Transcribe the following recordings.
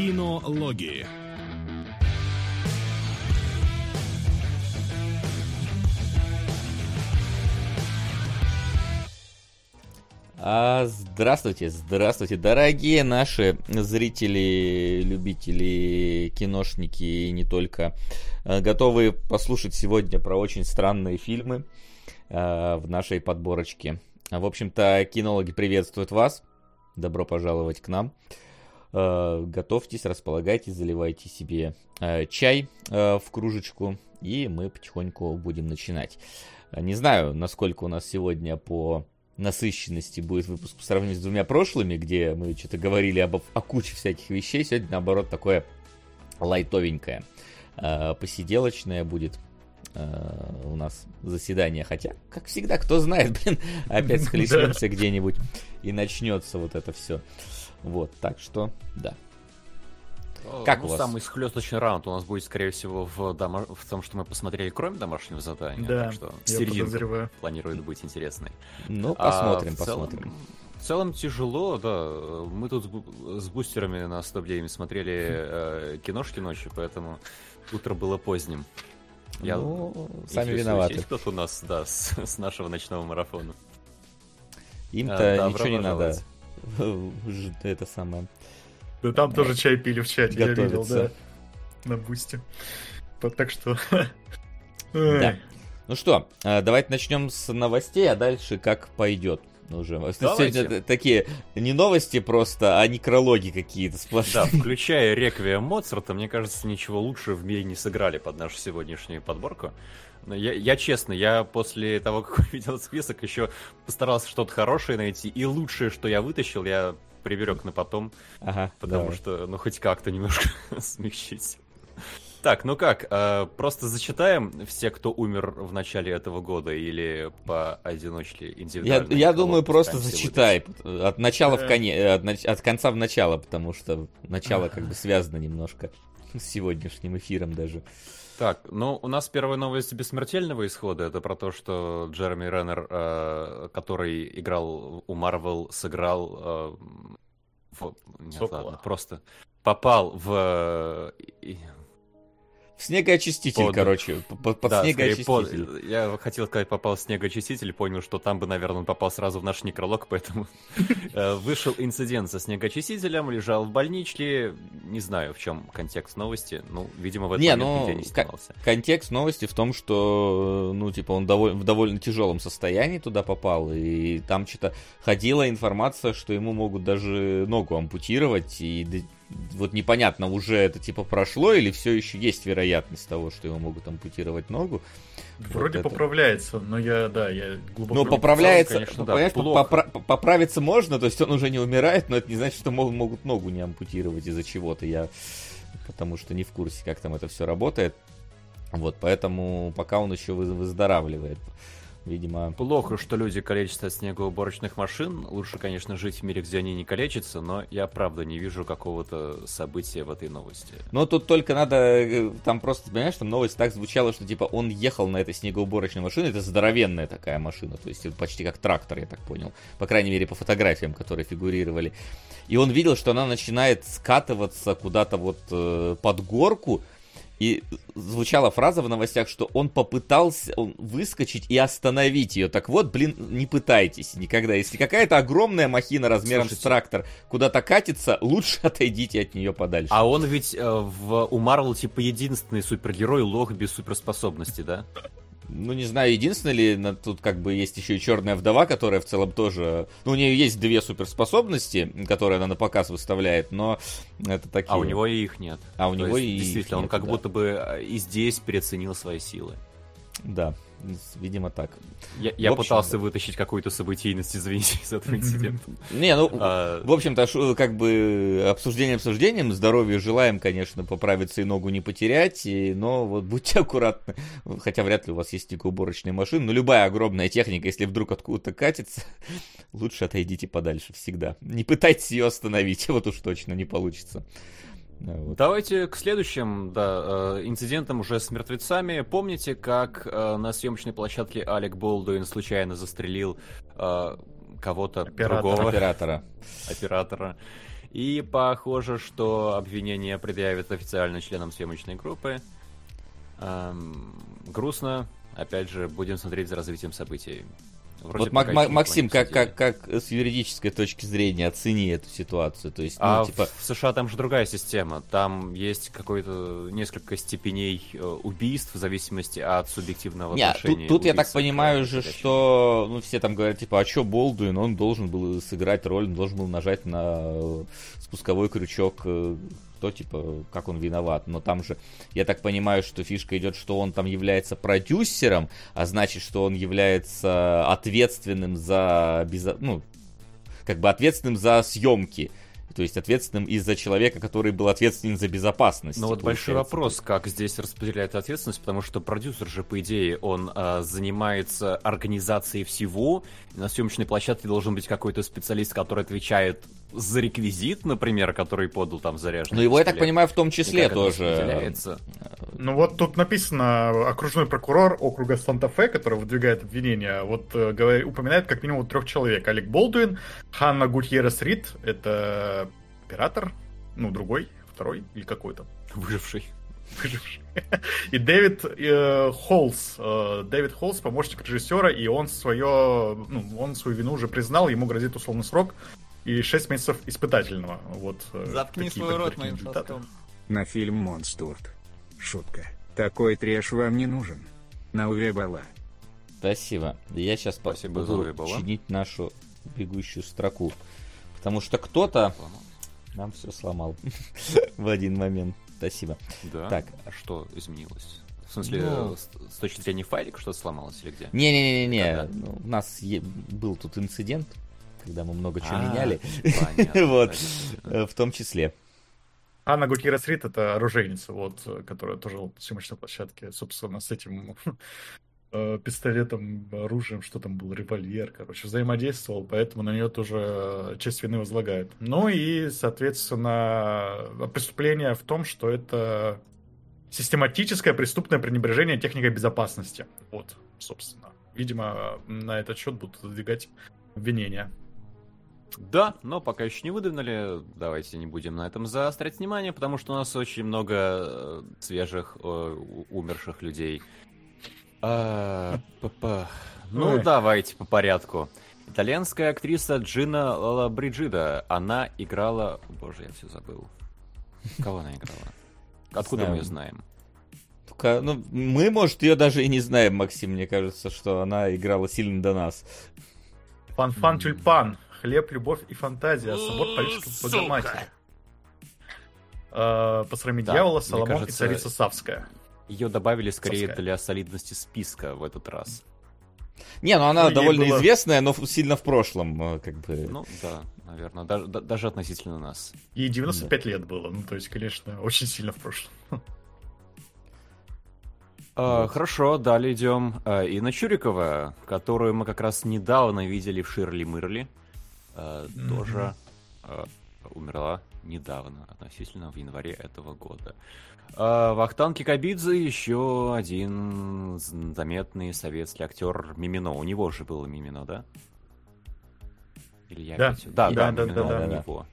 Кинологии. А, здравствуйте, здравствуйте, дорогие наши зрители, любители, киношники и не только. А, готовы послушать сегодня про очень странные фильмы а, в нашей подборочке. В общем-то, кинологи приветствуют вас. Добро пожаловать к нам. Готовьтесь, располагайтесь, заливайте себе чай в кружечку, и мы потихоньку будем начинать. Не знаю, насколько у нас сегодня по насыщенности будет выпуск по сравнению с двумя прошлыми, где мы что-то говорили об, о куче всяких вещей. Сегодня, наоборот, такое лайтовенькое, э, посиделочное будет э, у нас заседание. Хотя, как всегда, кто знает, блин, опять схлестнемся где-нибудь и начнется вот это все. Вот, так что, да. Как ну, у вас? Самый схлесточный раунд у нас будет, скорее всего, в, дома... в том, что мы посмотрели, кроме домашнего задания. Да, так что серединка планирует быть интересной. Ну, посмотрим, а посмотрим. Целом, в целом тяжело, да. Мы тут с бустерами на стоп смотрели э, киношки ночью, поэтому утро было поздним. Я, ну, сами виноваты. Есть кто-то у нас, да, с, с нашего ночного марафона. Им-то а, ничего не надо. Это самое да там тоже чай пили в чате, я видел, да. На бусте. Вот так что... Да. Ну что, а, давайте начнем с новостей, а дальше как пойдет уже. Давайте. Сегодня такие не новости просто, а некрологи какие-то сплошные. Да, включая реквием Моцарта, мне кажется, ничего лучше в мире не сыграли под нашу сегодняшнюю подборку. Я, я честно, я после того, как увидел список, еще постарался что-то хорошее найти. И лучшее, что я вытащил, я приберег на потом. Ага, потому давай. что, ну, хоть как-то немножко смягчить. Так, ну как, э, просто зачитаем все, кто умер в начале этого года или по одиночке индивидуально? Я, я думаю, просто зачитай от начала в коне, э, от, от конца в начало, потому что начало как бы связано немножко с сегодняшним эфиром даже. Так, ну у нас первая новость бессмертельного исхода. Это про то, что Джереми Реннер, э, который играл у Марвел, сыграл э, в... Нет, ладно, просто попал в Снегоочиститель, под... короче, под, под да, снегоочиститель. Под... Я хотел сказать, попал в снегоочиститель, понял, что там бы, наверное, он попал сразу в наш некролог, поэтому э, вышел инцидент со снегоочистителем, лежал в больничке, не знаю, в чем контекст новости, ну, видимо, в этом не, момент ну, не снимался. Контекст новости в том, что, ну, типа, он доволь... в довольно тяжелом состоянии туда попал, и там что-то ходила информация, что ему могут даже ногу ампутировать, и вот непонятно, уже это типа прошло или все еще есть вероятность того, что его могут ампутировать ногу. Вроде вот поправляется, но я, да, я глубоко... Ну, поправляется, конечно, ну, да, понимаешь, попра- поправиться можно, то есть он уже не умирает, но это не значит, что могут, могут ногу не ампутировать из-за чего-то. Я потому что не в курсе, как там это все работает. Вот, поэтому пока он еще выздоравливает видимо... Плохо, что люди калечатся от снегоуборочных машин. Лучше, конечно, жить в мире, где они не калечатся, но я правда не вижу какого-то события в этой новости. Но тут только надо... Э, там просто, понимаешь, там новость так звучала, что типа он ехал на этой снегоуборочной машине, это здоровенная такая машина, то есть это почти как трактор, я так понял. По крайней мере, по фотографиям, которые фигурировали. И он видел, что она начинает скатываться куда-то вот э, под горку, и звучала фраза в новостях, что он попытался он выскочить и остановить ее. Так вот, блин, не пытайтесь никогда. Если какая-то огромная махина размером Слушайте, с трактор куда-то катится, лучше отойдите от нее подальше. А он ведь э, в, у Марвел типа единственный супергерой лох без суперспособности, да? Ну, не знаю, единственное ли, тут как бы есть еще и черная вдова, которая в целом тоже, ну, у нее есть две суперспособности, которые она на показ выставляет, но это такие... А у него и их нет. А у То него есть, и Действительно, он как да. будто бы э, и здесь переоценил свои силы. Да, Видимо, так. Я, я общем, пытался да. вытащить какую-то событийность, извините, из этого инцидента. Не, ну, а... в общем-то, как бы обсуждение обсуждением, здоровья желаем, конечно, поправиться и ногу не потерять, и, но вот будьте аккуратны. Хотя вряд ли у вас есть уборочная машина, но любая огромная техника, если вдруг откуда-то катится, лучше отойдите подальше всегда. Не пытайтесь ее остановить, вот уж точно не получится. Вот. Давайте к следующим да, э, инцидентам уже с мертвецами. Помните, как э, на съемочной площадке Алек Болдуин случайно застрелил э, кого-то другого? Оператора. Оператора. И похоже, что обвинение предъявят официально членам съемочной группы. Эм, грустно. Опять же, будем смотреть за развитием событий. Вроде вот, Мак- Максим, как, как, как с юридической точки зрения оцени эту ситуацию? То есть, ну, а типа... в США там же другая система. Там есть какой-то несколько степеней э, убийств в зависимости от субъективного Нет, отношения. Тут, тут я так понимаю же, что ну, все там говорят, типа, а что Болдуин? Он должен был сыграть роль, он должен был нажать на спусковой крючок э, кто, типа, как он виноват. Но там же, я так понимаю, что фишка идет, что он там является продюсером, а значит, что он является ответственным за, безо... ну, как бы ответственным за съемки. То есть ответственным из-за человека, который был ответственен за безопасность. Но вот большой вопрос, как здесь распределяет ответственность, потому что продюсер же, по идее, он э, занимается организацией всего. На съемочной площадке должен быть какой-то специалист, который отвечает за реквизит, например, который подал там заряженный Ну, его, я так понимаю, в том числе тоже. Ну, вот тут написано окружной прокурор округа Санта-Фе, который выдвигает обвинения, вот э, говорит, упоминает как минимум трех человек. Олег Болдуин, Ханна Гутьерес Рид, это оператор, ну, другой, второй или какой-то. Выживший. Выживший. И Дэвид э, Холс. Э, Дэвид Холс, помощник режиссера, и он свое, ну, он свою вину уже признал, ему грозит условный срок и 6 месяцев испытательного. Вот, э, Заткни свой рот моим шотком. На фильм «Монстурт». Шутка. Такой трэш вам не нужен. На Уве Бала. Спасибо. Я сейчас Спасибо буду чинить нашу бегущую строку. Потому что кто-то нам все сломал в один момент. Спасибо. Да. Так. А что изменилось? В смысле, ну... с точки зрения файлик что-то сломалось или где? Не-не-не-не. Ну, у нас был тут инцидент когда мы много чего а, меняли. Вот, э, в том числе. Анна Гутьеррес Рид — это оружейница, вот, которая тоже в съемочной площадке, собственно, с этим э, пистолетом, оружием, что там был, револьвер, короче, взаимодействовал, поэтому на нее тоже часть вины возлагает. Ну и, соответственно, преступление в том, что это систематическое преступное пренебрежение техникой безопасности. Вот, собственно. Видимо, на этот счет будут выдвигать обвинения. Да, но пока еще не выдвинули. Давайте не будем на этом заострять внимание, потому что у нас очень много э, свежих э, умерших людей. А, ну, Ой. давайте по порядку. Итальянская актриса Джина Лабриджида. Она играла... Боже, я все забыл. Кого она играла? Откуда мы ее знаем? Только, ну, мы, может, ее даже и не знаем, Максим. Мне кажется, что она играла сильно до нас. Фан-фан тюльпан. Хлеб, любовь и фантазия. Собор политиков Богоматери. Э, Посрами да, дьявола, Соломон кажется, и царица Савская. Ее добавили скорее Савская. для солидности списка в этот раз. Не, ну она ну, довольно было... известная, но сильно в прошлом, э, как бы. Ну да, наверное, даже, даже относительно нас. Ей 95 да. лет было, ну то есть, конечно, очень сильно в прошлом. А, хорошо, далее идем. А, Инна Чурикова, которую мы как раз недавно видели в Ширли Мырли mm-hmm. тоже э, умерла недавно, относительно в январе этого года. Э, Вахтан Кикабидзе еще один заметный советский актер Мимино. У него же было Мимино, да? Или я да. опять... Да, да, да, да, да, да, у него.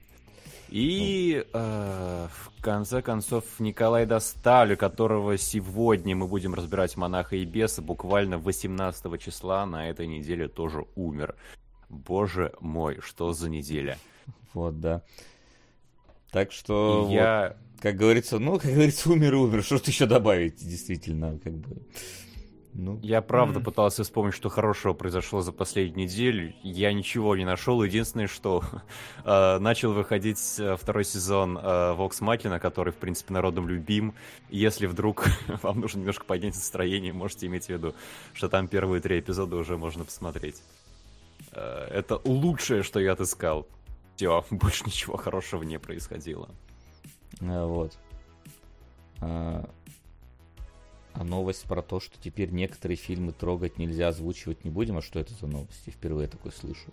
И э, в конце концов Николай Досталь, которого сегодня мы будем разбирать монаха и беса, буквально 18 числа на этой неделе тоже умер. Боже мой, что за неделя. Вот, да. Так что, я... вот, как говорится, ну, как говорится, умер и умер. Что тут еще добавить, действительно, как бы. Ну. Я правда mm. пытался вспомнить, что хорошего произошло за последнюю неделю. Я ничего не нашел. Единственное, что э, начал выходить э, второй сезон э, Vox Machina, который, в принципе, народом любим. Если вдруг вам нужно немножко поднять настроение, можете иметь в виду, что там первые три эпизода уже можно посмотреть. Э, это лучшее, что я отыскал. Все, больше ничего хорошего не происходило. А, вот. А, а новость про то, что теперь некоторые фильмы трогать нельзя, озвучивать не будем. А что это за новости? Впервые такое слышу.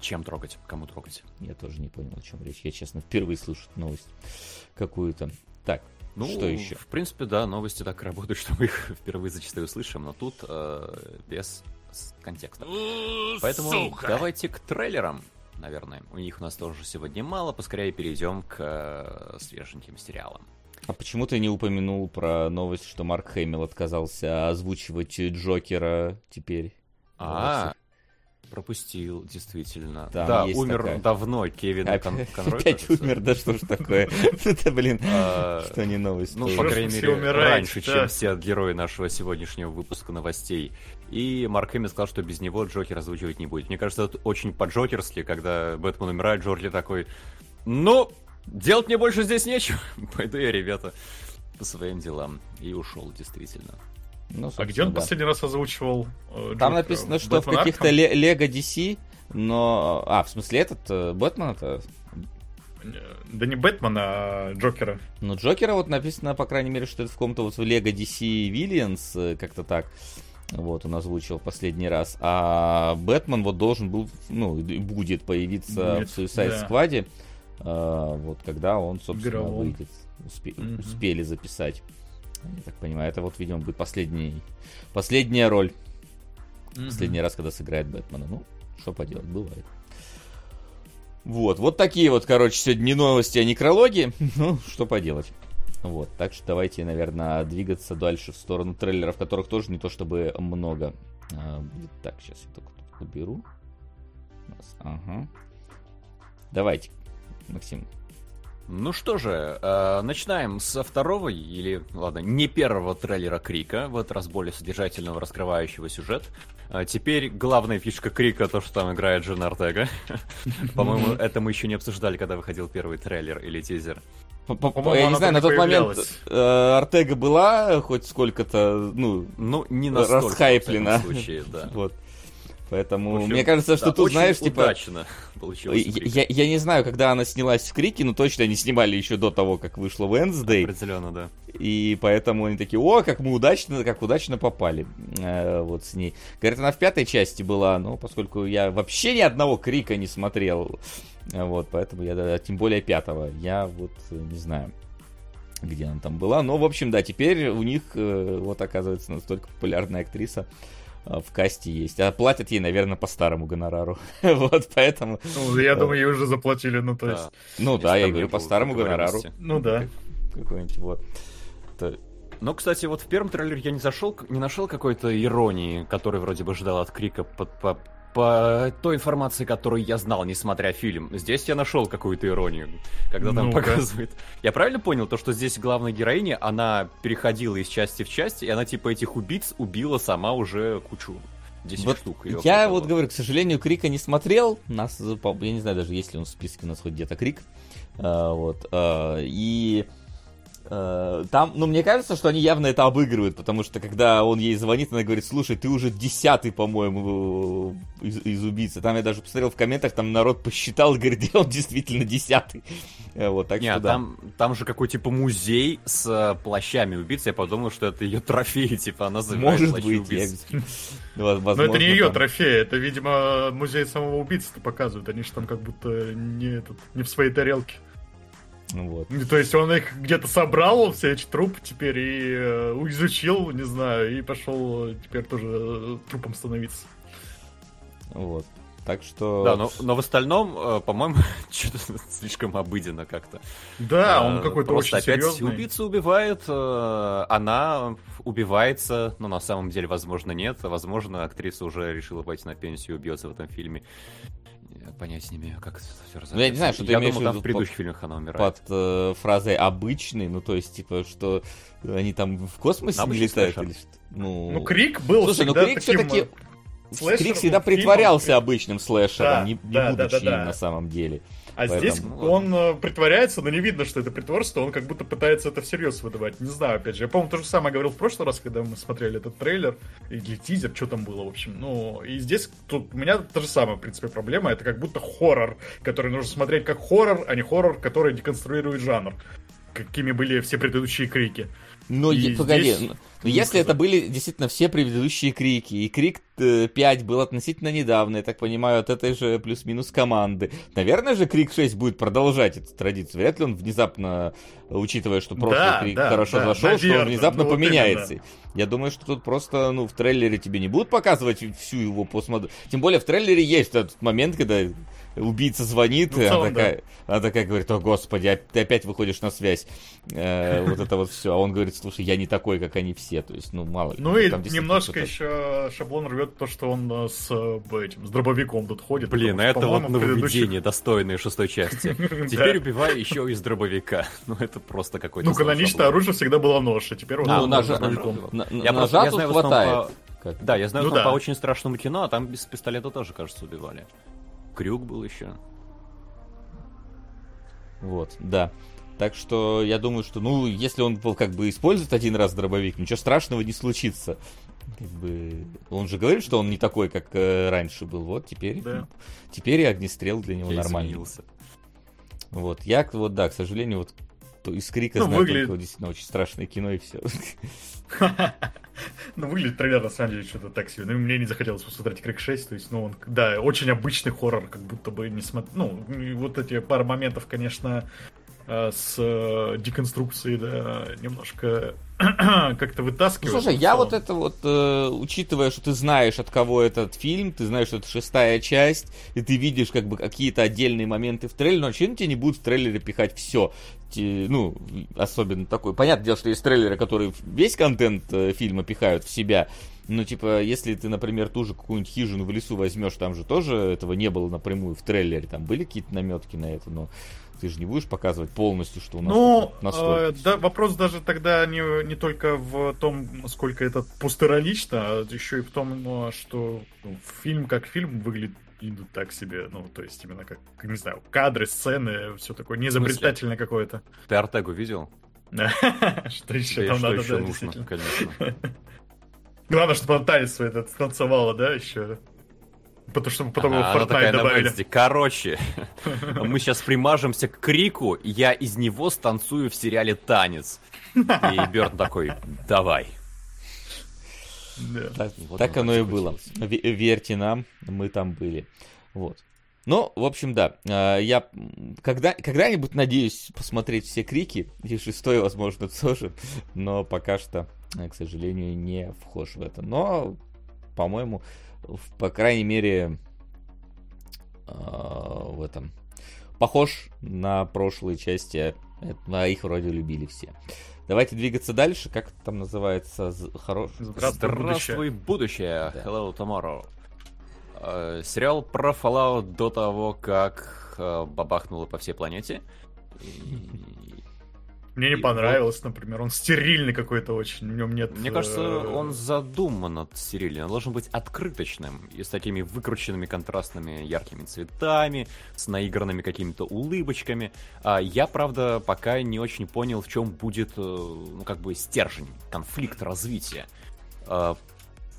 Чем трогать? Кому трогать? Я тоже не понял, о чем речь. Я, честно, впервые слышу новость какую-то. Так, ну, что еще? В принципе, да, новости так работают, что мы их впервые зачастую слышим, но тут э, без контекста. Поэтому Сука. давайте к трейлерам. наверное. У них у нас тоже сегодня мало, поскорее перейдем к э, свеженьким сериалам. А почему ты не упомянул про новость, что Марк Хэмилл отказался озвучивать Джокера теперь? А, пропустил, действительно. Там да, умер такая. давно Кевин Кон- Конрой, опять умер, да что ж такое? Это, блин, А, что не новость. Ну, по крайней мере, раньше, чем все герои нашего сегодняшнего выпуска новостей. И Марк Хэмилл сказал, что без него Джокер озвучивать не будет. Мне кажется, это очень по-джокерски, когда Бэтмен умирает, Джорджи такой, ну, делать мне больше здесь нечего. Пойду я, ребята, по своим делам. И ушел, действительно. Ну, А где он да. последний раз озвучивал э, Там написано, что в Бэтмен каких-то Арkham? ле- Лего DC, но... А, в смысле этот э, Бэтмен это... Да не Бэтмена, а Джокера. Ну, Джокера вот написано, по крайней мере, что это в каком-то вот в Лего DC Villains, э, как-то так. Вот, он озвучил последний раз. А Бэтмен вот должен был, ну, будет появиться Будет, в Suicide да. Squad, а, вот когда он, собственно, Игровом. выйдет. Успе- Мгм. Успели записать. Я так понимаю, это вот, видимо, будет последний, последняя роль. Последний раз, когда сыграет Бэтмена. Ну, что поделать, бывает. Вот, вот такие вот, короче, сегодня не новости, а некрологи. Ну, что поделать. Вот, так что давайте, наверное, двигаться дальше в сторону трейлеров, которых тоже не то чтобы много а, будет. Так, сейчас я только тут уберу. Ага. Давайте, Максим. Ну что же, э, начинаем со второго, или, ладно, не первого трейлера Крика, в этот раз более содержательного, раскрывающего сюжет. А теперь главная фишка Крика, то, что там играет Джен Артега. По-моему, это мы еще не обсуждали, когда выходил первый трейлер или тизер. По-моему, Я не знаю, на тот момент э, Артега была хоть сколько-то, ну, Ну, не настолько, Расхайплена. всяком случае, да. вот. Поэтому, общем, мне кажется, что да, тут, знаешь, типа... удачно получилось. Я, я- я не знаю, когда она снялась в Крике, но точно они снимали еще до того, как вышла Wednesday. Определенно, да. И поэтому они такие, о, как мы удачно, как удачно попали э, вот с ней. Говорят, она в пятой части была, но поскольку я вообще ни одного Крика не смотрел, э, вот, поэтому я, тем более пятого, я вот не знаю, где она там была. Но, в общем, да, теперь у них э, вот оказывается настолько популярная актриса в касте есть. А платят ей, наверное, по старому гонорару. вот, поэтому... Ну, я думаю, ей уже заплатили, ну, то Да. есть... Ну да, я говорю, по старому гонорару. Ну да. Какой-нибудь вот. Это- Но, кстати, вот в первом трейлере я не зашел, не нашел какой-то иронии, которую вроде бы ждал от Крика по, по той информации, которую я знал, несмотря фильм. Здесь я нашел какую-то иронию, когда там Ну-ка. показывает. Я правильно понял, то, что здесь главная героиня, она переходила из части в часть, и она типа этих убийц убила сама уже кучу. 10 Вот штук. я вот говорю, к сожалению, Крика не смотрел. Нас, я не знаю даже, есть ли он в списке у нас хоть где-то Крик. А, вот. а, и там, ну, мне кажется, что они явно это обыгрывают, потому что когда он ей звонит, она говорит, слушай, ты уже десятый, по-моему, из, из убийцы. Там я даже посмотрел в комментах, там народ посчитал, и говорит, он действительно десятый. Э, Вот, так Не, что да. там, там же какой типа музей с э, плащами убийц. Я подумал, что это ее трофей, типа она забирает Может плащи быть, я... убийц. Но возможно, это не ее там- трофей, это, видимо, музей самого убийцы показывают. Они же там как будто не, этот, не в своей тарелке. Ну Вот. Ну, То есть он их где-то собрал, все эти трупы теперь, и э, изучил, не знаю, и пошел теперь тоже э, трупом становиться. Вот. Так что... Да, но, но в остальном, э, по-моему, что-то слишком обыденно как-то. Да, Э, он какой-то просто очень опять серьезный. убийца убивает, э, она убивается, но на самом деле, возможно, нет. Возможно, актриса уже решила пойти на пенсию и убьется в этом фильме. Я понятия не имею, как это все Ну, я не знаю, что ты Я имеешь думал, в виду в предыдущих по- фильмах она умирает. под э, фразой обычный, ну то есть типа что они там в космосе не летают или что? Ну, Ну, Крик был Слушай, ну Крик таким... все-таки э, Крик всегда фильмом. притворялся обычным слэшером, Да, не, не да, да, будучи да, да. им на самом деле. А здесь Поэтому, он э, притворяется, но не видно, что это притворство, он как будто пытается это всерьез выдавать. Не знаю, опять же. Я, по-моему, то же самое говорил в прошлый раз, когда мы смотрели этот трейлер или тизер, что там было, в общем. Ну, и здесь тут у меня та же самая, в принципе, проблема. Это как будто хоррор, который нужно смотреть как хоррор, а не хоррор, который деконструирует жанр. Какими были все предыдущие крики. Но И погоди, здесь ну, ну, если это были действительно все предыдущие крики, и крик э, 5 был относительно недавно, я так понимаю, от этой же плюс-минус команды, наверное же крик 6 будет продолжать эту традицию. Вряд ли он внезапно, учитывая, что прошлый Да, крик да, хорошо да, зашел, что наверно, он внезапно ну вот поменяется. именно. Я думаю, что тут просто, ну, в трейлере тебе не будут показывать всю его постмоderн. Тем более в трейлере есть этот момент, когда убийца звонит, Ну, и она целом, да. такая, она такая говорит, о господи, ты опять выходишь на связь. Э, Вот это вот все. А он говорит, слушай, я не такой, как они все. То есть, ну, мало ли. Ну и немножко еще шаблон рвет то, что он э, с э, этим, с дробовиком тут ходит. Блин, это вот нововведение, достойное шестой части. Теперь убивай еще из дробовика. Ну, это просто какой-то... Ну, каноничное оружие всегда было нож, а теперь он А, дробовиком. Я ножа тут хватает. Как- Да, я знаю, Ну что по да. очень страшному кино, а там без пистолета тоже, кажется, убивали. Крюк был еще. Вот, да. Так что я думаю, что, ну, если он был, как бы использует один раз дробовик, ничего страшного не случится. Как бы, он же говорит, что он не такой, как э, раньше был. Вот теперь, Да. теперь и огнестрел для него Я нормальный. изменился. Вот, я, вот, да, к сожалению, вот то из крика Ну, знаю выглядит- только действительно очень страшное кино и все. Ну, выглядит трейлер, на самом деле, что-то так себе. Ну, мне не захотелось посмотреть Крик 6, то есть, ну, он, да, очень обычный хоррор, как будто бы не смотр... Ну, вот эти пара моментов, конечно, э, с э, деконструкцией, да, немножко как-то Ну, вытаскивают. слушай, я вот это вот, э, учитывая, что ты знаешь, от кого этот фильм, ты знаешь, что это шестая часть, и ты видишь как бы какие-то отдельные моменты в трейлере, но очевидно тебе не будут в трейлере пихать все. Ну, особенно такой. Понятное дело, что есть трейлеры, которые весь контент э, фильма пихают в себя. Ну, типа, если ты, например, ту же какую-нибудь хижину в лесу возьмешь, там же тоже этого не было напрямую в трейлере. Там были какие-то наметки на это, но ты же не будешь показывать полностью, что у нас Ну, настолько э, да, вопрос даже тогда не, не только в том, насколько это постиронично, а еще и в том, ну, что ну, фильм как фильм выглядит идут так себе, ну, то есть именно как, не знаю, кадры, сцены, все такое неизобретательное какое-то. Ты Артегу видел? Что еще Да там что надо, да, конечно. Главное, чтобы она танец свой этот станцевала, да, еще. Потому что потом его в А, Fortnite на добавили. Короче, мы сейчас примажемся к крику, и я из него станцую в сериале «Танец». И Бёрн такой, давай. Да. Так, Вот так оно оно и было. Верьте нам, мы там были. Вот. Ну, в общем, да. э, Я когда, когда-нибудь надеюсь посмотреть все крики, и шестой, возможно, тоже, но пока что, к сожалению, не вхож в это. Но, по-моему, в- по крайней мере, э, в этом похож на прошлые части, а их вроде любили все. Давайте двигаться дальше. Как это там называется? Хорош... Здравствуй, будущее. Здравствуй, будущее. Да. Hello, tomorrow. Э, Сериал про Fallout до того, как э, бабахнуло по всей планете. И- Мне не И понравилось, например, он стерильный какой-то очень, в нем нет... Мне кажется, э, он задуман стерильно. Он должен быть открыточным и с такими выкрученными контрастными яркими цветами, с наигранными какими-то улыбочками. А я, правда, пока не очень понял, в чем будет, э, ну, как бы, стержень, конфликт развития.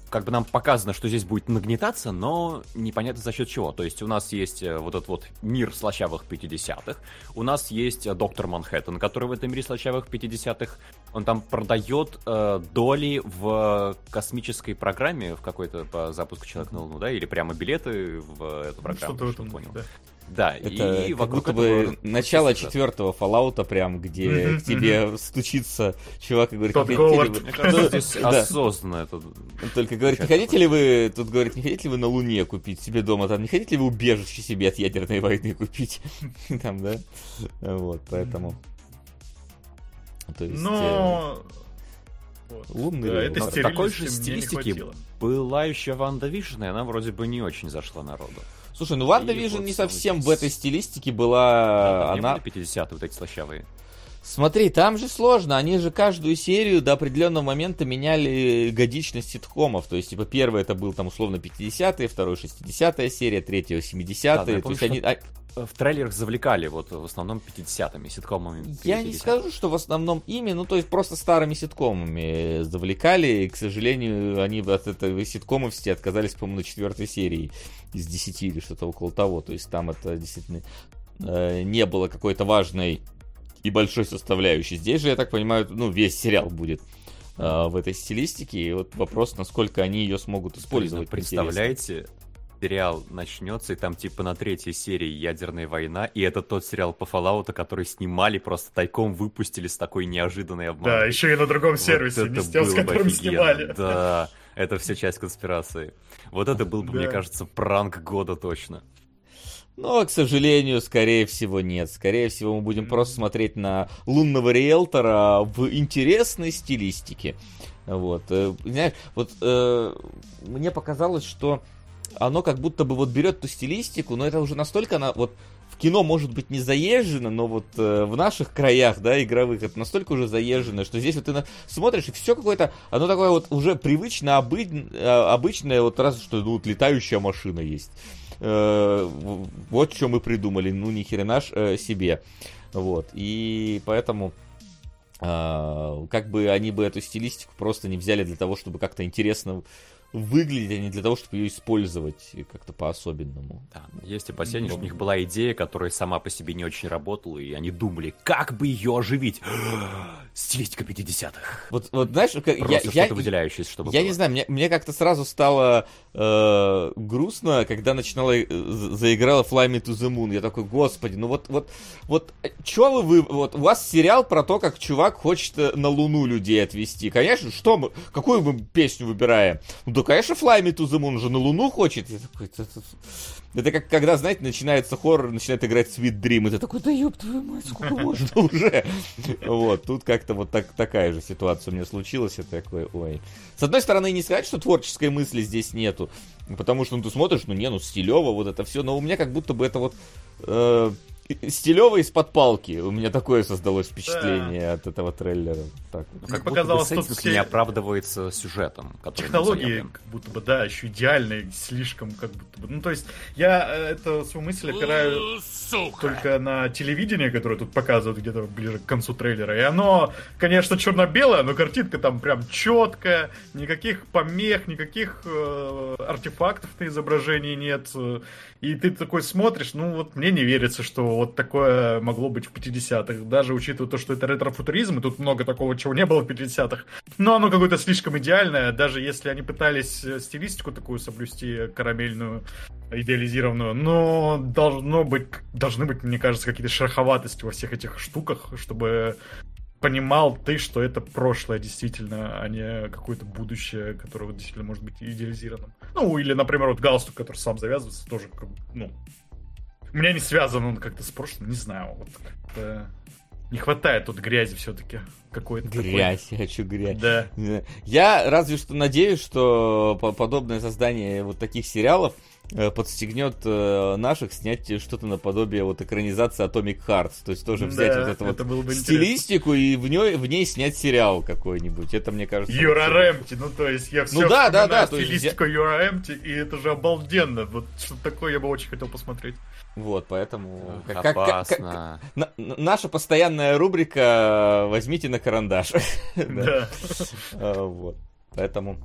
Как бы нам показано, что здесь будет нагнетаться, но непонятно за счет чего. То есть у нас есть э, вот этот вот мир слащавых 50-х, у нас есть э, доктор Манхэттен, который в этом мире слащавых 50-х он там продает э, доли в космической программе в какой-то по запуску человека на Луну, да, или прямо билеты в эту ну, программу. Этом, понял. да. Да, Это и как вокруг будто бы этого начало четвертого Fallout, прям, где к тебе стучится чувак и говорит, Тодд не хотите ли вы... Мне кажется, здесь да. осознанно это... Он только говорит, не хотите ли вы, тут говорит, не хотите ли вы на Луне купить себе дома, там, не хотите ли вы убежище себе от ядерной войны купить? Там, да? Вот, поэтому... То есть... Но... вот. э, лунный Да, в такой же хватило. была еще Ванда Вижн, и она вроде бы не очень зашла народу. Слушай, ну Ванда Вижн не совсем в этой стилистике была... Не Она... были 50-е вот эти слащавые. Смотри, там же сложно, они же каждую серию до определенного момента меняли годичность ситкомов, то есть, типа, первый это был там условно 50-е, второй 60-я серия, третья 70-е, Да, то есть они... а, В трейлерах завлекали вот в основном 50-ми, ситкомами. Я не 50-х. скажу, что в основном ими, ну, то есть просто старыми ситкомами завлекали, и, к сожалению, они от этой ситкомовости отказались, по-моему, на четвертой серии из 10 или что-то около того, то есть там это действительно э, не было какой-то важной и большой составляющей. Здесь же, я так понимаю, ну, весь сериал будет э, в этой стилистике, и вот вопрос, насколько они ее смогут Блин, ну, использовать. представляете, сериал начнется, и там типа на третьей серии ядерная война, и это тот сериал по Fallout, который снимали, просто тайком выпустили с такой неожиданной обманкой. Да, еще и на другом Вот сервисе, это не с тем, с которым офигенно. снимали. Да, это все часть конспирации. Вот это был бы, мне Да. кажется, пранк года точно. Но, к сожалению, скорее всего, нет. Скорее всего, мы будем просто смотреть на лунного риэлтора в интересной стилистике. Вот. Э, знаешь, вот э, мне показалось, что оно как будто бы вот берет ту стилистику, но это уже настолько она вот в кино может быть не заезжено, но вот э, в наших краях, да, игровых, это настолько уже заезжено, что здесь вот ты на... смотришь, и все какое-то, оно такое вот уже привычно, обы... Э, обычное, вот раз, что ну, вот летающая машина есть. Э, вот что мы придумали, ну ни хрена ж э, себе. Вот, и поэтому э, как бы они бы эту стилистику просто не взяли для того, чтобы как-то интересно выглядеть, а не для того, чтобы ее использовать как-то по-особенному. Да, есть опасения, что у них была идея, которая сама по себе не очень работала, и они думали, как бы ее оживить. Стилистика 50-х. Вот, вот знаешь, как, Просто я, что-то я, выделяющееся, чтобы я было. не знаю, мне, мне как-то сразу стало э, грустно, когда начинала э, за- заиграла Fly Me to the Moon. Я такой, господи, ну вот, вот, вот, чё вы, вы, вот, у вас сериал про то, как чувак хочет э, на Луну людей отвезти. Конечно, что мы, какую мы песню выбираем? Ну да, конечно, Fly Me to the Moon же на Луну хочет. Я такой, «Это- это- это как когда, знаете, начинается хоррор, начинает играть Sweet Dream, и ты такой, да ёб твою мать, сколько можно уже? Вот, тут как-то вот так, такая же ситуация у меня случилась, я такой, ой. С одной стороны, не сказать, что творческой мысли здесь нету, потому что ну, ты смотришь, ну не, ну стилево вот это все, но у меня как будто бы это вот э, стилево из-под палки. У меня такое создалось впечатление от этого трейлера. Так. Ну, как будто бы показалось, тут сеттинг все- не оправдывается сюжетом, Технологии, как будто бы, да, еще идеальные, слишком, как будто бы. Ну, то есть, я э, эту свою мысль опираю только на телевидение, которое тут показывают где-то ближе к концу трейлера. И оно, конечно, черно-белое, но картинка там прям четкая, никаких помех, никаких э, артефактов на изображении нет. И ты такой смотришь, ну вот мне не верится, что вот такое могло быть в 50-х. Даже учитывая то, что это ретро-футуризм, и тут много такого, чего не было в 50-х. Но оно какое-то слишком идеальное, даже если они пытались э, стилистику такую соблюсти, карамельную, идеализированную. Но должно быть, должны быть, мне кажется, какие-то шероховатости во всех этих штуках, чтобы понимал ты, что это прошлое действительно, а не какое-то будущее, которое действительно может быть идеализированным. Ну, или, например, вот галстук, который сам завязывается, тоже, ну, у меня не связан он как-то с прошлым, не знаю, вот как-то не хватает тут грязи все-таки какой-то. такой. Грязь, я хочу грязь. Да. Я разве что надеюсь, что по- подобное создание вот таких сериалов подстегнет э, наших снять что-то наподобие вот экранизации Atomic Hearts. То есть тоже взять Да, вот эту вот это бы стилистику и в ней, в ней снять сериал какой-нибудь. Это, мне кажется... Юра Рэмпти, ну то есть я все Ну да, да, да, есть стилистику Юра Рэмпти, и это же обалденно. Вот что такое я бы очень хотел посмотреть. Вот, поэтому... как- как- как- Опасно. на- на- наша постоянная рубрика «Возьмите на карандаш». Да. Да. А, Вот. Поэтому,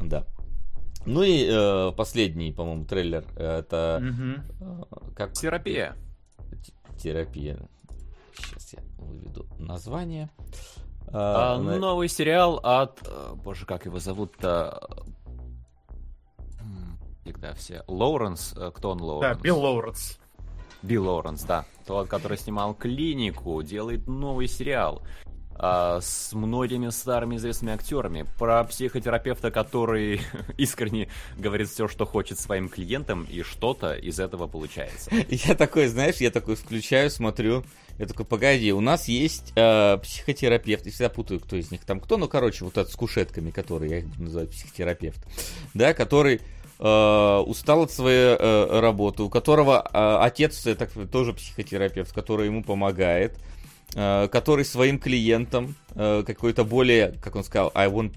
да. Ну и э, последний, по-моему, трейлер. Это э, как Терапия. терапия. Сейчас я выведу название. А, А, на- Новый сериал от... э, Боже, как его зовут-то? Всегда все. Лоуренс. Кто он, Да, Лоуренс? Билл Лоуренс. Билл Лоуренс, да. Тот, который снимал «Клинику», делает новый сериал а, с многими старыми известными актерами про психотерапевта, который искренне говорит все, что хочет своим клиентам, и что-то из этого получается. Я такой, знаешь, я такой включаю, смотрю. Я такой, погоди, у нас есть э, психотерапевт. Я всегда путаю, кто из них там кто. Ну, короче, вот этот с кушетками, который я их буду называть психотерапевт. Да, который э, устал от своей э, работы, у которого э, отец э, так, тоже психотерапевт, который ему помогает, который своим клиентам э, какой-то более, как он сказал, I want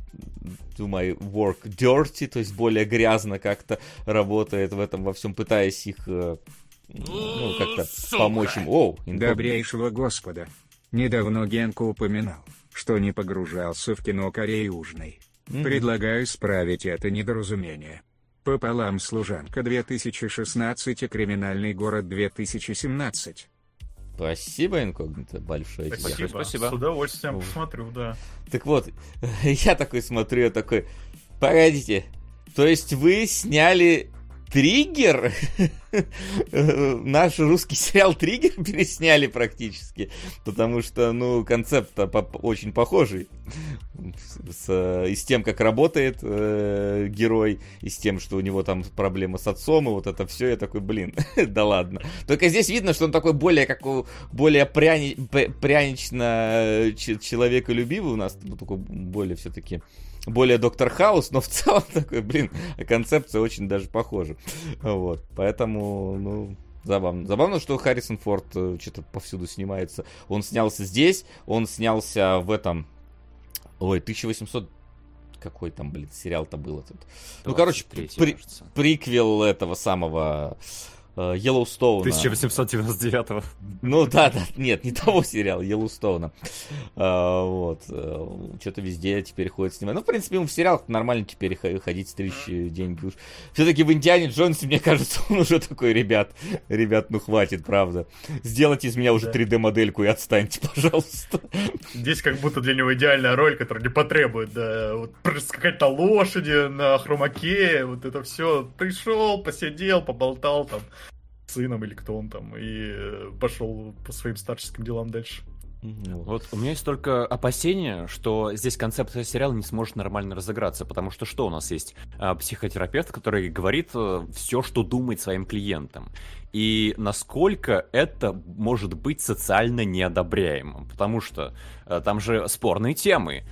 do my work dirty, то есть более грязно как-то работает в этом во всем, пытаясь их э, ну, как-то помочь им. Оу. Добрейшего Господа. Недавно Генко упоминал, что не погружался в кино Кореи Южной. Мгм. Предлагаю исправить это недоразумение. Пополам «Служанка 2016» и «Криминальный город 2017». Спасибо, инкогнито, большое тебе. Спасибо. спасибо. С удовольствием Ой. посмотрю, да. Так вот, я такой смотрю, я такой, погодите, то есть вы сняли триггер? наш русский сериал Триггер пересняли практически, потому что, ну, концепт очень похожий с, и с тем, как работает э, герой, и с тем, что у него там проблемы с отцом, и вот это все, я такой, блин, да ладно. Только здесь видно, что он такой более, как более пряни, прянично человеколюбивый у нас, ну, такой более все-таки более Доктор Хаус, но в целом такой, блин, концепция очень даже похожа. Вот, поэтому, ну, Забавно. Забавно, что Харрисон Форд э, что-то повсюду снимается. Он снялся здесь, он снялся в этом... Ой, 1800 какой там, блин, сериал-то был этот. Ну, короче, при, приквел этого самого Йеллоустоуна. 1899 Ну да, да, нет, не того сериала, Йеллоустоуна. А, вот. Э, Что-то везде теперь ходит снимать. Ну, в принципе, ему в сериалах нормально теперь ходить, стричь деньги уж. Все-таки в Индиане Джонсе, мне кажется, он уже такой, ребят, ребят, ну хватит, правда. Сделайте из меня уже 3D-модельку и отстаньте, пожалуйста. Здесь как будто для него идеальная роль, которая не потребует, да, вот скакать на лошади, на хромаке, вот это все. Пришел, посидел, поболтал там сыном или кто он там, и э, пошел по своим старческим делам дальше. Вот у меня есть только опасение, что здесь концепция сериала не сможет нормально разыграться, потому что что у нас есть? А, психотерапевт, который говорит э, все, что думает своим клиентам. И насколько это может быть социально неодобряемым, потому что э, там же спорные темы,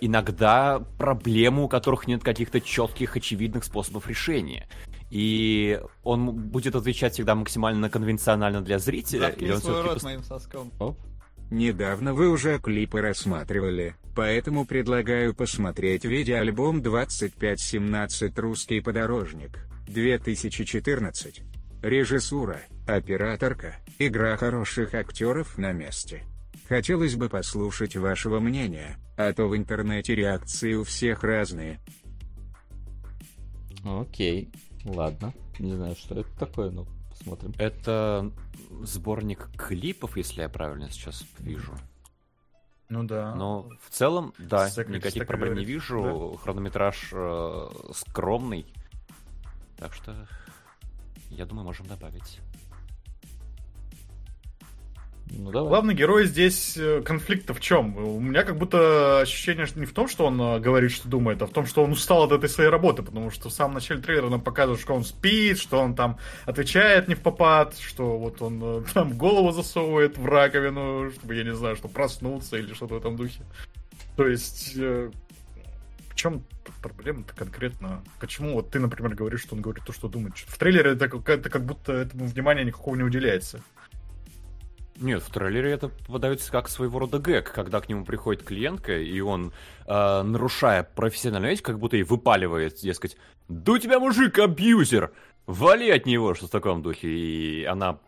иногда проблемы, у которых нет каких-то четких, очевидных способов решения. И он будет отвечать всегда максимально конвенционально для зрителя. Заткни или он свой рот моим соском. Оп. Недавно вы уже клипы рассматривали, поэтому предлагаю посмотреть видеоальбом 2517 «Русский подорожник» 2014. Режиссура, операторка, игра хороших актеров на месте. Хотелось бы послушать вашего мнения, а то в интернете реакции у всех разные. Окей, ладно. Не знаю, что это такое, но посмотрим. Это сборник клипов, если я правильно сейчас вижу. Ну да. Но в целом, да, Секрет, никаких проблем говорит. не вижу. Да. Хронометраж э, скромный. Так что, я думаю, можем добавить. Ну, давай. Главный герой здесь э, конфликта в чем? У меня как будто ощущение что не в том, что он э, говорит, что думает, а в том, что он устал от этой своей работы, потому что в самом начале трейлера нам показывают, что он спит, что он там отвечает не в попад, что вот он э, там голову засовывает в раковину, чтобы, я не знаю, что проснуться или что-то в этом духе. То есть, в чем проблема-то конкретно? Почему вот ты, например, говоришь, что он говорит то, что думает? В трейлере это, это как будто этому внимания никакого не уделяется. Нет, в трейлере это подается как своего рода гэг, когда к нему приходит клиентка, и он, э, нарушая профессиональную этику, как будто и выпаливает, дескать, «Да у тебя мужик абьюзер! Вали от него!» Что в таком духе. И она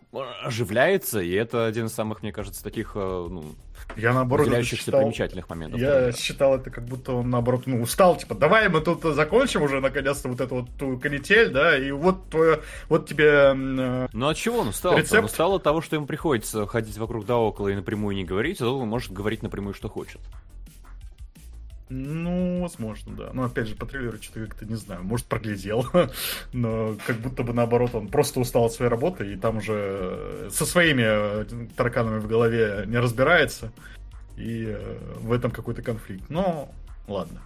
оживляется, и это один из самых, мне кажется, таких, э, ну, я наоборот считал, примечательных моментов. Я примерно. считал это как будто он наоборот ну, устал, типа, давай мы тут закончим уже наконец-то вот эту вот ту канитель, да, и вот твое, вот тебе. Э, ну от чего он устал? Рецепт? Он устал от того, что ему приходится ходить вокруг да около и напрямую не говорить, а он может говорить напрямую, что хочет. Ну, возможно, да. Но опять же, по трейлеру что-то как-то не знаю, может, проглядел. Но как будто бы наоборот, он просто устал от своей работы и там уже со своими э, тараканами в голове не разбирается. И э, в этом какой-то конфликт. Но ладно.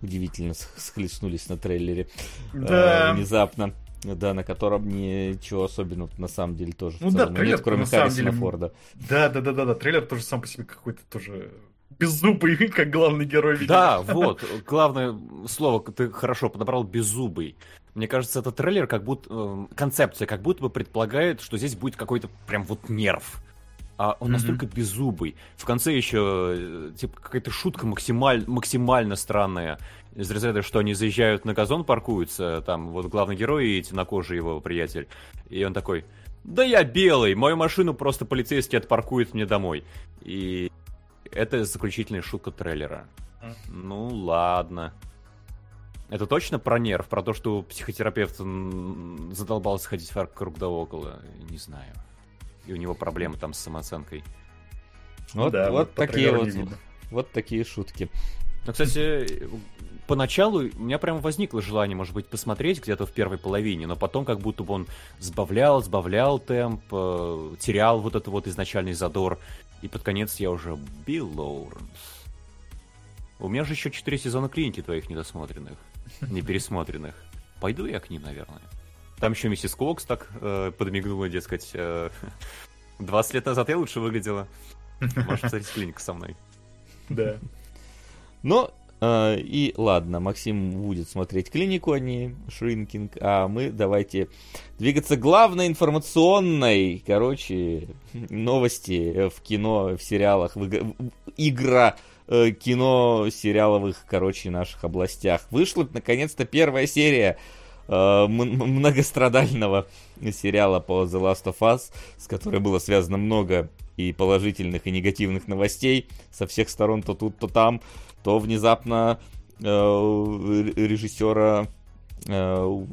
Удивительно схлестнулись на трейлере. Да. Э, внезапно. Да, на котором ничего особенного на самом деле тоже. Ну да, трейлер, нет, кроме Харрисона Форда. Да, да, да, да, да. Трейлер тоже сам по себе какой-то тоже беззубый, как главный герой. Видимо. Да, вот, главное слово ты хорошо подобрал, беззубый. Мне кажется, этот трейлер как будто, э, концепция как будто бы предполагает, что здесь будет какой-то прям вот нерв. А он mm-hmm. настолько беззубый. В конце еще, э, типа, какая-то шутка максималь, максимально странная. Из разряда, что они заезжают на газон, паркуются, там вот главный герой и темнокожий его приятель. И он такой, да я белый, мою машину просто полицейский отпаркует мне домой. И это заключительная шутка трейлера. Ну ладно. Это точно про нерв, про то, что психотерапевт задолбался ходить вокруг да около? Не знаю. И у него проблемы там с самооценкой. Вот, да, вот, вот такие вот, вот такие шутки. Ну, кстати, поначалу у меня прям возникло желание, может быть, посмотреть где-то в первой половине, но потом как будто бы он сбавлял, сбавлял темп, э, терял вот этот вот изначальный задор, и под конец я уже Билл Лоуренс. У меня же еще четыре сезона клиники твоих недосмотренных, не пересмотренных. Пойду я к ним, наверное. Там еще миссис Кокс так э, подмигнула, дескать, э, 20 лет назад я лучше выглядела. Можешь посмотреть клинику со мной. Да. Ну, э, и ладно, Максим будет смотреть клинику, а не Шринкинг, а мы давайте двигаться главной информационной, короче, новости в кино, в сериалах, в иг- в- игра э, кино сериаловых, короче, наших областях. Вышла, наконец-то, первая серия многострадального сериала по The Last of Us, с которой было связано много и положительных, и негативных новостей со всех сторон, то тут, то там, то внезапно э, режиссера э,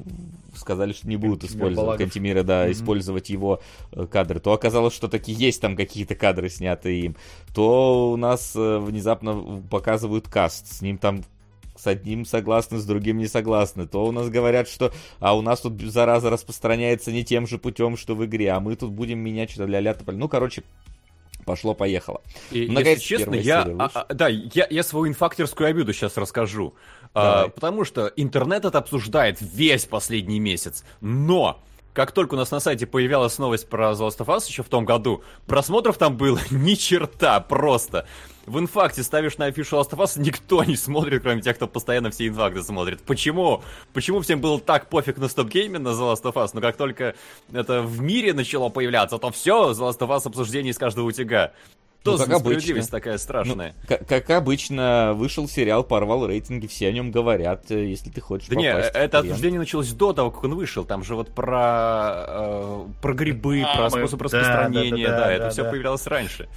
сказали, что не будут Кантемир использовать Балагов. Кантемира, да, Мгм. использовать его э, кадры, то оказалось, что таки есть там какие-то кадры, снятые им, то у нас э, внезапно показывают каст, с ним там с одним согласны, с другим не согласны. То у нас говорят, что а у нас тут зараза распространяется не тем же путем, что в игре, а мы тут будем менять что-то ля ля тополь. Ну, короче, пошло-поехало. И, если честно, я, а, а, да, я, я свою инфакторскую обиду сейчас расскажу. А, потому что интернет это обсуждает весь последний месяц. Но, как только у нас на сайте появилась новость про The Last of Us еще в том году, просмотров там было ни черта просто. В инфакте ставишь на афишу Last of Us, никто не смотрит, кроме тех, кто постоянно все инфакты смотрит. Почему? Почему всем было так пофиг на Gaming на The Last of Us, но как только это в мире начало появляться, то все, The Last of Us обсуждение из каждого утюга. Что Ну, за как обычно. такая страшная? Ну, как, как обычно, вышел сериал, порвал рейтинги, все о нем говорят, э, если ты хочешь Да не, попасть в это обсуждение началось до того, как он вышел. Там же вот про, э, про грибы, А, про мы- способ да, распространения, да, да, да, это да, все да. появлялось раньше.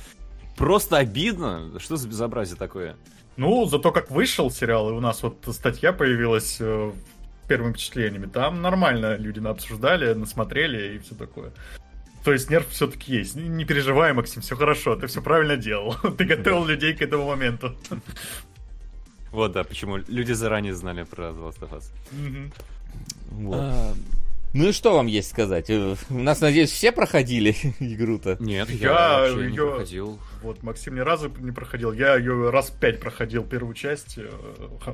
Просто обидно. Что за безобразие такое? Ну, зато как вышел сериал, и у нас вот статья появилась э, первыми впечатлениями, там нормально люди обсуждали, насмотрели и все такое. То есть нерв все-таки есть. Не, переживай, Максим, все хорошо, ты все правильно делал. Ты готовил людей к этому моменту. Вот, да, почему люди заранее знали про The Last of Us. Вот. А, Ну и что вам есть сказать? Э, У нас, надеюсь, все проходили игру-то? Нет, Я я, вообще не проходил. Вот, Максим ни разу не проходил. Я ее раз пять проходил первую часть. э,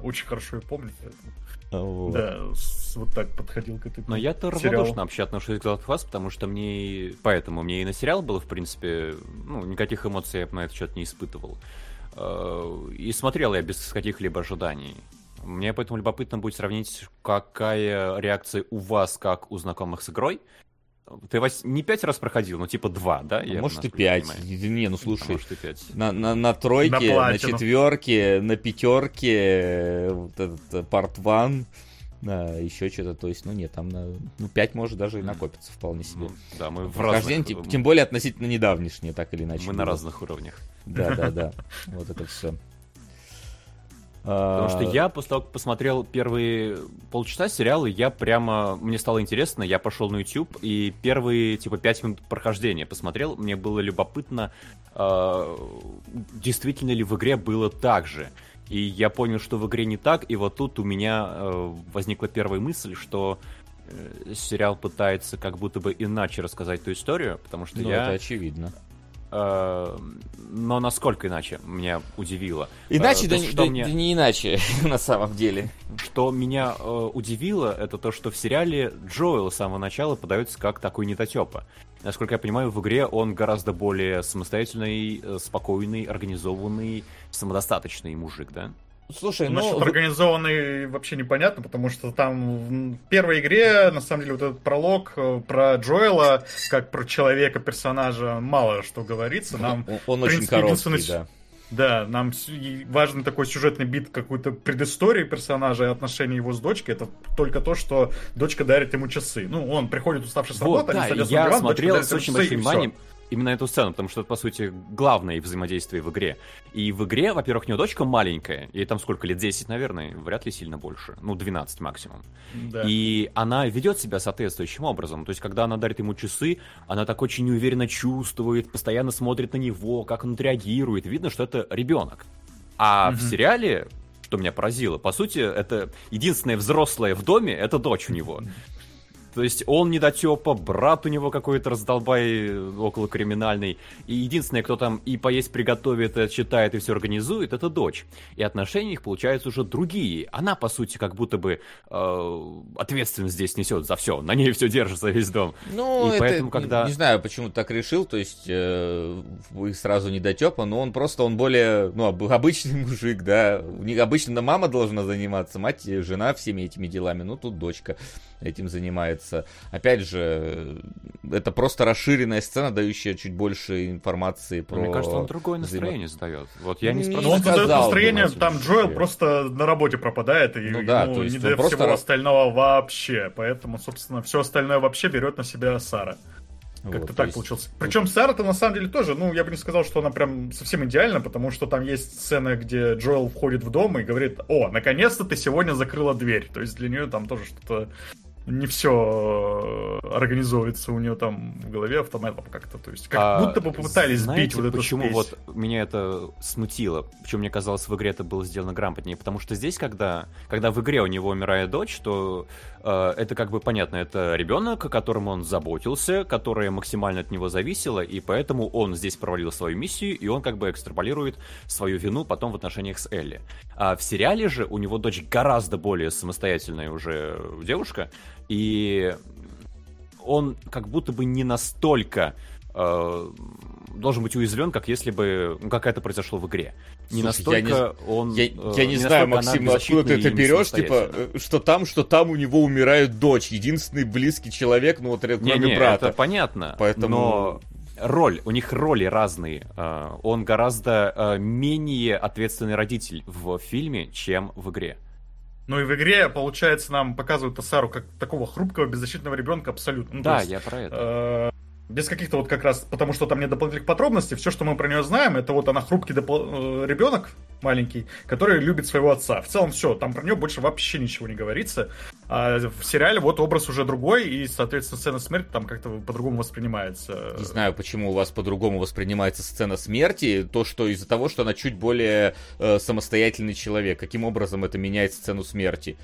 Очень хорошо ее помню. поэтому, Вот. Да, с- вот так подходил к этой Но я-то равнодушно вообще отношусь к The Last of Us, потому что мне... и- Поэтому мне и на сериал было, в принципе... Ну, никаких эмоций я на этот счет не испытывал. Э, И смотрел я без каких-либо ожиданий. Мне поэтому любопытно будет сравнить, какая реакция у вас, как у знакомых с игрой. Ты Вась, не пять раз проходил, ну типа два, да? Я Может и пять. понимаю. Не, ну А слушай, может и пять. на, на, на тройке, На на, четверке, на пятерке, э, вот этот парт ван, еще что-то, то есть, ну нет, там на, ну 5 может даже и накопиться вполне себе. Да, мы в разных... тем, тем более относительно недавнешнее, так или иначе. Мы на было. разных уровнях. Да, да, да. Вот это все. Потому что я после того, как посмотрел первые полчаса сериала, я прямо... Мне стало интересно, я пошел на YouTube и первые, типа, пять минут прохождения посмотрел. Мне было любопытно, э, действительно ли в игре было так же. И я понял, что в игре не так, и вот тут у меня э, возникла первая мысль, что э, сериал пытается как будто бы иначе рассказать ту историю, потому что Ну, я... это очевидно. Э, но насколько иначе меня удивило. Иначе, Э, да, что да- мне- да не иначе, на самом деле. Что меня э, удивило, это то, что в сериале Джоэл с самого начала подается как такой недотепа. Насколько я понимаю, в игре он гораздо более самостоятельный, э, спокойный, организованный, самодостаточный мужик, да? Слушай, ну... Насчет организованный вообще непонятно, потому что там в первой игре, на самом деле, вот этот пролог э, про Джоэла, как про человека, персонажа, мало что говорится. Нам, он, он в очень принципе, короткий, да. да, нам важен такой сюжетный бит, какую-то предысторию персонажа и отношения его с дочкой. Это только то, что дочка дарит ему часы. Ну, он приходит уставший с Вот, работы, они да, садятся на я диван, дочка смотрел дарит с очень большим вниманием именно эту сцену, потому что это, по сути, главное взаимодействие в игре. И в игре, во-первых, у него дочка маленькая, ей там сколько лет, 10, наверное, вряд ли сильно больше, ну, 12 максимум. Да. И она ведет себя соответствующим образом. То есть, когда она дарит ему часы, она так очень неуверенно чувствует, постоянно смотрит на него, как он отреагирует. Видно, что это ребенок. А в Мгм. сериале что меня поразило. По сути, это единственная взрослая в доме, это дочь у него. То есть он недотепа, брат у него какой-то раздолбай около криминальный. И единственное, кто там и поесть приготовит, и читает, и все организует, это дочь. И отношения их получаются уже другие. Она, по сути, как будто бы э, ответственность здесь несет за все. На ней все держится весь дом. Ну, и это, поэтому, когда... не, не знаю, почему так решил. То есть э, сразу недотепа, но он просто, он более, ну, обычный мужик, да. Обычно мама должна заниматься, мать, жена всеми этими делами. Ну, тут дочка этим занимается. Опять же, это просто расширенная сцена, дающая чуть больше информации про... Мне кажется, он другое настроение задает. Вот я не спросил. Ну, он задает настроение, там Джоэл просто на работе пропадает, и ну, ему да, не дает всего просто... остального вообще. Поэтому, собственно, все остальное вообще берет на себя Сара. Как-то вот, так есть... получилось. Причем Сара-то на самом деле тоже, ну, я бы не сказал, что она прям совсем идеальна, потому что там есть сцена, где Джоэл входит в дом и говорит, о, наконец-то ты сегодня закрыла дверь. То есть для нее там тоже что-то не все э, организовывается у нее там в голове автоматом как-то. То есть как а, будто бы попытались знаете, сбить вот эту почему спесь. вот меня это смутило? Почему мне казалось, в игре это было сделано грамотнее? Потому что здесь, когда, когда в игре у него умирает дочь, то э, это как бы понятно, это ребенок, о котором он заботился, которая максимально от него зависела, и поэтому он здесь провалил свою миссию, и он как бы экстраполирует свою вину потом в отношениях с Элли. А в сериале же у него дочь гораздо более самостоятельная уже девушка, и он как будто бы не настолько э, должен быть уязвлен, как если бы, ну, как это произошло в игре. Не Слушай, настолько я не, он... Я, э, я не, не знаю, Максим, откуда ты это берешь, типа, э, что там, что там у него умирает дочь, единственный близкий человек, ну вот кроме не, не, брата. это понятно, Поэтому... но роль, у них роли разные. Э, он гораздо менее ответственный родитель в фильме, чем в игре. Ну и в игре, получается, нам показывают Асару как такого хрупкого, беззащитного ребенка абсолютно. Ну, да, есть, я про это. Э, без каких-то вот как раз, потому что там нет дополнительных подробностей, все, что мы про нее знаем, это вот она хрупкий допол- э, ребенок маленький, который любит своего отца. В целом все, там про нее больше вообще ничего не говорится. А в сериале вот образ уже другой, и, соответственно, сцена смерти там как-то по-другому воспринимается. Не знаю, почему у вас по-другому воспринимается сцена смерти, то, что из-за того, что она чуть более э, самостоятельный человек. Каким образом это меняет сцену смерти?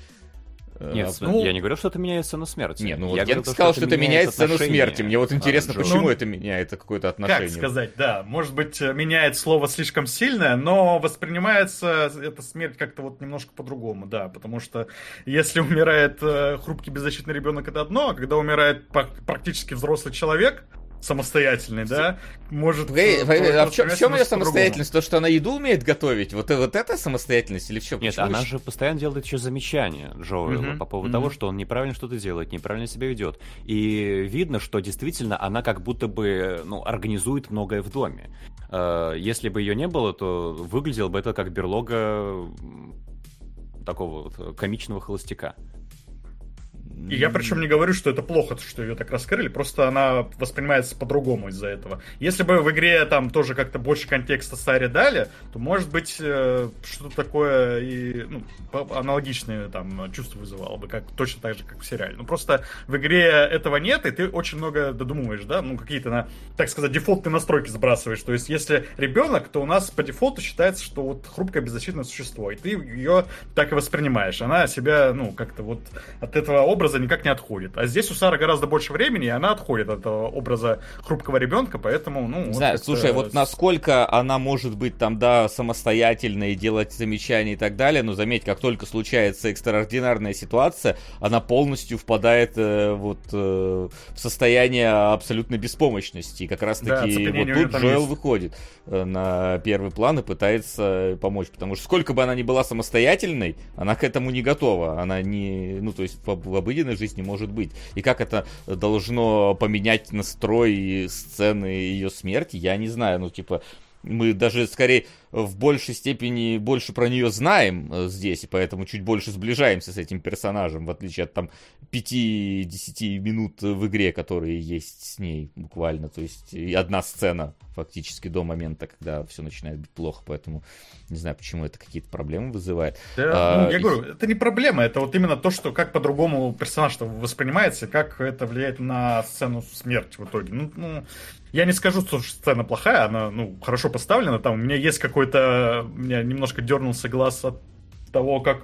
Нет, а, ну, я не говорю, что это меняет сцену смерти. Нет, ну вот я, я говорю, сказал, что, это меняет сцену смерти. Мне вот интересно, а, почему ну, это меняет какое-то отношение. Как сказать, да. Может быть, меняет слово слишком сильное, но воспринимается эта смерть как-то вот немножко по-другому, да. Потому что если умирает э, хрупкий беззащитный ребенок, это одно, а когда умирает практически взрослый человек, самостоятельный, да? Может... Погоди, погоди, а в чем, в чем ее самостоятельность? То, что она еду умеет готовить? Вот, вот это самостоятельность или в чем? Нет, она же постоянно делает еще замечания Джоэлу mm-hmm. по поводу mm-hmm. того, что он неправильно что-то делает, неправильно себя ведет. И видно, что действительно она как будто бы ну, организует многое в доме. Э, если бы ее не было, то выглядело бы это как берлога такого вот комичного холостяка. И я причем не говорю, что это плохо, что ее так раскрыли, просто она воспринимается по-другому из-за этого. Если бы в игре там тоже как-то больше контекста Саре дали, то может быть э, что-то такое и ну, аналогичное там чувство вызывало бы, как точно так же, как в сериале. Ну просто в игре этого нет, и ты очень много додумываешь, да, ну какие-то на, так сказать, дефолтные настройки сбрасываешь. То есть если ребенок, то у нас по дефолту считается, что вот хрупкое беззащитное существо, и ты ее так и воспринимаешь. Она себя, ну, как-то вот от этого образа образа никак не отходит. А здесь у Сары гораздо больше времени, и она отходит от этого образа хрупкого ребенка, поэтому, ну... Не знаю, слушай, вот насколько она может быть там, да, самостоятельной, делать замечания и так далее, но заметь, как только случается экстраординарная ситуация, она полностью впадает э, вот э, в состояние абсолютной беспомощности. И как раз-таки да, вот тут Джоэл есть. выходит э, на первый план и пытается помочь, потому что сколько бы она ни была самостоятельной, она к этому не готова. Она не, ну, то есть в, в обыденной жизни может быть. И как это должно поменять настрой сцены ее смерти, я не знаю. Ну, типа, мы даже скорее в большей степени больше про нее знаем э, здесь, и поэтому чуть больше сближаемся с этим персонажем, в отличие от там 5-10 минут в игре, которые есть с ней буквально. То есть и одна сцена фактически до момента, когда все начинает быть плохо, поэтому не знаю, почему это какие-то проблемы вызывает. Да, а, ну, я и... говорю, это не проблема, это вот именно то, что как по-другому персонаж воспринимается, как это влияет на сцену смерти в итоге. Ну, ну, я не скажу, что сцена плохая, она ну, хорошо поставлена. Там у меня есть какой-то. У меня немножко дернулся глаз от того, как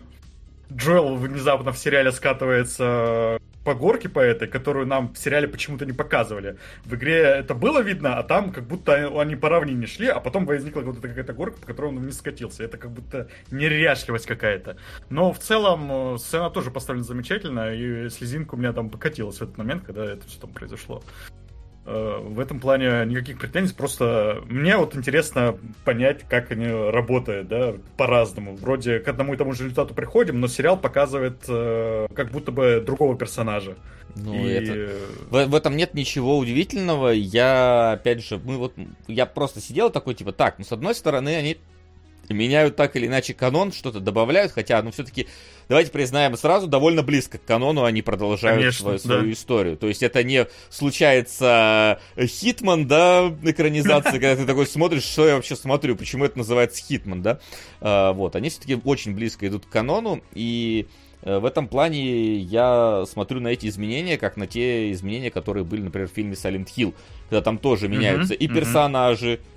Джоэл внезапно в сериале скатывается по горке по этой, которую нам в сериале почему-то не показывали. В игре это было видно, а там как будто они по равнине шли, а потом возникла вот эта какая-то горка, по которой он не скатился. Это как будто неряшливость какая-то. Но в целом э, сцена тоже поставлена замечательно, и слезинка у меня там покатилась в этот момент, когда это все там произошло. Э, в этом плане никаких претензий, просто мне вот интересно понять, как они работают, да, по-разному. Вроде к одному и тому же результату приходим, но сериал показывает э, как будто бы другого персонажа. Ну, и... это... в, в этом нет ничего удивительного. Я, опять же, мы вот, я просто сидел такой, типа, так, ну, с одной стороны, они меняют так или иначе канон, что-то добавляют, хотя, ну, все-таки, давайте признаем сразу, довольно близко к канону они продолжают Конечно, свою, свою да. историю. То есть это не случается э, Хитман, да, экранизация, когда ты такой смотришь, что я вообще смотрю, почему это называется Хитман, да. А, вот, они все-таки очень близко идут к канону, и э, в этом плане я смотрю на эти изменения, как на те изменения, которые были, например, в фильме Silent Hill, когда там тоже меняются mm-hmm, и персонажи, mm-hmm Э,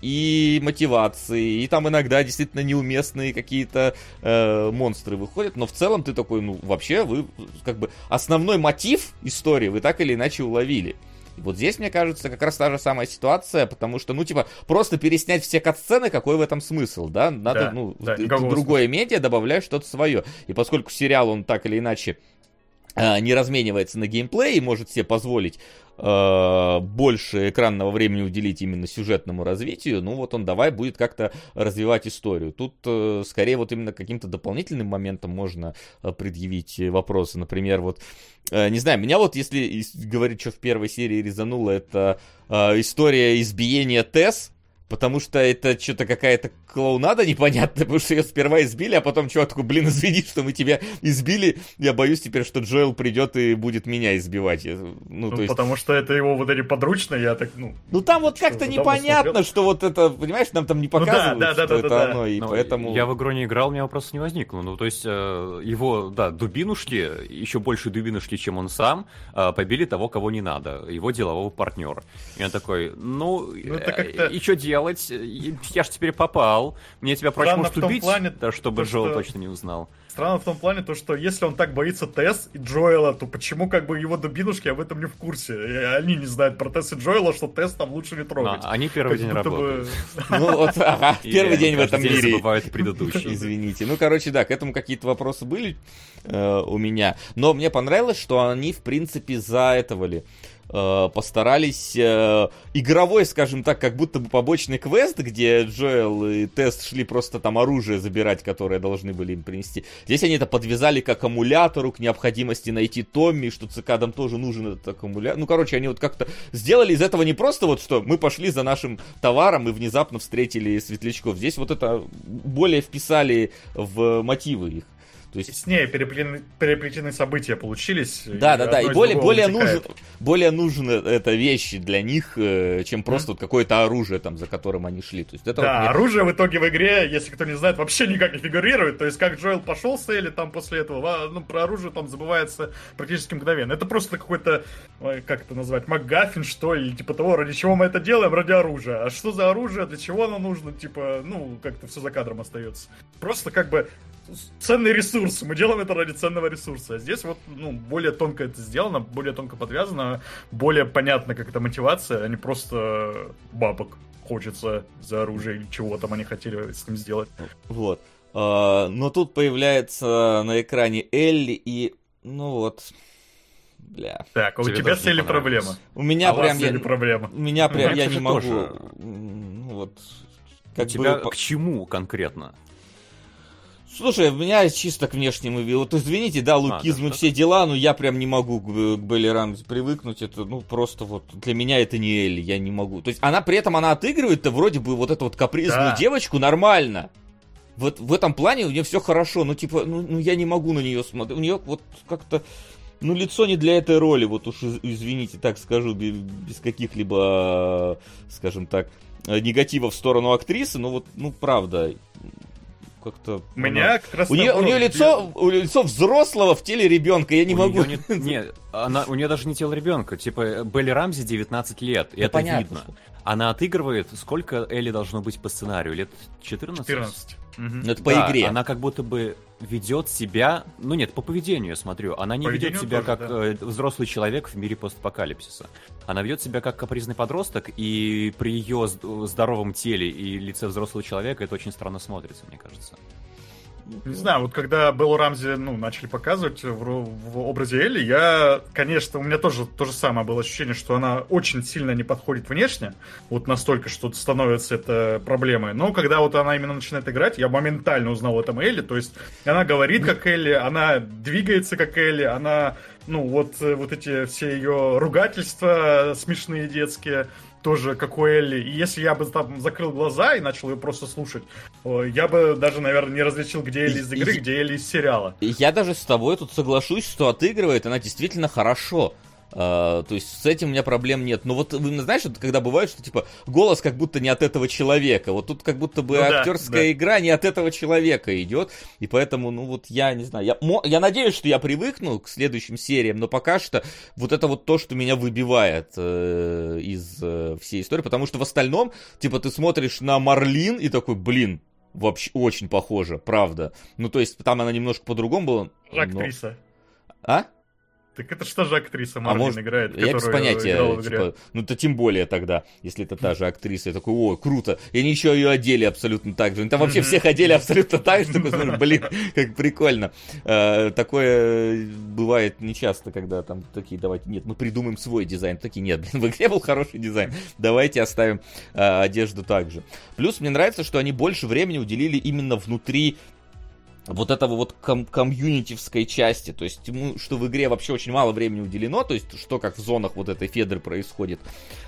и мотивации, и там иногда действительно неуместные какие-то э, монстры выходят, но в целом ты такой, ну, вообще, вы, как бы, основной мотив истории вы так или иначе уловили. И вот здесь, мне кажется, как раз та же самая ситуация, потому что, ну, типа, просто переснять все кат-сцены, какой в этом смысл, да? Надо, да, ну, да, другое смысла. медиа, добавлять что-то свое. И поскольку сериал, он так или иначе э, не разменивается на геймплей и может себе позволить э, больше экранного времени уделить именно сюжетному развитию, ну вот он давай будет как-то развивать историю. Тут э, скорее вот именно каким-то дополнительным моментом можно э, предъявить вопросы. Например, вот, не знаю, меня вот если говорить, что в первой серии резануло, это история избиения Тесс, Потому что это что-то какая-то клоунада непонятная, потому что ее сперва избили, а потом чувак такой, блин, извини, что мы тебя избили. Я боюсь теперь, что Джоэл придет и будет меня избивать. Ну, ну то есть... Потому что это его вот эти подручные, я так, ну... Ну там вот как-то непонятно, что вот это, понимаешь, нам там не показывают, ну, да, да, что да, это да, оно, да. и Но поэтому... Я в игру не играл, у меня вопроса не возникло. Ну, то есть э, его, да, дубинушки, еще больше дубинушки, чем он сам, э, побили того, кого не надо, его делового партнера. И он такой, ну, ну э, и что делать? Делать? Я ж теперь попал. Мне тебя проще может убить, плане, да, чтобы то, Джоэл что... точно не узнал. Странно в том плане, то, что если он так боится Тесс и Джоэла, то почему как бы его дубинушки об этом не в курсе? И они не знают про Тесс и Джоэла, что Тесс там лучше не трогать. А, они первый день работают. Ну вот, ага, первый день в этом мире. забывают предыдущий. Извините. Ну, короче, да, к этому какие-то вопросы были э, у меня. Но мне понравилось, что они, в принципе, заэтовали Э, постарались э, игровой, скажем так, как будто бы побочный квест, где Джоэл и Тест шли просто там оружие забирать, которое должны были им принести. Здесь они это подвязали к аккумулятору, к необходимости найти Томми, что цикадам тоже нужен этот аккумулятор. Ну, короче, они вот как-то сделали из этого не просто вот что мы пошли за нашим товаром и внезапно встретили светлячков. Здесь вот это более вписали в мотивы их. То есть... С ней переплетены, переплетены события получились. Да, да, да. И более, более, нужен, более нужна эта вещь для них, э, чем просто mm. вот какое-то оружие, там, за которым они шли. То есть это да, вот мне... оружие в итоге в игре, если кто не знает, вообще никак не фигурирует. То есть как Джоэл пошел с Элли там после этого, ну, про оружие там забывается практически мгновенно. Это просто какой-то, как это назвать, МакГаффин, что ли, типа того, ради чего мы это делаем, ради оружия. А что за оружие, для чего оно нужно, типа, ну, как-то все за кадром остается. Просто как бы ценный ресурс. Мы делаем это ради ценного ресурса. А здесь вот ну, более тонко это сделано, более тонко подвязано, более понятно, как это мотивация, а не просто бабок хочется за оружие или чего там они хотели с ним сделать. Вот. А, но тут появляется на экране Элли и, ну вот, бля. Так, а у тебя с Элли проблема. У меня а прям я... проблема. У меня прям я не могу. Ну вот. Как у тебя бы... к чему конкретно? Слушай, у меня чисто к внешнему виду. Вот извините, да, лукизм а, да, и все дела, но я прям не могу к, к Белли Рамзи привыкнуть. Это, ну, просто вот для меня это не Элли, я не могу. То есть она при этом, она отыгрывает-то вроде бы вот эту вот капризную да. девочку нормально. Вот в этом плане у нее все хорошо, ну, типа, ну, ну я не могу на нее смотреть. У нее вот как-то, ну, лицо не для этой роли, вот уж извините, так скажу, без, без каких-либо, скажем так, негатива в сторону актрисы, но вот, ну, правда, как-то... Меня она... как раз у нее, у нее лицо, у лицо взрослого в теле ребенка, я не у могу... Не, не, она, у нее даже не тело ребенка. Типа, Белли Рамзи 19 лет, и да это понятно, видно. Что... Она отыгрывает, сколько Элли должно быть по сценарию? Лет 14? 14. Угу. Это по да, игре. Она как будто бы ведет себя, ну нет, по поведению я смотрю, она не ведет себя тоже, как да. Э, взрослый человек в мире постапокалипсиса. Она ведет себя как капризный подросток, и при ее здоровом теле и лице взрослого человека это очень странно смотрится, мне кажется. Не знаю, вот когда Беллу Рамзи, ну, начали показывать в, в образе Элли, я, конечно, у меня тоже то же самое было ощущение, что она очень сильно не подходит внешне, вот настолько, что становится это проблемой. Но когда вот она именно начинает играть, я моментально узнал этом Элли, то есть она говорит как Элли, она двигается как Элли, она, ну, вот, вот эти все ее ругательства смешные детские, тоже как у Элли. И если я бы там закрыл глаза и начал ее просто слушать, я бы даже, наверное, не различил, где Элли из игры, где Элли из сериала. Я даже с тобой тут соглашусь, что отыгрывает она действительно хорошо. Uh, то есть с этим у меня проблем нет. Но вот вы знаешь, вот, когда бывает, что типа голос как будто не от этого человека. Вот тут как будто бы ну, актерская да, да. игра не от этого человека идет. И поэтому, ну вот я не знаю. Я, я надеюсь, что я привыкну к следующим сериям, но пока что вот это вот то, что меня выбивает э, из э, всей истории. Потому что в остальном, типа, ты смотришь на Марлин и такой, блин, вообще очень похоже, правда. Ну, то есть там она немножко по-другому была. Актриса. Но... А? Так это что же актриса Марлин а может, играет, Я без понятия, типа, ну это тем более тогда, если это та же актриса, я такой, о, круто. И они еще ее одели абсолютно так же. Там вообще всех одели абсолютно так же, такой, блин, как прикольно. А, такое бывает нечасто, когда там такие, давайте, нет, мы придумаем свой дизайн. Такие, нет, блин, в игре был хороший дизайн, давайте оставим а, одежду так же. Плюс мне нравится, что они больше времени уделили именно внутри вот этого вот ком- комьюнитивской части, то есть, ну, что в игре вообще очень мало времени уделено, то есть, что как в зонах вот этой Федры происходит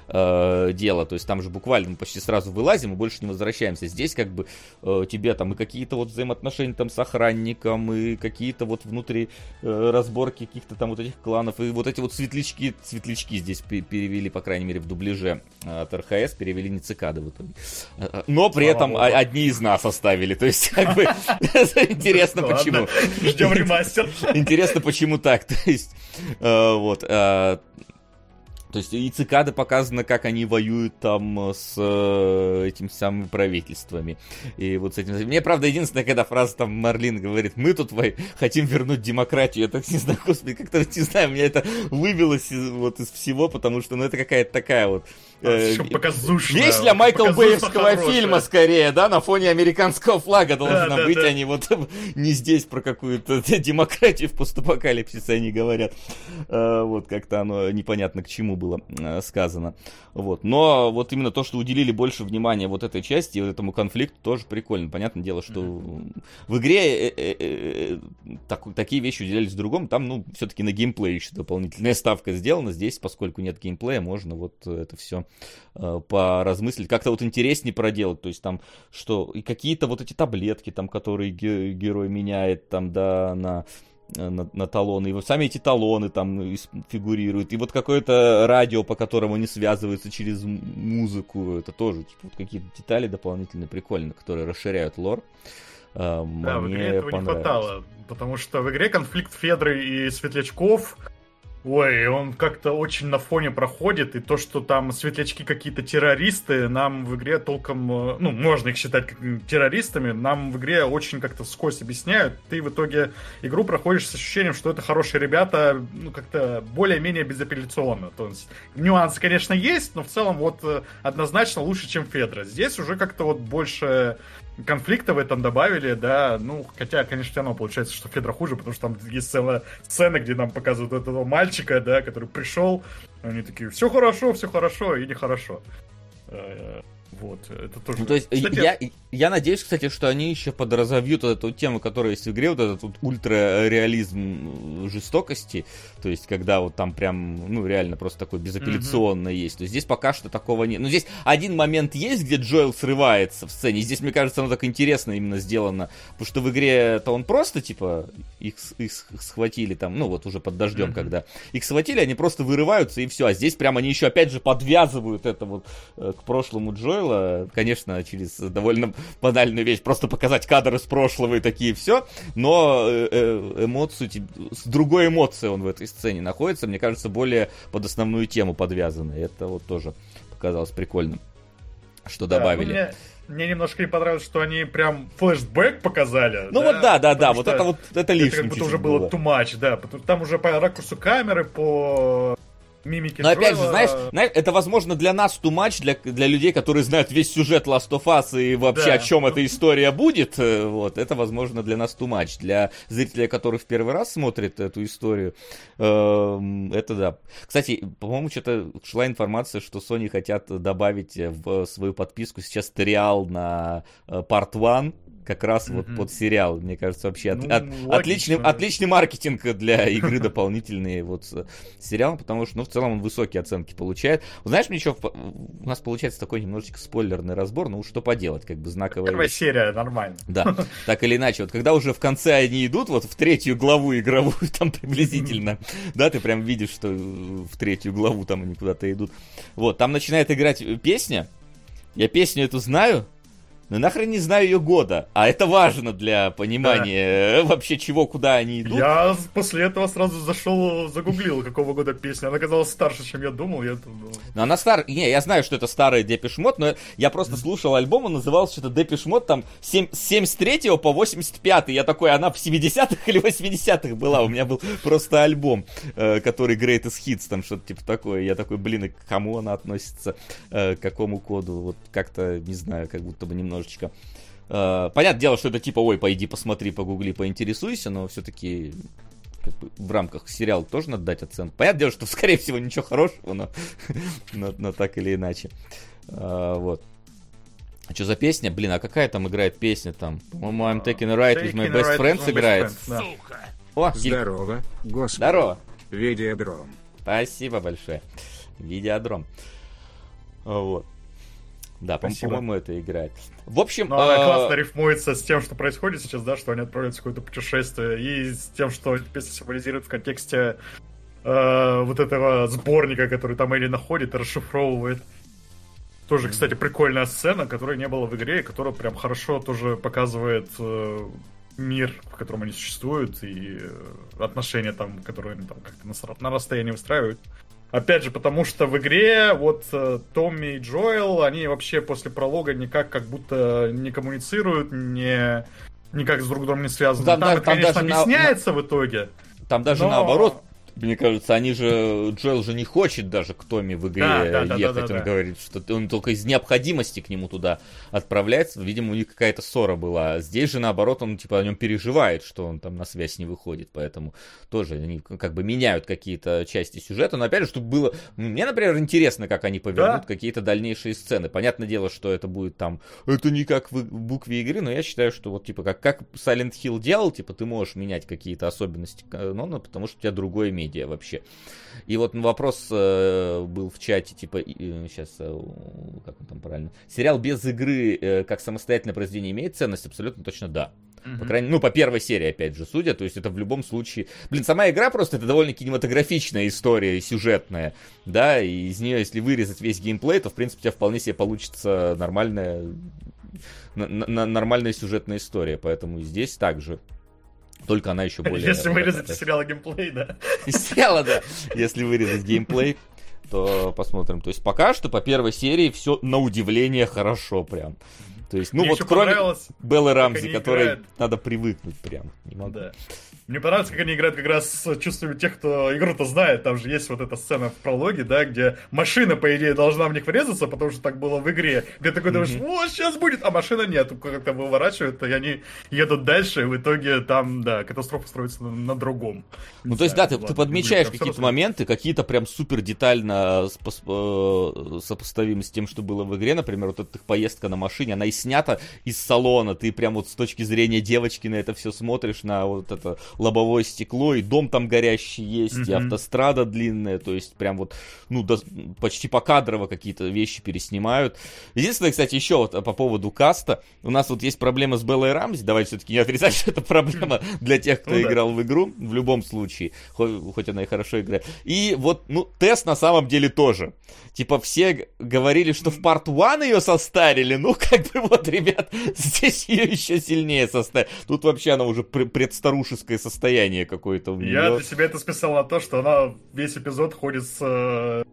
э, дело, то есть, там же буквально мы почти сразу вылазим и больше не возвращаемся. Здесь как бы э, тебе там и какие-то вот взаимоотношения там с охранником, и какие-то вот внутри э, разборки каких-то там вот этих кланов, и вот эти вот светлячки, светлячки здесь перевели, по крайней мере, в дубляже э, от РХС, перевели не цикады в итоге. Э, э, но при этом одни из нас оставили, то есть, как бы, Интересно, почему. Ждем ремастер. Интересно, почему так. То есть, вот. Э, то есть и цикады показано, как они воюют там с э, этими самыми правительствами. И вот с этим... Мне, правда, единственное, когда фраза там Марлин говорит, мы тут вой... хотим вернуть демократию, я так не знаю, господи, как-то, не знаю, меня это выбилось из, вот из всего, потому что, ну, это какая-то такая вот Э, показушная. Вещь для Майкл Бэевского фильма, скорее, да, на фоне американского флага должна да, быть, да, они вот не здесь про какую-то демократию в постапокалипсисе они говорят. Э, вот как-то оно непонятно к чему было э, сказано. Вот. Но вот именно то, что уделили больше внимания вот этой части, вот этому конфликту, тоже прикольно. Понятное дело, что mm-hmm. в игре э, э, так, такие вещи уделялись другом, там, ну, все-таки на геймплей еще дополнительная ставка сделана. Здесь, поскольку нет геймплея, можно вот это все поразмыслить, как-то вот интереснее проделать. То есть там, что и какие-то вот эти таблетки, там, которые ге- герой меняет, там, да, на Э, на, на талоны, и вот сами эти талоны там фигурируют, и вот какое-то радио, по которому они связываются через музыку, это тоже типа, вот какие-то детали дополнительные, прикольные, которые расширяют лор. Э, да, в игре этого не хватало, потому что в игре конфликт Федры и Светлячков Ой, он как-то очень на фоне проходит, и то, что там светлячки какие-то террористы, нам в игре толком, э, ну, можно их считать террористами, нам в игре очень как-то сквозь объясняют. Ты в итоге игру проходишь с ощущением, что это хорошие ребята, ну, как-то более-менее безапелляционно. То есть нюансы, конечно, есть, но в целом вот э, однозначно лучше, чем Федра. Здесь уже как-то вот больше конфликта в этом добавили, да, ну, хотя, конечно, все равно получается, что Федра хуже, потому что там есть целая сцена, где нам показывают этого мальчика, да, который пришел, они такие, все хорошо, все хорошо и нехорошо. Вот, это тоже... Ну, то есть, кстати, я, я надеюсь, кстати, что они еще подразовьют вот эту тему, которая есть в игре, вот этот вот ультра-реализм жестокости, то есть, когда вот там прям, ну, реально просто такой безапелляционно mm-hmm. есть. То есть, здесь пока что такого нет. Ну, здесь один момент есть, где Джоэл срывается в сцене, здесь, мне кажется, оно так интересно именно сделано, потому что в игре-то он просто, типа, их, их схватили там, ну, вот уже под дождем, mm-hmm. когда их схватили, они просто вырываются и все, а здесь прям они еще, опять же, подвязывают это вот э, к прошлому Джоэла, стоило, конечно, через довольно банальную вещь, просто показать кадры с прошлого и такие все, но э, э, эмоцию, с другой эмоцией он в этой сцене находится, мне кажется, более под основную тему подвязанной. Это вот тоже показалось прикольным, что добавили. Да, мне немножко не понравилось, что они прям флешбэк показали. Ну да? вот да, да, да, вот это вот это лишним Это как будто уже было too much, да. Там уже по ракурсу камеры, по мимике Но опять же, знаешь, это возможно для нас too much, для, для людей, которые знают весь сюжет Last of Us и вообще Да. о чем эта история будет, э, вот, это возможно для нас too much. Для зрителя, который в первый раз смотрит эту историю, эм, это да. Кстати, по-моему, что-то шла информация, что Sony хотят добавить в свою подписку сейчас сериал на э, Part 1, как раз вот под сериал. Мне кажется, вообще от- Ну, от- логично. отличный, отличный маркетинг для игры дополнительные вот с сериалом, потому что, ну, в целом он высокие оценки получает. Знаешь, мне что, у нас получается такой немножечко спойлерный разбор, ну, что поделать, как бы знаковая Первая серия нормально. Да, так или иначе, вот когда уже в конце они идут, вот в третью главу игровую, там приблизительно, да, ты прям видишь, что в третью главу там они куда-то идут. Вот, там начинает играть песня, я песню эту знаю, но нахрен не знаю ее года, а это важно для понимания э, вообще чего, куда они идут. Я после этого сразу зашел, загуглил, какого года песня. Она казалась старше, чем я думал. Я думал, Но она старая. Не, я знаю, что это старый Депиш Мод, но я просто слушал альбом, он назывался что-то Депиш Мод там 7, с 73 по 85. Я такой, она в 70-х или 80-х была. У меня был просто альбом, э, который Greatest Hits, там что-то типа такое. Я такой, блин, и к кому она относится, э, к какому коду? Вот как-то, не знаю, как будто бы немножечко. Э, понятное дело, что это типа, ой, пойди посмотри, погугли, поинтересуйся, но все-таки как бы в рамках сериала тоже надо дать оценку. Понятное дело, что, скорее всего, ничего хорошего, но, но, но так или иначе. А, вот. А что за песня? Блин, а какая там играет песня там? По-моему, I'm taking a ride with my best friends играет. да. О, Здорово, господи. здорово. Видеодром. Спасибо большое. Видеодром. Вот. Да, Спасибо. по-моему, это играет. В общем, Но она а, классно рифмуется с тем, что происходит сейчас, да, что они отправляются в какое-то путешествие, и с тем, что эта песня символизирует в контексте э, вот этого сборника, который там Элли находит и расшифровывает. Тоже, кстати, прикольная сцена, которой не было в игре, и которая прям хорошо тоже показывает э, мир, в котором они существуют, и э, отношения там, которые они там как-то на, на расстоянии выстраивают. Опять же, потому что в игре вот э, Томми и Джоэл, они вообще после пролога никак как будто не коммуницируют, не никак с друг другом не связаны. Там Там, это, там конечно, даже на- объясняется в итоге. там даже но- наоборот, мне кажется, они же, Джоэл же не хочет даже к Томми в игре Да, да, ехать. да, да, он да. говорит, что он только из необходимости к нему туда отправляется. Видимо, у них какая-то ссора была. Здесь же, наоборот, он типа о нем переживает, что он там на связь не выходит. Поэтому тоже они как бы меняют какие-то части сюжета. Но опять же, чтобы было... ну, Мне, например, интересно, как они повернут Да. какие-то дальнейшие сцены. Понятное дело, что это будет там... Это не как в букве игры, но я считаю, что вот типа как, как Silent Hill делал, типа ты можешь менять какие-то особенности канона, потому что у тебя другое медиа вообще. И вот вопрос э, был в чате, типа, сейчас, как он там правильно, сериал без игры э, как самостоятельное произведение имеет ценность? Абсолютно точно да. По крайней ну, по первой серии, опять же, судя, то есть это в любом случае... Блин, сама игра просто это довольно кинематографичная история, сюжетная, да, и из нее, если вырезать весь геймплей, то, в принципе, у тебя вполне себе получится нормальная, на- на- нормальная сюжетная история, поэтому здесь также. Только она еще более... Если вырезать из сериала геймплей, да. из сериала, да. Если вырезать геймплей, то посмотрим. То есть пока что по первой серии все на удивление хорошо прям. То есть, ну Мне вот кроме Беллы Рамзи, которой играют. надо привыкнуть прям. Не могу. Да. Мне понравилось, как они играют как раз с чувствами тех, кто игру-то знает. Там же есть вот эта сцена в прологе, да, где машина, по идее, должна в них врезаться, потому что так было в игре. Где такой думаешь, вот, сейчас будет, а машина нет. Как-то выворачивают, и они едут дальше, и в итоге там, да, катастрофа строится на, на другом. Ну, Не то есть, знаю, да, ты, ладно, ты подмечаешь какие-то моменты, какие-то прям супер детально спос- э, сопоставимы с тем, что было в игре. Например, вот эта поездка на машине, она и снята из салона. Ты прям вот с точки зрения девочки на это все смотришь, на вот это лобовое стекло, и дом там горящий есть, и Мгм. автострада длинная. То есть, прям вот, ну, до- почти покадрово какие-то вещи переснимают. Единственное, кстати, еще вот по поводу каста. У нас вот есть проблема с Беллой Рамзи. Давайте все-таки не отрицать, что это проблема для тех, кто Ну да. играл в игру. В любом случае. Хо- Хоть она и хорошо играет. И вот, ну, тест на самом деле тоже. Типа все говорили, что в Part 1 ее состарили. Ну, как бы вот, ребят, здесь ее еще сильнее состарили. Тут вообще она уже пр- предстарушеское состояние какое-то у Я нее. для себя это списал на то, что она весь эпизод ходит с э,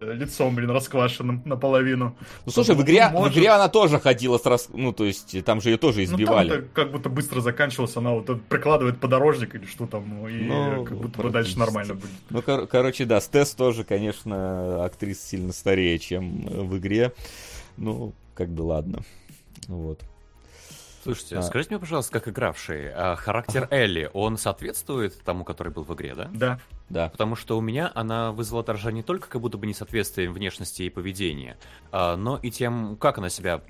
лицом, блин, расквашенным наполовину. Ну, слушай, в игре, может... в игре она тоже ходила с рас... Ну, то есть, там же ее тоже избивали. Ну, там как будто быстро заканчивалась, она вот прикладывает подорожник или что там, и ну, как будто бы дальше нормально будет. Ну, кор- короче, да, Стес тоже, конечно, актриса сильно старее, чем в игре. Ну, как бы ладно. Вот. Слушайте, а. скажите мне, пожалуйста, как игравший, а характер ага. Элли, он соответствует тому, который был в игре, да? Да. Да. Потому что у меня она вызвала отражение не только как будто бы несоответствием внешности и поведения, а, но и тем, как она себя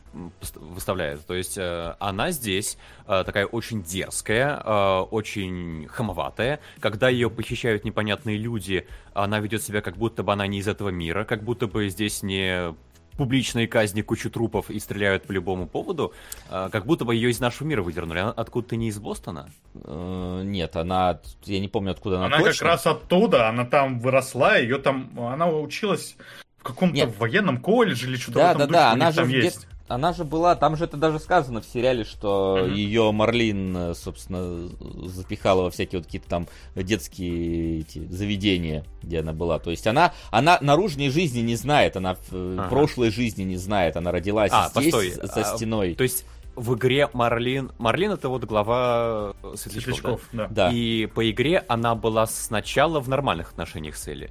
выставляет. То есть а, она здесь а, такая очень дерзкая, а, очень хамоватая. Когда ее похищают непонятные люди, она ведет себя как будто бы она не из этого мира, как будто бы здесь не публичные казни, кучу трупов и стреляют по любому поводу, а, как будто бы ее из нашего мира выдернули. Она откуда-то не из Бостона? Э, нет, она, я не помню, откуда она Она точно. как раз оттуда, она там выросла, ее там, она училась в каком-то военном колледже или что-то да, в этом да, духе, да, она же там есть она же была, там же это даже сказано в сериале, что mm-hmm. ее Марлин, э, собственно, запихала во всякие вот какие-то там детские эти заведения, где она была. То есть она, она наружной жизни не знает, она в ага. прошлой жизни не знает, она родилась а, здесь, постой. за а, стеной. То есть в игре Марлин... Марлин это вот глава Светлячков, Светлячков да? да. И по игре она была сначала в нормальных отношениях с Элли.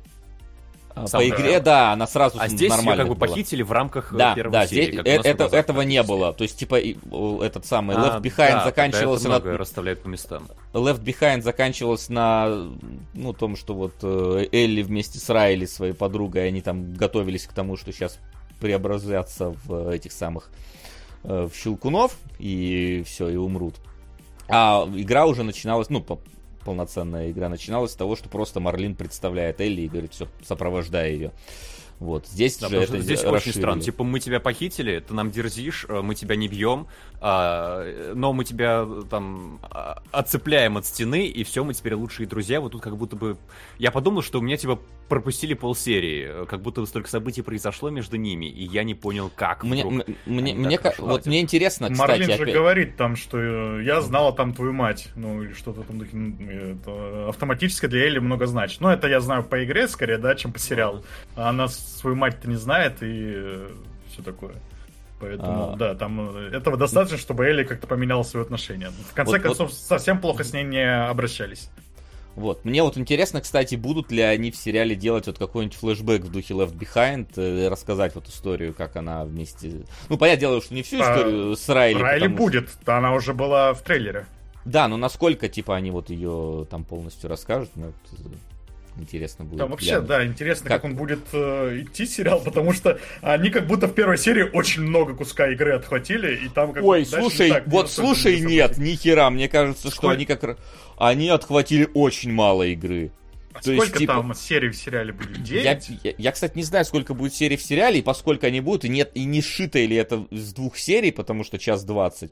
А, Сам по игре, да, она сразу А здесь ее как бы была. похитили в рамках э, да, первой да, серии. Здесь, э, это, этого не было. То есть, типа, этот самый а, Left Behind да, заканчивался на... расставляет по местам. Left Behind заканчивался на ну, том, что вот э, Элли вместе с Райли, своей подругой, они там готовились к тому, что сейчас преобразятся в этих самых в щелкунов и все, и умрут. А игра уже начиналась, ну, по, полноценная игра начиналась с того, что просто Марлин представляет Элли и говорит, все, сопровождай ее. Вот, здесь да, же это здесь расширили. очень странно. Типа, мы тебя похитили, ты нам дерзишь, э, мы тебя не бьем, а, но мы тебя там а, отцепляем от стены, и все, мы теперь лучшие друзья. Вот тут как будто бы... Я подумал, что у меня типа пропустили полсерии, как будто столько событий произошло между ними, и я не понял, как. Мне, мне, мне как, вот мне интересно, кстати, Марлин же опять... говорит там, что э, я знала там твою мать, ну или что-то там это автоматически для Элли много значит. Но это я знаю по игре скорее, да, чем по сериалу. Она свою мать-то не знает и э, все такое. Поэтому, а... да, там э, этого достаточно, чтобы Элли как-то поменяла свои отношения. В конце вот, концов, вот... совсем плохо с ней не обращались. Вот. Мне вот интересно, кстати, будут ли они в сериале делать вот какой-нибудь флешбэк в духе Left Behind, э, рассказать вот историю, как она вместе... Ну, понятное дело, что не всю а, историю а, с Райли. Райли будет, что... она уже была в трейлере. Да, но насколько, типа, они вот ее там полностью расскажут, ну, это Интересно будет. Там вообще, глянуть. да, интересно, как, как он будет э, идти сериал, потому что они как будто в первой серии очень много куска игры отхватили, и там как Ой, слушай, так, вот слушай, нет, ни хера, мне кажется, Сколько? что они как они отхватили очень мало игры. А То сколько есть, типа, там серий в сериале будет? 9? Я, я, я, кстати, не знаю, сколько будет серий в сериале, и поскольку они будут, и нет, и не сшито ли это с двух серий, потому что час двадцать.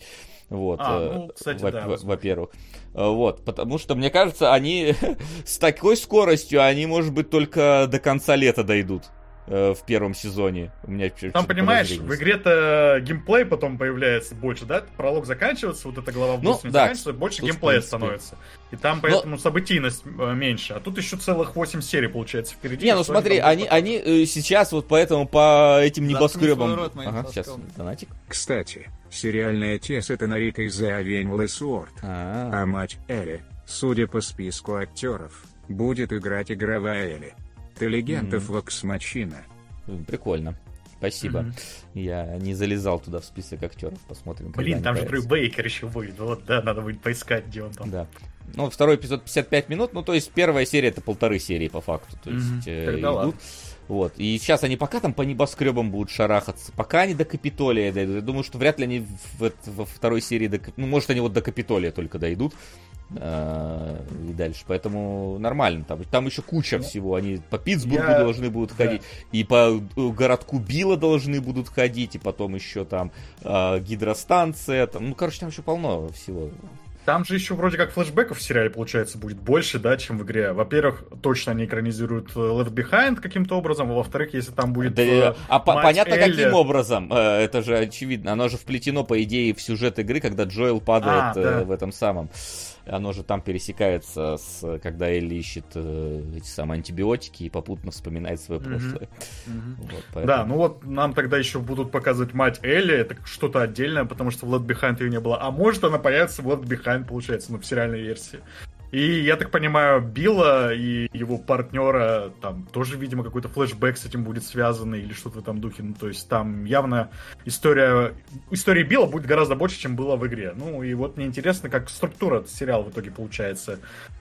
Вот, а, э, ну, кстати, во- да, во-первых. Вот, потому что, мне кажется, они с такой скоростью, они, может быть, только до конца лета дойдут э, в первом сезоне. У меня Там, понимаешь, в игре-то геймплей потом появляется больше, да? Пролог заканчивается, вот эта глава в ну, да, заканчивается, больше геймплея становится. И там поэтому Но... событийность э, меньше. А тут еще целых 8 серий, получается, впереди. Не, ну смотри, они, они сейчас вот поэтому по этим небоскребам... Ага, сейчас, донатик. Кстати, сериальная тес это Нарика из The Avenue Sword. А, мать Элли, судя по списку актеров, будет играть игровая Элли. Ты легенда mm-hmm. Вокс Мачина. Прикольно. Спасибо. Mm-hmm. Я не залезал туда в список актеров. Посмотрим. Блин, там же Дрю Бейкер еще будет. Вот, да, надо будет поискать, где он там. Да. Ну, второй эпизод 55 минут. Ну, то есть первая серия это полторы серии по факту. То есть mm-hmm. э, идут. Вот. И сейчас они пока там по небоскребам будут шарахаться, пока они до Капитолия дойдут. Я думаю, что вряд ли они в, во второй серии до... Ну, может, они вот до Капитолия только дойдут. А, и дальше. Поэтому нормально. Там, там еще куча ну, всего. Они по Питтсбургу Я... должны будут ходить, да. и по э, городку Билла должны будут ходить, и потом еще там э, гидростанция. Там, ну, короче, там еще полно всего. Там же еще вроде как флешбеков в сериале, получается, будет больше, да, чем в игре. Во-первых, точно они экранизируют э, Left Behind каким-то образом, а во-вторых, если там будет... Да, э, а понятно, Элли... каким образом? Э, это же очевидно. Оно же вплетено, по идее, в сюжет игры, когда Джоэл падает а, да. в этом самом оно же там пересекается с, когда Элли ищет э, эти самые антибиотики и попутно вспоминает свое прошлое. Mm-hmm. Mm-hmm. Вот, поэтому... Да, ну вот нам тогда еще будут показывать мать Элли, это что-то отдельное, потому что в Left Behind ее не было. А может она появится в Left Behind, получается, ну, в сериальной версии. И, я так понимаю, Билла и его партнера, там тоже, видимо, какой-то флешбэк с этим будет связан или что-то в этом духе. Ну, то есть там явно история... История Билла будет гораздо больше, чем было в игре. Ну, и вот мне интересно, как структура сериала в итоге получается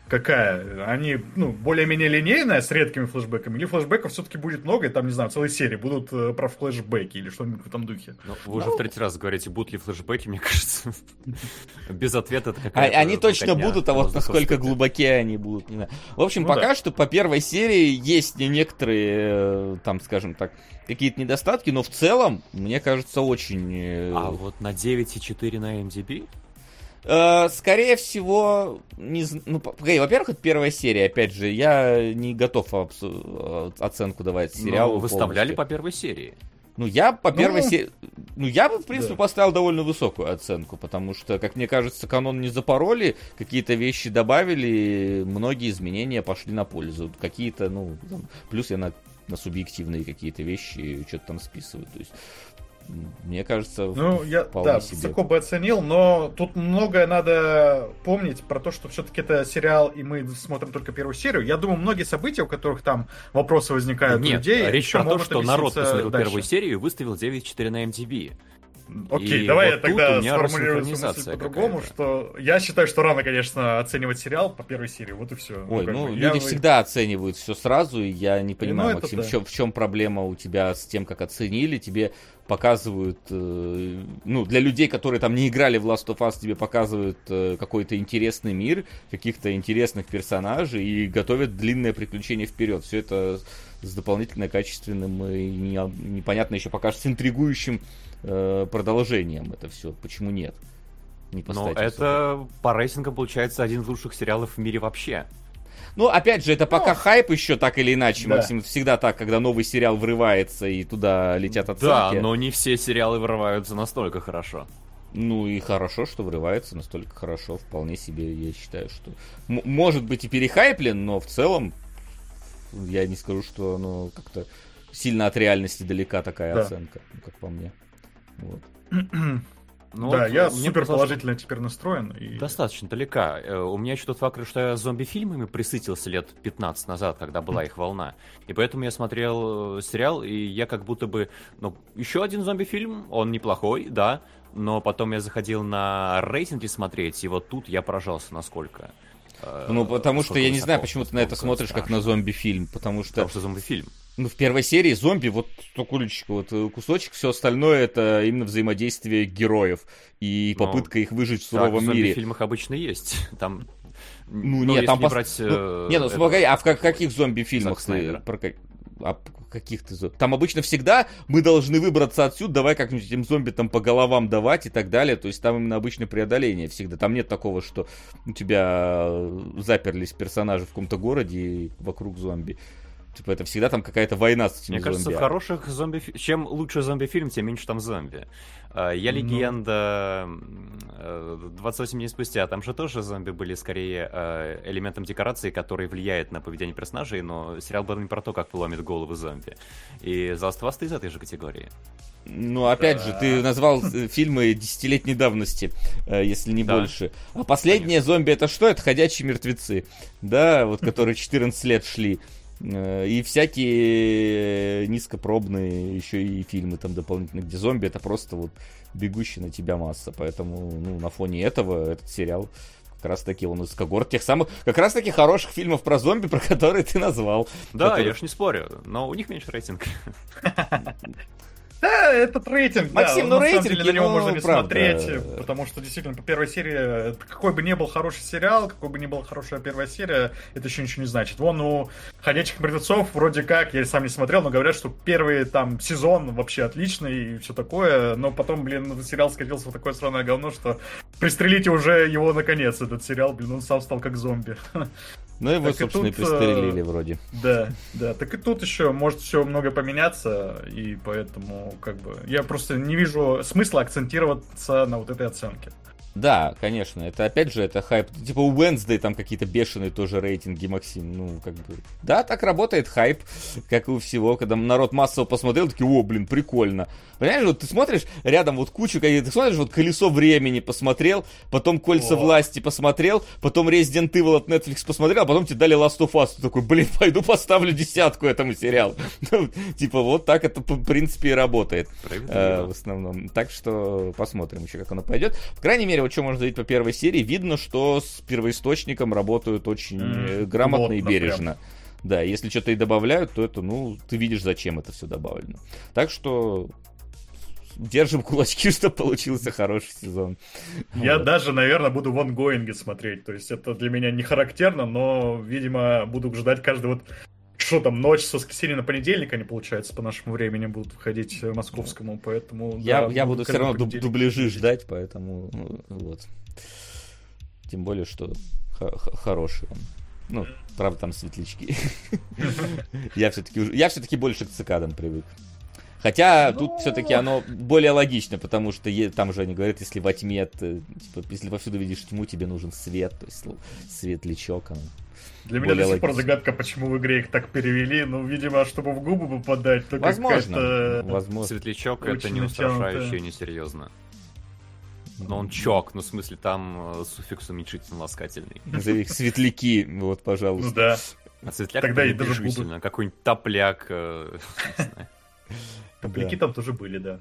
какая? Они, ну, более-менее линейная, с редкими флешбэками, или флешбэков все-таки будет много, и там, не знаю, целые серии будут э, про флешбеки или что-нибудь в этом духе. Ну, вы уже в третий раз говорите, будут ли флешбеки, мне кажется. Без ответа это какая-то... Они точно будут, а вот насколько глубоки они будут, не знаю. В общем, ну пока что по первой серии есть некоторые, э, там, скажем так, какие-то недостатки, но в целом, мне кажется, очень... Э, а вот на 9,4 на MDB? Э, скорее всего, не ну, во-первых, это первая серия, опять же, я не готов э, оценку давать ну, сериалу. Ну, выставляли по первой серии. Ну, я по первой ну, серии... Ну, я бы, в принципе, да. поставил довольно высокую оценку, потому что, как мне кажется, канон не запороли, какие-то вещи добавили, многие изменения пошли на пользу. Какие-то, ну, там, плюс я на, на субъективные какие-то вещи что-то там списываю. То есть, мне кажется, ну, я, да, себе. высоко бы оценил, но тут многое надо помнить про то, что все-таки это сериал, и мы смотрим только первую серию. Я думаю, многие события, у которых там вопросы возникают Нет, у людей... речь про то, что народ посмотрел дальше. первую серию и выставил 9.4 на MTV. Окей, и давай вот я тогда сформулирую мысль по-другому, что я считаю, что рано, конечно, оценивать сериал по первой серии, вот и все. Ой, ну, ну люди я... всегда оценивают все сразу, и я не понимаю, ну, Максим, да. в, чем, в чем проблема у тебя с тем, как оценили, тебе показывают, э, ну, для людей, которые там не играли в Last of Us, тебе показывают э, какой-то интересный мир, каких-то интересных персонажей и готовят длинное приключение вперед. Все это с дополнительно качественным и не, непонятно еще пока с интригующим э, продолжением это все. Почему нет? Не Но это по рейтингам получается один из лучших сериалов в мире вообще. Ну, опять же, это пока ну, хайп еще так или иначе, да. Максим. Всегда так, когда новый сериал врывается и туда летят оценки. Да, но не все сериалы врываются настолько хорошо. Ну и хорошо, что врывается настолько хорошо, вполне себе, я считаю, что... М- может быть и перехайплен, но в целом я не скажу, что оно как-то сильно от реальности далека такая да. оценка, как по мне. Вот. Ну, да, вот я супер положительно теперь настроен. И... Достаточно далека. Э, у меня еще тот факт, что я зомби-фильмами присытился лет 15 назад, когда была их волна. И поэтому я смотрел э, сериал, и я как будто бы... Ну, еще один зомби-фильм, он неплохой, да, но потом я заходил на рейтинги смотреть, и вот тут я поражался, насколько... Э, ну, потому что, я не знаю, почему ты на это смотришь как на зомби-фильм, потому что... Потому что зомби-фильм. Ну, в первой серии зомби, вот кулечек, вот э, кусочек, все остальное это именно взаимодействие героев и ну, попытка ну, их выжить в суровом так, мире. в фильмах обычно есть. Там ну, ну нет, там не пос... брать, ну, э, нет, ну, погоди, а в как, каких зомби-фильмах ты про а каких то зомби? Там обычно всегда мы должны выбраться отсюда, давай как-нибудь этим зомби там по головам давать и так далее. То есть там именно обычное преодоление всегда. Там нет такого, что у тебя заперлись персонажи в каком-то городе и вокруг зомби. Типа это всегда там какая-то война с этими Мне зомби. кажется, в хороших зомби... Чем лучше зомби-фильм, тем меньше там зомби. А, я ну. легенда 28 э, дней спустя, там же тоже зомби были скорее э, элементом декорации, который влияет на поведение персонажей, но сериал был не про то, как ломит головы зомби. И Last of Us из этой же категории. Ну, опять же, ты назвал э, фильмы десятилетней давности, если не да. больше. А последние зомби это что? Это ходячие мертвецы. Да, вот которые 14 лет шли. Э, и всякие низкопробные еще и фильмы там дополнительно, где зомби это просто вот бегущая на тебя масса. Поэтому, ну, на фоне этого этот сериал как раз таки он из когорт тех самых, как раз таки хороших фильмов про зомби, про которые ты назвал. Да, которые... я ж не спорю, но у них меньше рейтинг. Да, этот рейтинг, Максим, да, ну на самом рейтинг, деле, на него ну, можно не правда. смотреть, потому что действительно по первой серии, какой бы ни был хороший сериал, какой бы ни была хорошая первая серия, это еще ничего не значит. Вон у «Ходячих мертвецов» вроде как, я сам не смотрел, но говорят, что первый там сезон вообще отличный и все такое, но потом, блин, сериал скатился в такое странное говно, что пристрелите уже его наконец, этот сериал, блин, он сам стал как зомби. Ну его, Так и собственно, и тут, пристрелили э, вроде. Да, да, так и тут еще может все много поменяться, и поэтому как бы я просто не вижу смысла акцентироваться на вот этой оценке. Да, конечно, это опять же, это хайп. Типа у Wednesday там какие-то бешеные тоже рейтинги, Максим. Ну, как бы. Да, так работает хайп, как и у всего. Когда народ массово посмотрел, такие, о, блин, прикольно. Понимаешь, вот ты смотришь рядом вот кучу, ты смотришь, вот колесо времени посмотрел, потом кольца О. власти посмотрел, потом Resident Evil от Netflix посмотрел, а потом тебе дали Last of Us. Ты такой, блин, пойду поставлю десятку этому сериалу. Ну, Типа, вот так это, в принципе, и работает. Э, в основном. Так что посмотрим еще, как оно пойдет. По крайней мере, вот что можно заявить по первой серии, видно, что с первоисточником работают очень э, грамотно и бережно. Да, если что-то и добавляют, то это, ну, ты видишь, зачем это все добавлено. Так что держим кулачки, чтобы получился хороший сезон. Я Вот. даже, наверное, буду в онгоинге смотреть. То есть это для меня не характерно, но, видимо, буду ждать каждый вот что там, ночь с воскресенья на понедельник они, получается, по нашему времени будут выходить э, московскому, поэтому... Я, да, я буду все равно дубляжи ждать, поэтому ну, вот. Тем более, что хороший он. Ну, правда, там светлячки. Я все-таки я все-таки больше к цикадам привык. Хотя Ну. тут все-таки оно более логично, потому что там же они говорят, если во тьме, ты, типа, если повсюду видишь тьму, тебе нужен свет, то есть л- светлячок. оно. Для меня до сих пор загадка, почему в игре их так перевели. Ну, видимо, чтобы в губы попадать. то Возможно, какая-то- возможно. Светлячок это не устрашающе и несерьезно. Но он чок, ну в смысле там э, суффикс уменьшительно ласкательный. Назови их светляки, вот, Ну пожалуйста. да. А светляк Тогда и даже решительно, какой-нибудь топляк. э. Копляки там тоже были, да.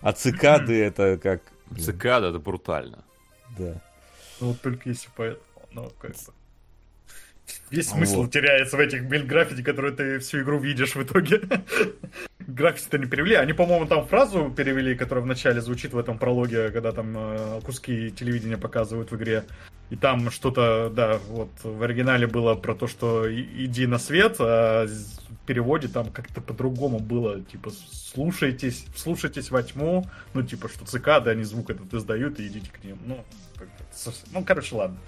А цикады это как... Цикада это брутально. Да. Ну, вот только если поэтому. Ну, как бы. Весь смысл вот. теряется в этих, блин, граффити, которые ты всю игру видишь в итоге. Граффити-то не перевели. Они, по-моему, там фразу перевели, которая в начале звучит в этом прологе, когда там э, куски телевидения показывают в игре. И там что-то, да, вот в оригинале было про то, что иди на свет, а в переводе там как-то по-другому было, типа, слушайтесь, слушайтесь во тьму, ну, типа, что цикады, они звук этот издают, и идите к ним. Ну, ну, короче, ладно.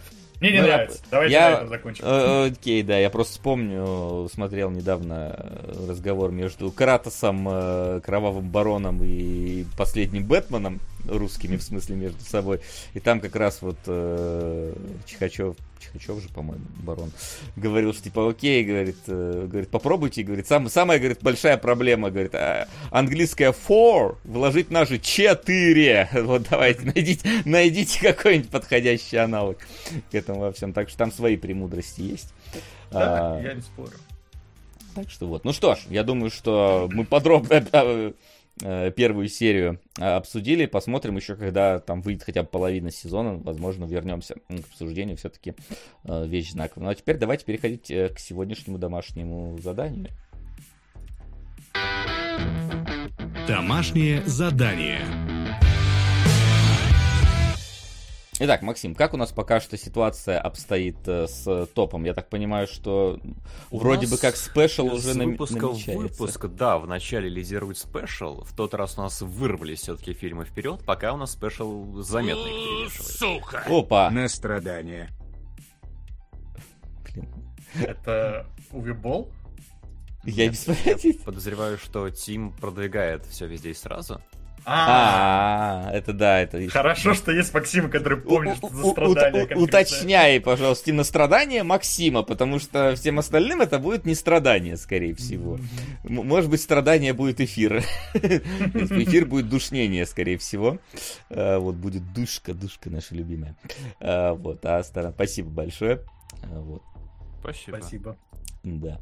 Мне не Ну, я- нравится. Давайте я- на этом закончим. Э, Окей, да, я просто вспомню, смотрел недавно э, разговор между Кратосом, э, Кровавым Бароном и последним Бэтменом, русскими в смысле между собой. И там как раз вот э, Чихачев, Чихачев же, по-моему, Барон, говорил, что типа, окей, говорит, э, говорит, попробуйте, говорит, сам, самая, говорит, большая проблема, говорит, а, английское for вложить на же 4. Вот давайте, найдите, найдите какой-нибудь подходящий аналог к этому во всем. Так что там свои премудрости есть. Да, А, я не спорю. так что вот. Ну что ж, я думаю, что мы подробно первую серию э, обсудили. Посмотрим еще, когда там выйдет хотя бы половина сезона. Возможно, вернемся к обсуждению. Все-таки вещь знаковая. Ну а теперь давайте переходить э, к сегодняшнему домашнему заданию. Домашнее задание. Итак, Максим, как у нас пока что ситуация обстоит э, с топом? Я так понимаю, что У вроде бы как special уже выпуска в намечается. выпуск, да, вначале лидирует special. В тот раз у нас вырвались все-таки фильмы вперед, пока у нас special заметно их перевешивает. Опа! На страдания. Блин, Это Уве Болл? Я без понятия. Подозреваю, что Тим продвигает все везде и сразу. А, А, это да, это... хорошо, что есть Максим, который помнит, что за страдания. Уточняй, пожалуйста, именно страдания Максима, потому что всем остальным это будет не страдание, скорее всего. Может быть, страдание будет эфир. Эфир будет душнение, скорее всего. Вот будет душка, душка наша любимая. Вот, а. Спасибо большое. Вот, Спасибо. Спасибо. да.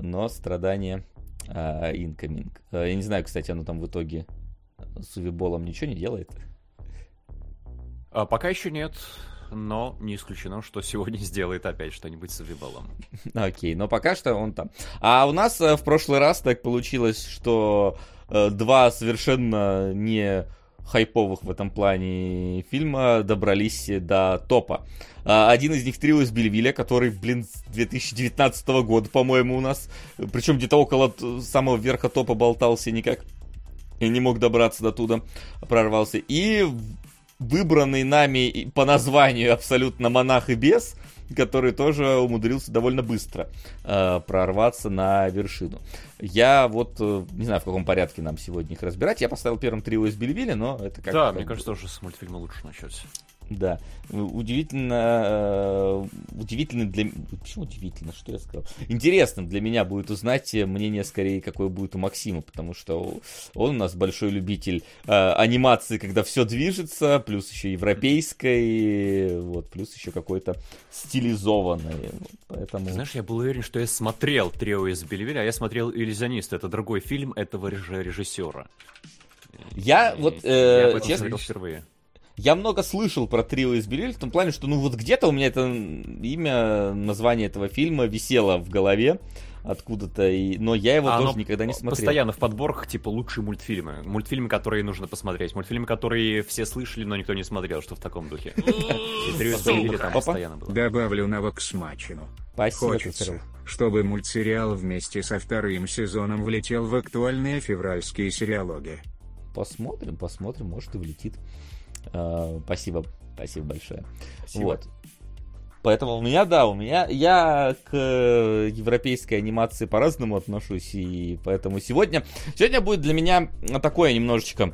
Но страдание. А, Я не знаю, кстати, оно там в итоге с Увиболом ничего не делает. А пока еще нет, но не исключено, что сегодня сделает опять что-нибудь с Вибалом. Окей, но пока что он там. А у нас э, в прошлый раз так получилось, что э, два совершенно не хайповых в этом плане фильма добрались до топа. А, один из них трио из Бельвиля, который, блин, с 2019 года, по-моему, у нас. Причем где-то около самого верха топа болтался никак. Не мог добраться до туда, прорвался. И выбранный нами по названию абсолютно монах и бес, который тоже умудрился довольно быстро э, прорваться на вершину. Я вот э, не знаю, в каком порядке нам сегодня их разбирать. Я поставил первым трио из Бельвиля, но это как Да, мне кажется, тоже с мультфильма лучше начать. Да. Удивительно, э, удивительно для... Почему удивительно? Что я сказал? Интересно для меня будет узнать мнение, скорее, какое будет у Максима, потому что он у нас большой любитель э, анимации, когда все движется, плюс еще европейской, вот, плюс еще какой-то стилизованный. Поэтому... Знаешь, я был уверен, что я смотрел «Трио из Бельвиля», а я смотрел «Иллюзионист». Это другой фильм этого режиссера. Я вот, э, я честно, впервые. Я много слышал про трио из Белиль в том плане, что ну вот где-то у меня это имя, название этого фильма висело в голове откуда-то, и... но я его а тоже никогда не смотрел. Постоянно в подборках, типа, лучшие мультфильмы. Мультфильмы, которые нужно посмотреть. Мультфильмы, которые все слышали, но никто не смотрел, что в таком духе. Добавлю на Воксмачину. Спасибо, Хочется, чтобы мультсериал вместе со вторым сезоном влетел в актуальные февральские сериалоги. Посмотрим, посмотрим, может и влетит. Uh, спасибо, спасибо большое. Спасибо. Вот. Поэтому у меня, да, у меня, я к европейской анимации по-разному отношусь, и поэтому сегодня, сегодня будет для меня такое немножечко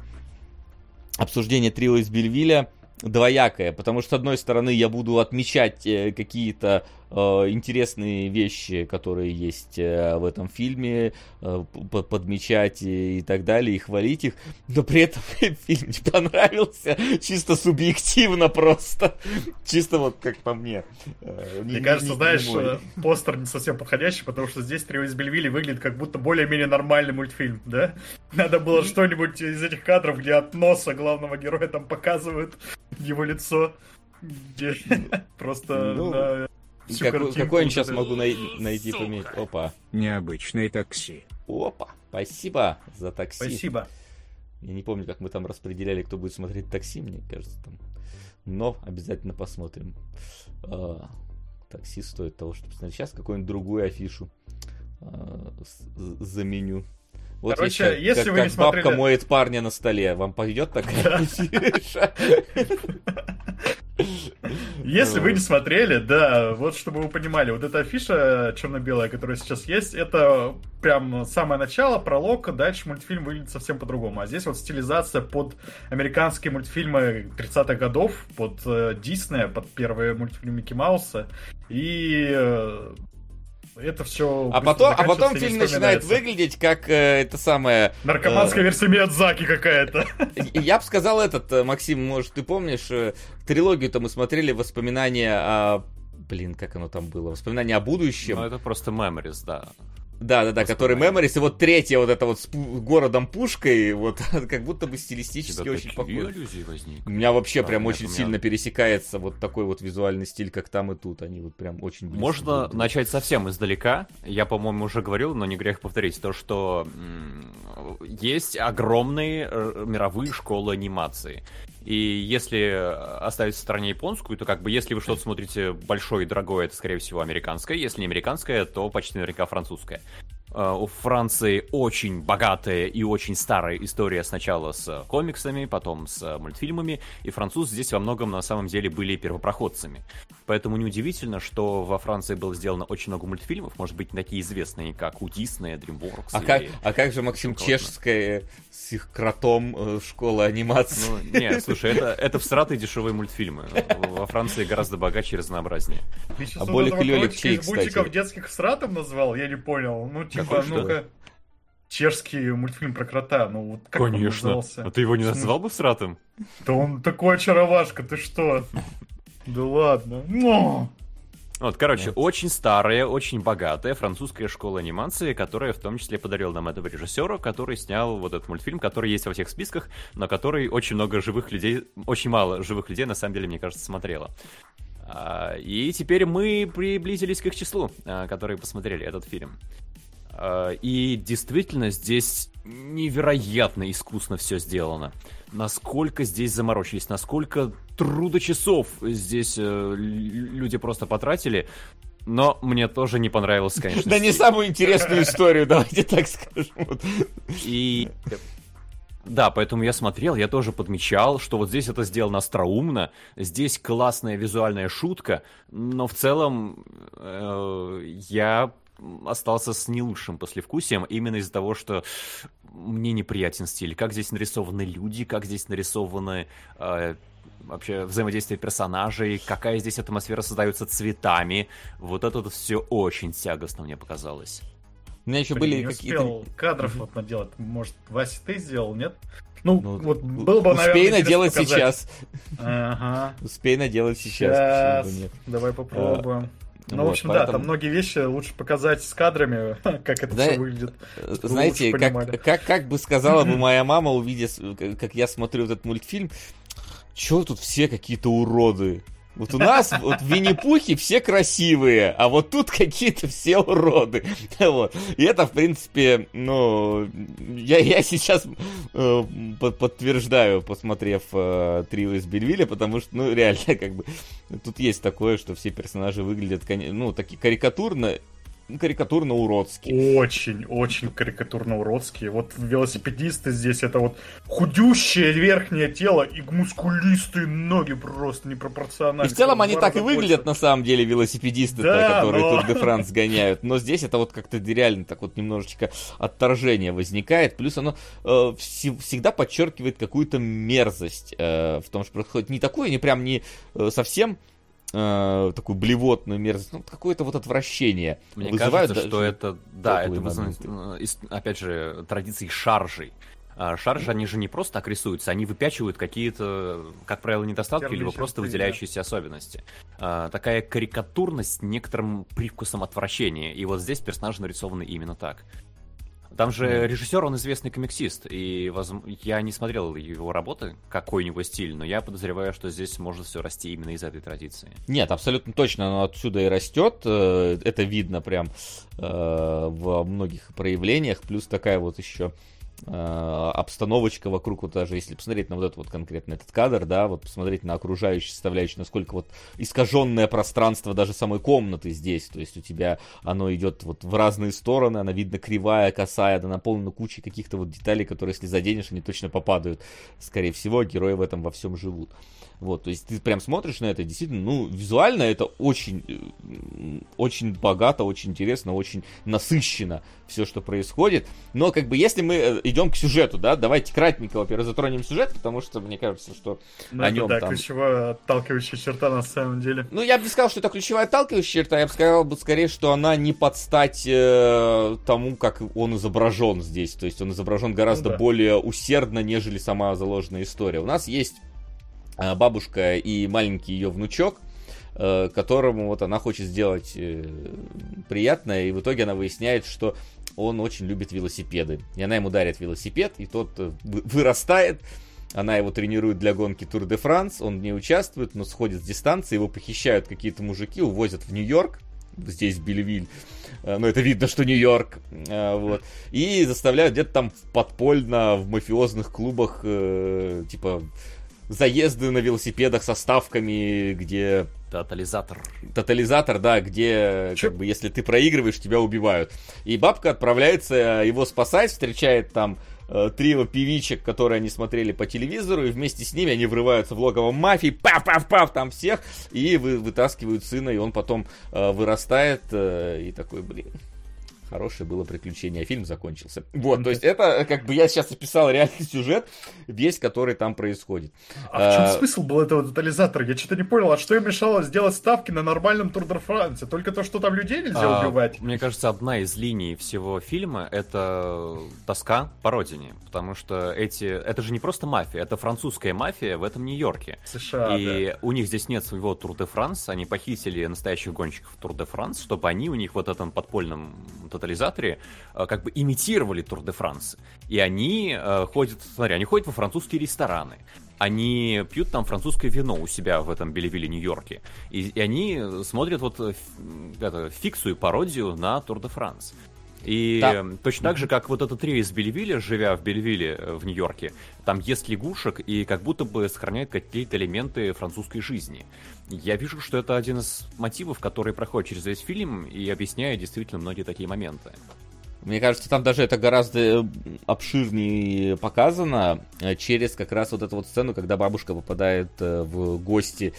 обсуждение трио из Бельвиля, двоякое, потому что, с одной стороны, я буду отмечать э, какие-то э, интересные вещи, которые есть э, в этом фильме, э, подмечать и, так далее, и хвалить их, но при этом фильм не понравился, чисто субъективно просто, чисто вот как по мне. Э, мне не, кажется, не, знаешь, не э, постер не совсем подходящий, потому что здесь «Трио из Бельвилли» выглядит как будто более-менее нормальный мультфильм, да? Надо было что-нибудь из этих кадров, где от носа главного героя там показывают его лицо, где просто как, какой я сейчас могу най- найти пометь? Опа. Необычное такси. Опа. Спасибо за такси. Спасибо. Я не помню, как мы там распределяли, кто будет смотреть такси, мне кажется, там. Но обязательно посмотрим. А, такси стоит того, чтобы смотреть. Сейчас какую-нибудь другую афишу а, заменю. Вот Короче, если, если как, вы как не смотрели... бабка моет парня на столе, вам пойдет такая Если вы не смотрели, да, вот чтобы вы понимали, вот эта афиша черно-белая, которая сейчас есть, это прям самое начало, пролог, дальше мультфильм выглядит совсем по-другому. А здесь вот стилизация под американские мультфильмы 30-х годов, под э, Диснея, под первые мультфильмы Микки Мауса. И э, это все. А потом, а потом фильм начинает выглядеть как э, это самое. Наркоманская э, версия Миядзаки какая-то. Я бы сказал этот, э, Максим, может, ты помнишь, э, трилогию-то мы смотрели воспоминания о. Блин, как оно там было? Воспоминания о будущем. Ну, это просто Memories, да. Да, да, да, который Memories, и вот третья вот это вот с городом пушкой, вот как будто бы стилистически очень похоже. У меня вообще да, прям очень меня... сильно пересекается вот такой вот визуальный стиль, как там и тут. Они вот прям очень близко. Можно друг начать совсем издалека. Я, по-моему, уже говорил, но не грех повторить, то, что есть огромные э, мировые школы анимации. И если оставить в стороне японскую, то как бы если вы что-то смотрите большое и дорогое, это скорее всего американское. Если не американское, то почти наверняка французское. Э, у Франции очень богатая и очень старая история сначала с комиксами, потом с мультфильмами, и французы здесь во многом на самом деле были первопроходцами. Поэтому неудивительно, что во Франции было сделано очень много мультфильмов, может быть, такие известные, как у Диснея, DreamWorks. А, как, а как же, Максим, чешская с их кротом э, школа анимации? Ну, нет, слушай, это, это всратые дешевые мультфильмы. Во Франции гораздо богаче и разнообразнее. а Болик и Лёлик чей, кстати? детских сратом назвал? Я не понял. Ну, типа, ну-ка чешский мультфильм про крота. Ну, вот как Конечно. Он а ты его не назвал бы сратом? Да он такой очаровашка, ты что? Да ладно. Но! Вот, короче, Нет. очень старая, очень богатая французская школа анимации, которая в том числе подарила нам этого режиссера, который снял вот этот мультфильм, который есть во всех списках, но который очень много живых людей, очень мало живых людей, на самом деле, мне кажется, смотрело. А, и теперь мы приблизились к их числу, а, которые посмотрели этот фильм. А, и действительно здесь невероятно искусно все сделано. Насколько здесь заморочились, насколько трудочасов здесь э, люди просто потратили. Но мне тоже не понравилось, конечно. Да не самую интересную историю, давайте так скажем. И да, поэтому я смотрел, я тоже подмечал, что вот здесь это сделано остроумно, здесь классная визуальная шутка, но в целом э, я остался с не лучшим послевкусием именно из-за того, что мне неприятен стиль. Как здесь нарисованы люди, как здесь нарисованы э, вообще взаимодействие персонажей, какая здесь атмосфера создается цветами. Вот это вот все очень тягостно мне показалось. У меня еще Блин, были не какие-то... успел кадров вот наделать. Может, Вася, ты сделал, нет? Ну, вот было бы, наверное, Успей наделать показать. сейчас. Ага. Успей наделать сейчас. Сейчас. почему бы нет. Давай попробуем. Ну, в вот, общем, да, поэтому- там многие вещи лучше показать с кадрами, как это Да, все выглядит. Э, Знаете, как, как, как бы сказала бы моя мама, с- как- как я смотрю этот мультфильм, чё тут все какие-то уроды? Вот у нас вот в Винни-Пухе все красивые, а вот тут какие-то все уроды. Вот. И это, в принципе, ну, я, я сейчас э, под- подтверждаю, посмотрев э, трио из Бельвилля, потому что, ну, реально, как бы, тут есть такое, что все персонажи выглядят, ну, такие карикатурно, ну, карикатурно-уродски. Очень, очень карикатурно-уродские. Вот велосипедисты здесь это вот худющее верхнее тело и мускулистые ноги просто непропорционально. И в целом они так и выглядят, больше. на самом деле, велосипедисты, Да, которые но- Тур де Франс гоняют. Но здесь это вот как-то реально так вот немножечко отторжение возникает. Плюс оно э, вси- всегда подчеркивает какую-то мерзость э, в том, что происходит. Не такую, не прям не э, совсем э, такую блевотную мерзость, ну, какое-то вот отвращение. Мне Вызывают кажется, что это, да, это вызывает, э, из- опять же, традиции шаржей. А Шаржи, они же не просто так рисуются, они выпячивают какие-то, как правило, недостатки, Яркие либо просто выделяющиеся особенности. А, такая карикатурность некоторым привкусом отвращения. И вот здесь персонажи нарисованы именно так. Там же режиссер, он известный комиксист, и возм- я не смотрел его работы, какой у него стиль, но я подозреваю, что здесь может все расти именно из этой традиции. Нет, абсолютно точно, оно отсюда и растет. э, Это видно прям э, во многих проявлениях. Плюс такая вот еще обстановочка вокруг, вот даже если посмотреть на вот этот вот конкретно этот кадр, да, вот посмотреть на окружающую составляющую, насколько вот искаженное пространство даже самой комнаты здесь, то есть у тебя оно идет вот в разные стороны, она видно кривая, косая, да наполнена кучей каких-то вот деталей, которые если заденешь, они точно попадают. Скорее всего, герои в этом во всем живут. Вот, то есть ты прям смотришь на это, действительно, ну, визуально это очень, э, очень богато, очень интересно, очень насыщенно все, что происходит. Но, как бы, если мы э, идем к сюжету, да, давайте кратенько, во-первых, затронем сюжет, потому что мне кажется, что Ну, о нем да, там... ключевая отталкивающая черта на самом деле. Ну, я бы не сказал, что это ключевая отталкивающая черта, я бы сказал бы скорее, что она не под стать э, тому, как он изображен здесь. То есть он изображен гораздо Ну да. более усердно, нежели сама заложенная история. У нас есть бабушка и маленький ее внучок, э, которому вот она хочет сделать э, приятное, и в итоге она выясняет, что он очень любит велосипеды. И она ему дарит велосипед, и тот э, вы- вырастает, она его тренирует для гонки Тур де Франс, он в ней участвует, но сходит с дистанции, его похищают какие-то мужики, увозят в Нью-Йорк, здесь Бельвиль, э, но это видно, что Нью-Йорк, э, вот, и заставляют где-то там подпольно в мафиозных клубах, э, типа, заезды на велосипедах со ставками, где Тотализатор. тотализатор, да, где, Чё? как бы, если ты проигрываешь, тебя убивают. И бабка отправляется его спасать, встречает там э, трио певичек, которые они смотрели по телевизору, и вместе с ними они врываются в логово мафии, пав-пав-пав, там всех, и вы, вытаскивают сына, и он потом э, вырастает, э, и такой, блин, хорошее было приключение, а фильм закончился. Вот, то есть это, э, как бы я сейчас описал реальный сюжет, весь, который там происходит. А в чем А, смысл был этого тотализатора? Я что-то не понял. А что им мешало сделать ставки на нормальном Тур де Франсе? Только то, что там людей нельзя А, убивать? Мне кажется, одна из линий всего фильма это тоска по родине. Потому что эти. Это же не просто мафия, это французская мафия в этом Нью-Йорке. США, И у них здесь нет своего Тур де Франс. Они похитили настоящих гонщиков Тур де Франс, чтобы они у них вот этом подпольном тотализаторе э, как бы имитировали Тур де Франс. И они э, ходят, смотри, они ходят во французские рестораны. Они пьют там французское вино у себя в этом Белевилле, Нью-Йорке. И, и они смотрят вот э, это, фиксу и пародию на Тур де Франс. И да. точно так же, как вот этот рейс Бельвилля, живя в Бельвилле э, в Нью-Йорке, там ест лягушек и как будто бы сохраняет какие-то элементы французской жизни. Я вижу, что это один из мотивов, который проходит через весь фильм и объясняет действительно многие такие моменты. Мне кажется, там даже это гораздо э, обширнее показано э, через как раз вот эту вот сцену, когда бабушка попадает э, в гости,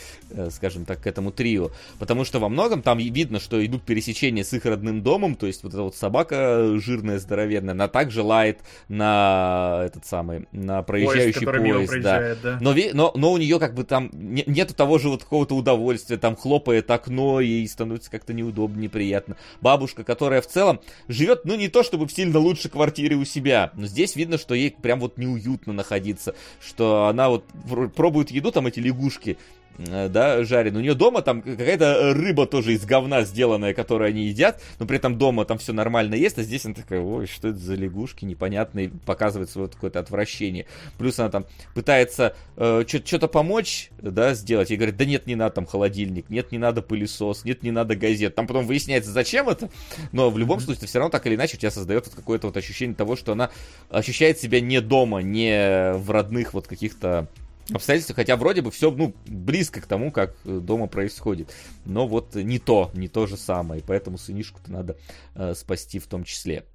скажем так, к этому трио. Потому что во многом там видно, что идут пересечения с их родным домом, то есть вот эта вот собака жирная, здоровенная, она также лает на этот самый, на проезжающий поезд. поезд да. Да. Но, но, но у нее как бы там не, нету того же вот какого-то удовольствия, там хлопает окно, и становится как-то неудобно, неприятно. Бабушка, которая в целом живет, ну, не то чтобы в сильно лучшей квартире у себя, но здесь видно, что ей прям вот неуютно находиться, что она вот пробует еду, там эти лягушки, да, жареный. У нее дома там какая-то рыба тоже из говна сделанная, которую они едят, но при этом дома там все нормально есть, а здесь она такая, ой, что это за лягушки непонятные, показывает свое какое-то отвращение. Плюс она там пытается э, что-то помочь, да, сделать, и говорит, да нет, не надо там холодильник, нет, не надо пылесос, нет, не надо газет. Там потом выясняется, зачем это, но в любом случае все равно так или иначе у тебя создает вот какое-то вот ощущение того, что она ощущает себя не дома, не в родных вот каких-то обстоятельства, хотя вроде бы все, ну, близко к тому, как э, дома происходит. Но вот не то, не то же самое, и поэтому сынишку-то надо э, спасти в том числе.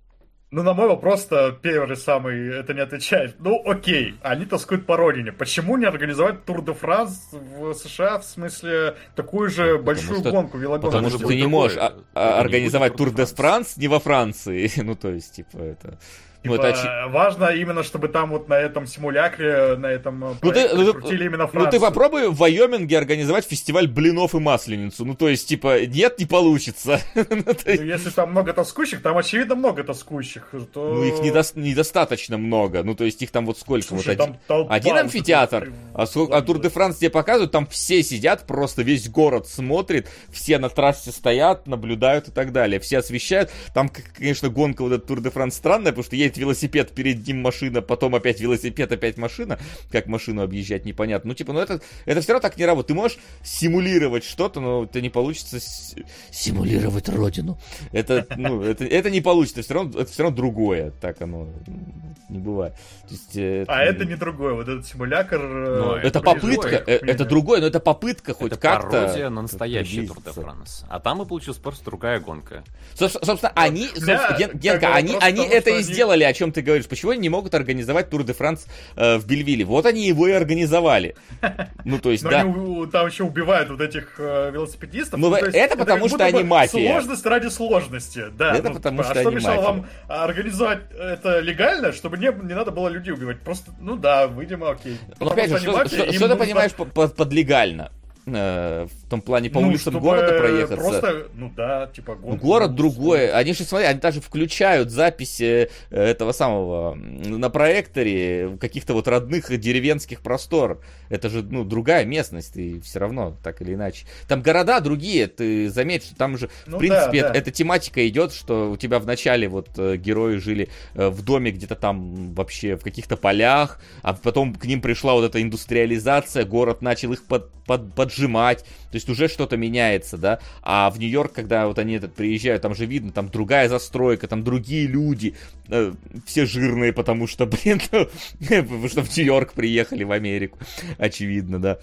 Ну, на мой вопрос-то первый самый это не отвечает. Ну, окей, они тоскуют по родине. Почему не организовать Тур де Франс в США, в смысле, такую же потому большую что, гонку, велогонку? Потому что ты не можешь а, а, организовать Тур де Франс не во Франции. ну, то есть, типа, это... Типа, ну, это важно именно, чтобы там вот на этом симулякре, на этом э, ну, ты, ну, именно Францию. Ну ты попробуй в Вайоминге организовать фестиваль блинов и масленицу. Ну то есть, типа, нет, не получится. Ну, ну, если там много тоскущих, там очевидно много тоскущих. То... Ну их недо... недостаточно много. Ну то есть их там вот сколько? Слушай, вот один, один амфитеатр, а, сколько... а Тур де Франс тебе показывают, там все сидят, просто весь город смотрит, все на трассе стоят, наблюдают и так далее. Все освещают. Там, конечно, гонка вот этот Тур де Франс странная, потому что едет велосипед, перед ним машина, потом опять велосипед, опять машина. Как машину объезжать, непонятно. Ну, типа, ну это, это все равно так не работает. Ты можешь симулировать что-то, но это не получится симулировать родину. Это, ну, это, это не получится. Все равно, это все равно другое. Так оно не бывает. То есть, э, это... А это не другое. Вот этот симулятор... Но это попытка. Другое, э, это другое, но это попытка хоть это как-то... пародия на настоящий Тур де Франс. А там и получилась просто другая гонка. Собственно, они, Генка, они, они это и сделали, о чем ты говоришь. Почему они не могут организовать Тур де Франс э, в Бельвилле? Вот они его и организовали. Ну, то есть, да. Они там еще убивают вот этих э, велосипедистов. Ну, это потому что они мафия. Сложность ради сложности, да. Это ну, потому а что они мешало вам организовать это легально, чтобы не, не надо было людей убивать? Просто, ну да, видимо, окей. Ну, опять же, что, что, что ты понимаешь под легально? Э, в том плане по ну, улицам города проехаться. Просто, ну да, типа город. город другой. Они же, смотри, они даже включают записи э, этого самого на проекторе каких-то вот родных деревенских простор. Это же, ну, другая местность, и все равно, так или иначе. Там города другие, ты заметь, что там же, ну, в принципе, да, да. эта тематика идет, что у тебя вначале вот э, герои жили в доме где-то там вообще в каких-то полях, а потом к ним пришла вот эта индустриализация, город начал их под, под, под отжимать, то есть уже что-то меняется, да, а в Нью-Йорк, когда вот они этот приезжают, там же видно, там другая застройка, там другие люди, э, все жирные, потому что, блин, потому что в Нью-Йорк приехали в Америку, очевидно, да.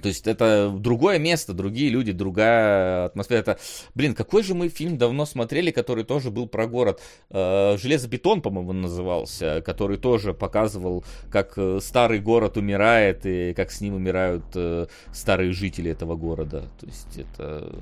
То есть это другое место, другие люди, другая атмосфера. Это, блин, какой же мы фильм давно смотрели, который тоже был про город. Э, Железобетон, по-моему, назывался, который тоже показывал, как э, старый город умирает и как с ним умирают э, старые жители этого города. То есть это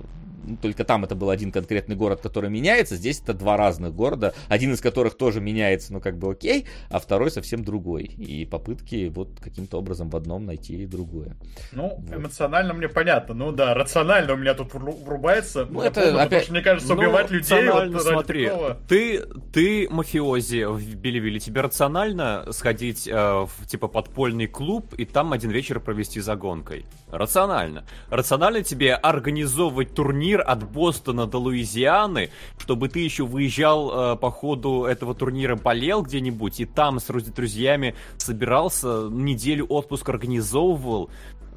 только там это был один конкретный город, который меняется, здесь это два разных города, один из которых тоже меняется, ну как бы окей, а второй совсем другой. И попытки вот каким-то образом в одном найти другое. Ну. Эмоционально мне понятно, ну да, рационально у меня тут врубается. Ну это помню, опять... что, мне кажется, убивать ну, людей вот смотри, такого... ты, ты мафиози в Белевиле, тебе рационально сходить э, в типа подпольный клуб и там один вечер провести за гонкой? Рационально. Рационально тебе организовывать турнир от Бостона до Луизианы, чтобы ты еще выезжал э, по ходу этого турнира, болел где-нибудь, и там с друзьями собирался, неделю отпуск организовывал,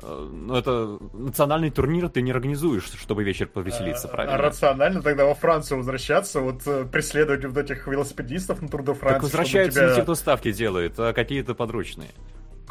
ну, это национальный турнир ты не организуешь, чтобы вечер повеселиться, а, правильно? А рационально тогда во Францию возвращаться, вот э, преследовать вот этих велосипедистов на Тур де Франции. Так возвращаются тебя... не те, кто ставки делает, а какие-то подручные.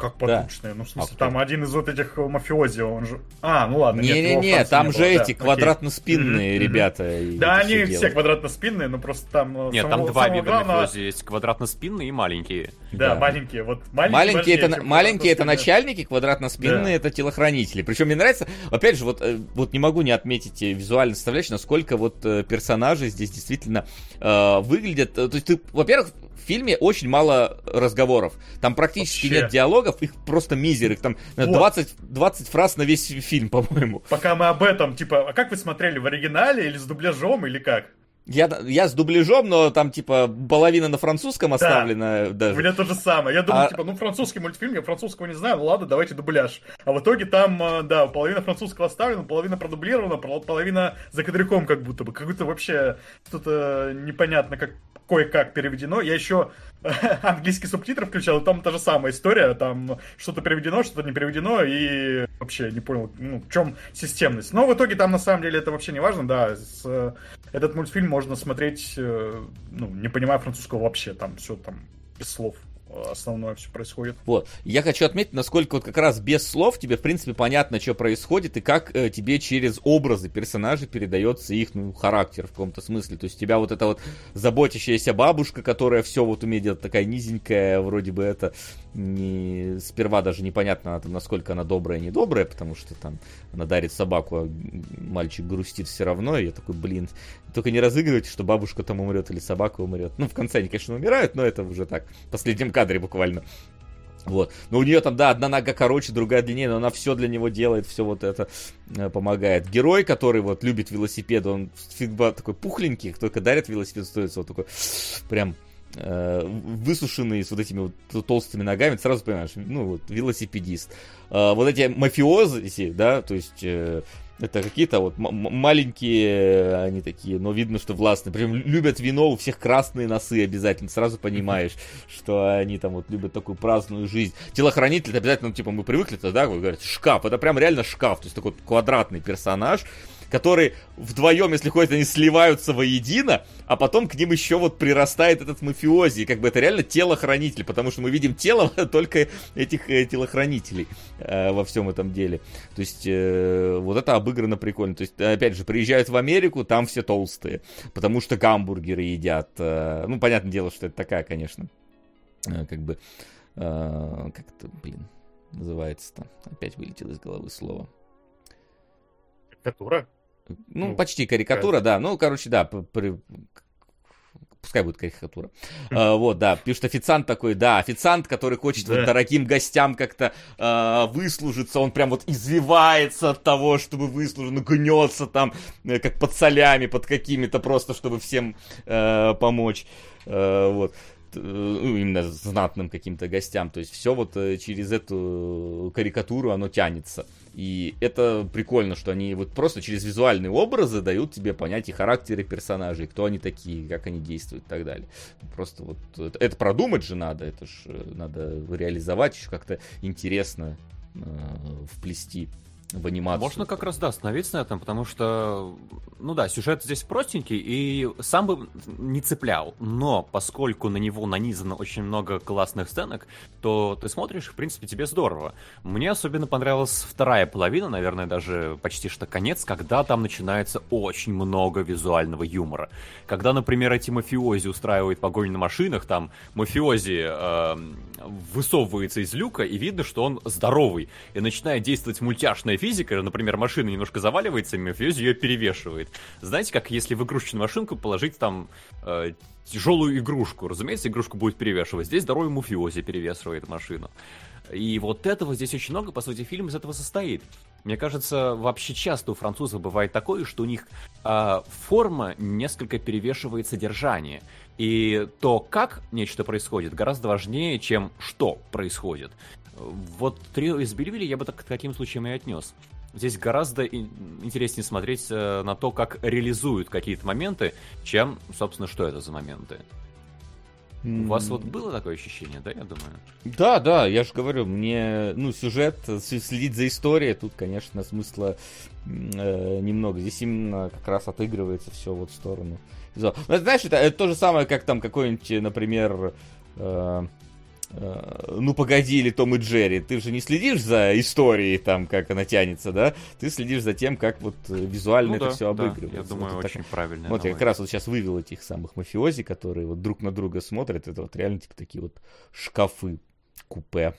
Как подручные? Да. Ну, в смысле, а там один из вот этих мафиози, он же... А, ну ладно. Не-не-не, там не же было. эти да, квадратно-спинные окей. ребята. Да, они все, все квадратно-спинные, но просто там... Э, Нет, самого, там два вида главного... мафиози есть, квадратно-спинные и маленькие. Да, да. маленькие. Вот маленькие, маленькие это, маленькие это начальники, квадратно-спинные да. это телохранители. Причем мне нравится, опять же, вот, э, вот не могу не отметить визуально составляющую, насколько вот э, персонажи здесь действительно э, выглядят. То есть ты, во-первых, в фильме очень мало разговоров. Там практически Вообще. нет диалогов, их просто мизер. Их там вот. 20, 20 фраз на весь фильм, по-моему. Пока мы об этом, типа, а как вы смотрели, в оригинале или с дубляжом, или как? Я, я с дубляжом, но там, типа, половина на французском оставлена да. даже. У меня то же самое. Я думаю, а... типа, ну, французский мультфильм, я французского не знаю, ну ладно, давайте дубляж. А в итоге там, э, да, половина французского оставлена, половина продублирована, половина за кадряком как будто бы. Как будто вообще что-то непонятно, как кое-как переведено. Я еще английский субтитр включал, и там та же самая история, там что-то переведено, что-то не переведено, и вообще не понял, ну, в чем системность. Но в итоге там на самом деле это вообще не важно, да, с, этот мультфильм можно смотреть, э, ну, не понимая французского вообще, там все там без слов основное все происходит. Вот. Я хочу отметить, насколько вот как раз без слов тебе, в принципе, понятно, что происходит, и как э, тебе через образы персонажей передается их, ну, характер в каком-то смысле. То есть тебя вот эта вот заботящаяся бабушка, которая все вот умеет делать, такая низенькая, вроде бы это не... сперва даже непонятно, насколько она добрая недобрая, потому что там она дарит собаку, а мальчик грустит все равно, и я такой, блин, только не разыгрывайте, что бабушка там умрет или собака умрет. Ну, в конце они, конечно, умирают, но это уже так, в последнем кадре буквально. Вот. Но у нее там, да, одна нога короче, другая длиннее, но она все для него делает, все вот это э, помогает. Герой, который вот любит велосипед, он всегда такой пухленький, только дарит велосипед, стоит вот такой прям высушенный с вот этими вот толстыми ногами, ты сразу понимаешь, ну вот велосипедист. Э, вот эти мафиозы, да, то есть э, это какие-то вот маленькие, они такие, но видно, что властные. Причем любят вино, у всех красные носы обязательно. Сразу понимаешь, что они там вот любят такую праздную жизнь. Телохранитель, обязательно, ну, типа, мы привыкли, да, вы говорите, шкаф. Это прям реально шкаф. То есть такой квадратный персонаж, которые вдвоем, если ходят, они сливаются воедино, а потом к ним еще вот прирастает этот мафиози. как бы это реально телохранитель, потому что мы видим тело только этих э, телохранителей э, во всем этом деле. То есть э, вот это обыграно прикольно. То есть, опять же, приезжают в Америку, там все толстые, потому что гамбургеры едят. Э, ну, понятное дело, что это такая, конечно, э, как бы, э, как это, блин, называется-то. Опять вылетело из головы слово. Карикатура? Ну, ну почти карикатура, как... да. Ну, короче, да, при... пускай будет карикатура. А, вот, да, что официант такой, да, официант, который хочет да. вот дорогим гостям как-то а, выслужиться, он прям вот извивается от того, чтобы выслужить, ну, гнется там, э, как под солями, под какими-то просто, чтобы всем а, помочь. А, вот ну, именно знатным каким-то гостям. То есть все вот через эту карикатуру оно тянется. И это прикольно, что они вот просто через визуальные образы дают тебе понять и характеры персонажей, кто они такие, как они действуют и так далее. Просто вот это, это продумать же надо, это же э, надо реализовать еще как-то интересно э, вплести в анимацию. Можно как раз, да, остановиться на этом, потому что, ну да, сюжет здесь простенький и сам бы не цеплял, но поскольку на него нанизано очень много классных сценок, то ты смотришь, в принципе, тебе здорово. Мне особенно понравилась вторая половина, наверное, даже почти что конец, когда там начинается очень много визуального юмора. Когда, например, эти мафиози устраивают погоню на машинах, там мафиози э, высовывается из люка, и видно, что он здоровый, и начинает действовать мультяшная физика, например, машина немножко заваливается, мафиози ее перевешивает. Знаете, как если в машинку положить там э, тяжелую игрушку, разумеется, игрушку будет перевешивать. Здесь здоровый мафиози перевешивает машину. И вот этого здесь очень много, по сути, фильм из этого состоит. Мне кажется, вообще часто у французов бывает такое, что у них э, форма несколько перевешивает содержание. И то, как нечто происходит, гораздо важнее, чем что происходит. Вот трио из Бельвилля я бы так к таким случаям и отнес. Здесь гораздо интереснее смотреть э, на то, как реализуют какие-то моменты, чем, собственно, что это за моменты. У вас вот было такое ощущение, да, я думаю? Да, да, я же говорю, мне, ну, сюжет, следить за историей, тут, конечно, смысла э, немного. Здесь именно как раз отыгрывается все вот в сторону. Ну, знаешь, это, это то же самое, как там какой-нибудь, например, э, Э, ну погоди, или Том и Джерри, ты же не следишь за историей, там, как она тянется, да? Ты следишь за тем, как вот э, визуально ну, это да, все обыгрывается. Да, я думаю, вот очень так... правильно. Вот я как раз вот сейчас вывел этих самых мафиози, которые вот друг на друга смотрят, это вот реально типа такие вот шкафы, купе.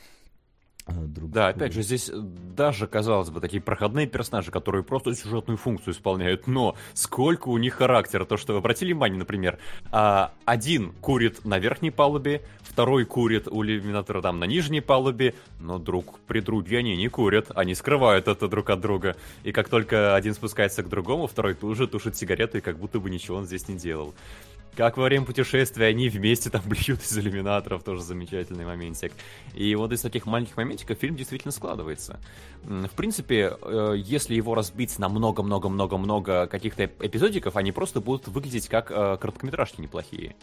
Э, друг да, опять же, здесь даже, казалось бы, такие проходные персонажи, которые просто сюжетную функцию исполняют, но сколько у них характера, то, что вы обратили внимание, например, а, один курит на верхней палубе, второй курит у иллюминатора там на нижней палубе, но друг при друге они не курят, они скрывают это друг от друга, и как только один спускается к другому, второй тут же тушит сигарету, и как будто бы ничего он здесь не делал. Как во время путешествия они вместе там блюют из иллюминаторов, тоже замечательный моментик. И вот из таких маленьких моментиков фильм действительно складывается. В принципе, э, если его разбить на много-много-много-много каких-то эпизодиков, они просто будут выглядеть как э, короткометражки неплохие.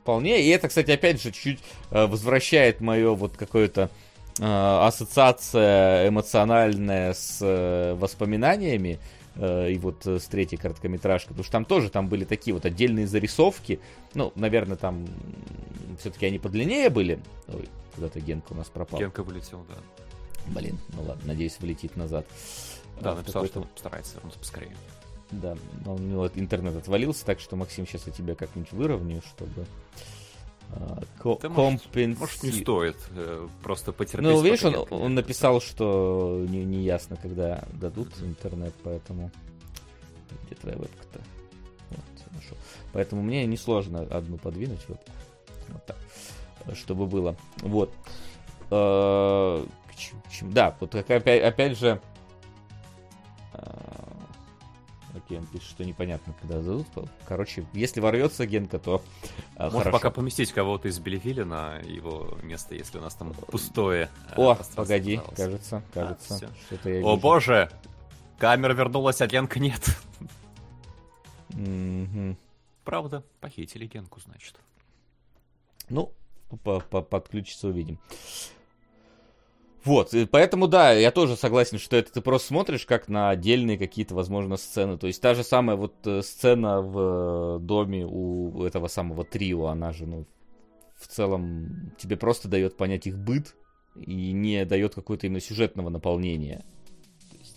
Вполне. И это, кстати, опять же, чуть-чуть э, возвращает мое вот какое-то ассоциация эмоциональная с воспоминаниями Э, и вот э, с третьей короткометражкой, потому что там тоже там были такие вот отдельные зарисовки, ну, наверное, там все-таки они подлиннее были. Ой, куда-то Генка у нас пропал. Генка вылетел, да. Блин, ну ладно, надеюсь, влетит назад. Да, а, написал, что старается вернуться поскорее. Да, у него интернет отвалился, так что, Максим, сейчас я тебя как-нибудь выровняю, чтобы да компенси... может, не стоит, э, просто потерпеть. Ну, видишь, он, он написал, что не, не ясно, когда дадут интернет, поэтому... Где твоя вебка-то? Вот, нашел. Поэтому мне несложно одну подвинуть вебку. Вот так. Чтобы было. Вот. Э, да, вот опять, опять же э, Окей, он пишет, что непонятно, когда дадут. Короче, если ворвется Генка, то а, Может хорошо. пока поместить кого-то из Белевиля на его место, если у нас там пустое О, погоди, осталось. кажется, кажется. А, что-то я О вижу. боже! Камера вернулась, а Генка нет. Mm-hmm. Правда, похитили Генку, значит. Ну, подключиться увидим. Вот, поэтому да, я тоже согласен, что это ты просто смотришь как на отдельные какие-то, возможно, сцены. То есть та же самая вот э, сцена в э, доме у этого самого трио, она же, ну, в целом тебе просто дает понять их быт и не дает какого-то именно сюжетного наполнения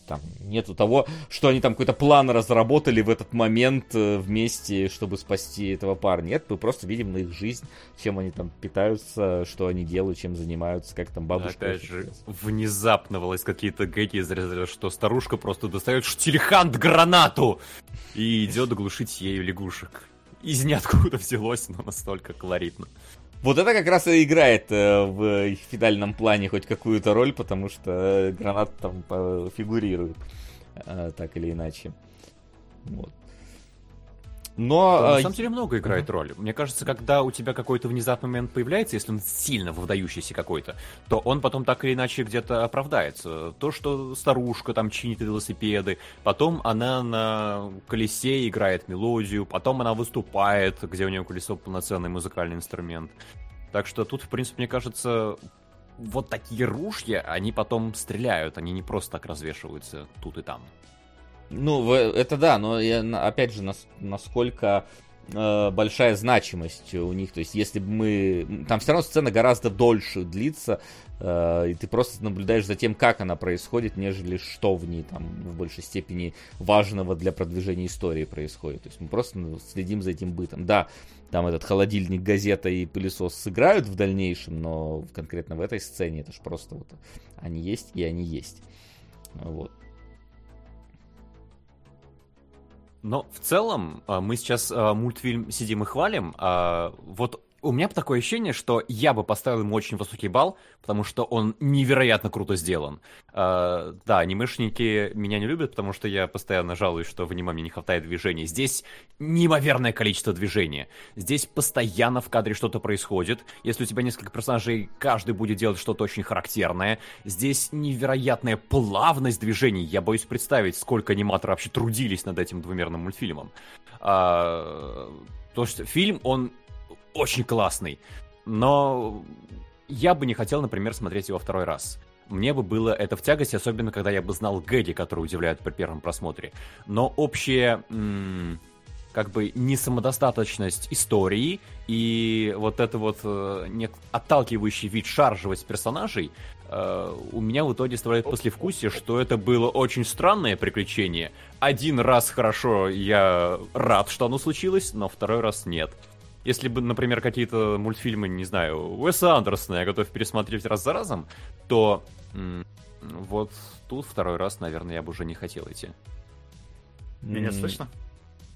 там нету того, что они там какой-то план разработали в этот момент э, вместе, чтобы спасти этого парня. Нет, мы просто видим на их жизнь, чем они там питаются, что они делают, чем занимаются, как там бабушка. Опять же, внезапно вылазь какие-то гэги изрезали, что старушка просто достает штильхант гранату и идет глушить ею лягушек. Из ниоткуда взялось, но настолько колоритно. Вот это как раз и играет э, в финальном плане хоть какую-то роль, потому что э, гранат там фигурирует э, так или иначе. Вот. Но... Да, на самом деле много играет uh-huh. роль. Мне кажется, когда у тебя какой-то внезапный момент появляется, если он сильно выдающийся какой-то, то он потом так или иначе где-то оправдается. То, что старушка там чинит велосипеды, потом она на колесе играет мелодию, потом она выступает, где у нее колесо полноценный музыкальный инструмент. Так что тут, в принципе, мне кажется, вот такие ружья, они потом стреляют, они не просто так развешиваются тут и там. Ну, это да, но я, опять же, насколько э, большая значимость у них. То есть, если бы мы... Там все равно сцена гораздо дольше длится, э, и ты просто наблюдаешь за тем, как она происходит, нежели что в ней там в большей степени важного для продвижения истории происходит. То есть, мы просто следим за этим бытом. Да, там этот холодильник, газета и пылесос сыграют в дальнейшем, но конкретно в этой сцене это же просто вот они есть и они есть. Вот. Но в целом а, мы сейчас а, мультфильм сидим и хвалим. А вот у меня такое ощущение, что я бы поставил ему очень высокий балл, потому что он невероятно круто сделан. Uh, да, анимешники меня не любят, потому что я постоянно жалуюсь, что в аниме не хватает движений. Здесь неимоверное количество движения. Здесь постоянно в кадре что-то происходит. Если у тебя несколько персонажей, каждый будет делать что-то очень характерное. Здесь невероятная плавность движений. Я боюсь представить, сколько аниматоров вообще трудились над этим двумерным мультфильмом. Uh, То есть фильм, он очень классный, но я бы не хотел, например, смотреть его второй раз. Мне бы было это в тягость, особенно когда я бы знал гэги, которые удивляют при первом просмотре. Но общее... Как бы не самодостаточность истории и вот это вот э, не, отталкивающий вид шаржевость персонажей э, у меня в итоге оставляет послевкусие, что это было очень странное приключение. Один раз хорошо, я рад, что оно случилось, но второй раз нет. Если бы, например, какие-то мультфильмы, не знаю, Уэса Андерсона я готов пересматривать раз за разом, то м- вот тут второй раз, наверное, я бы уже не хотел идти. Меня слышно?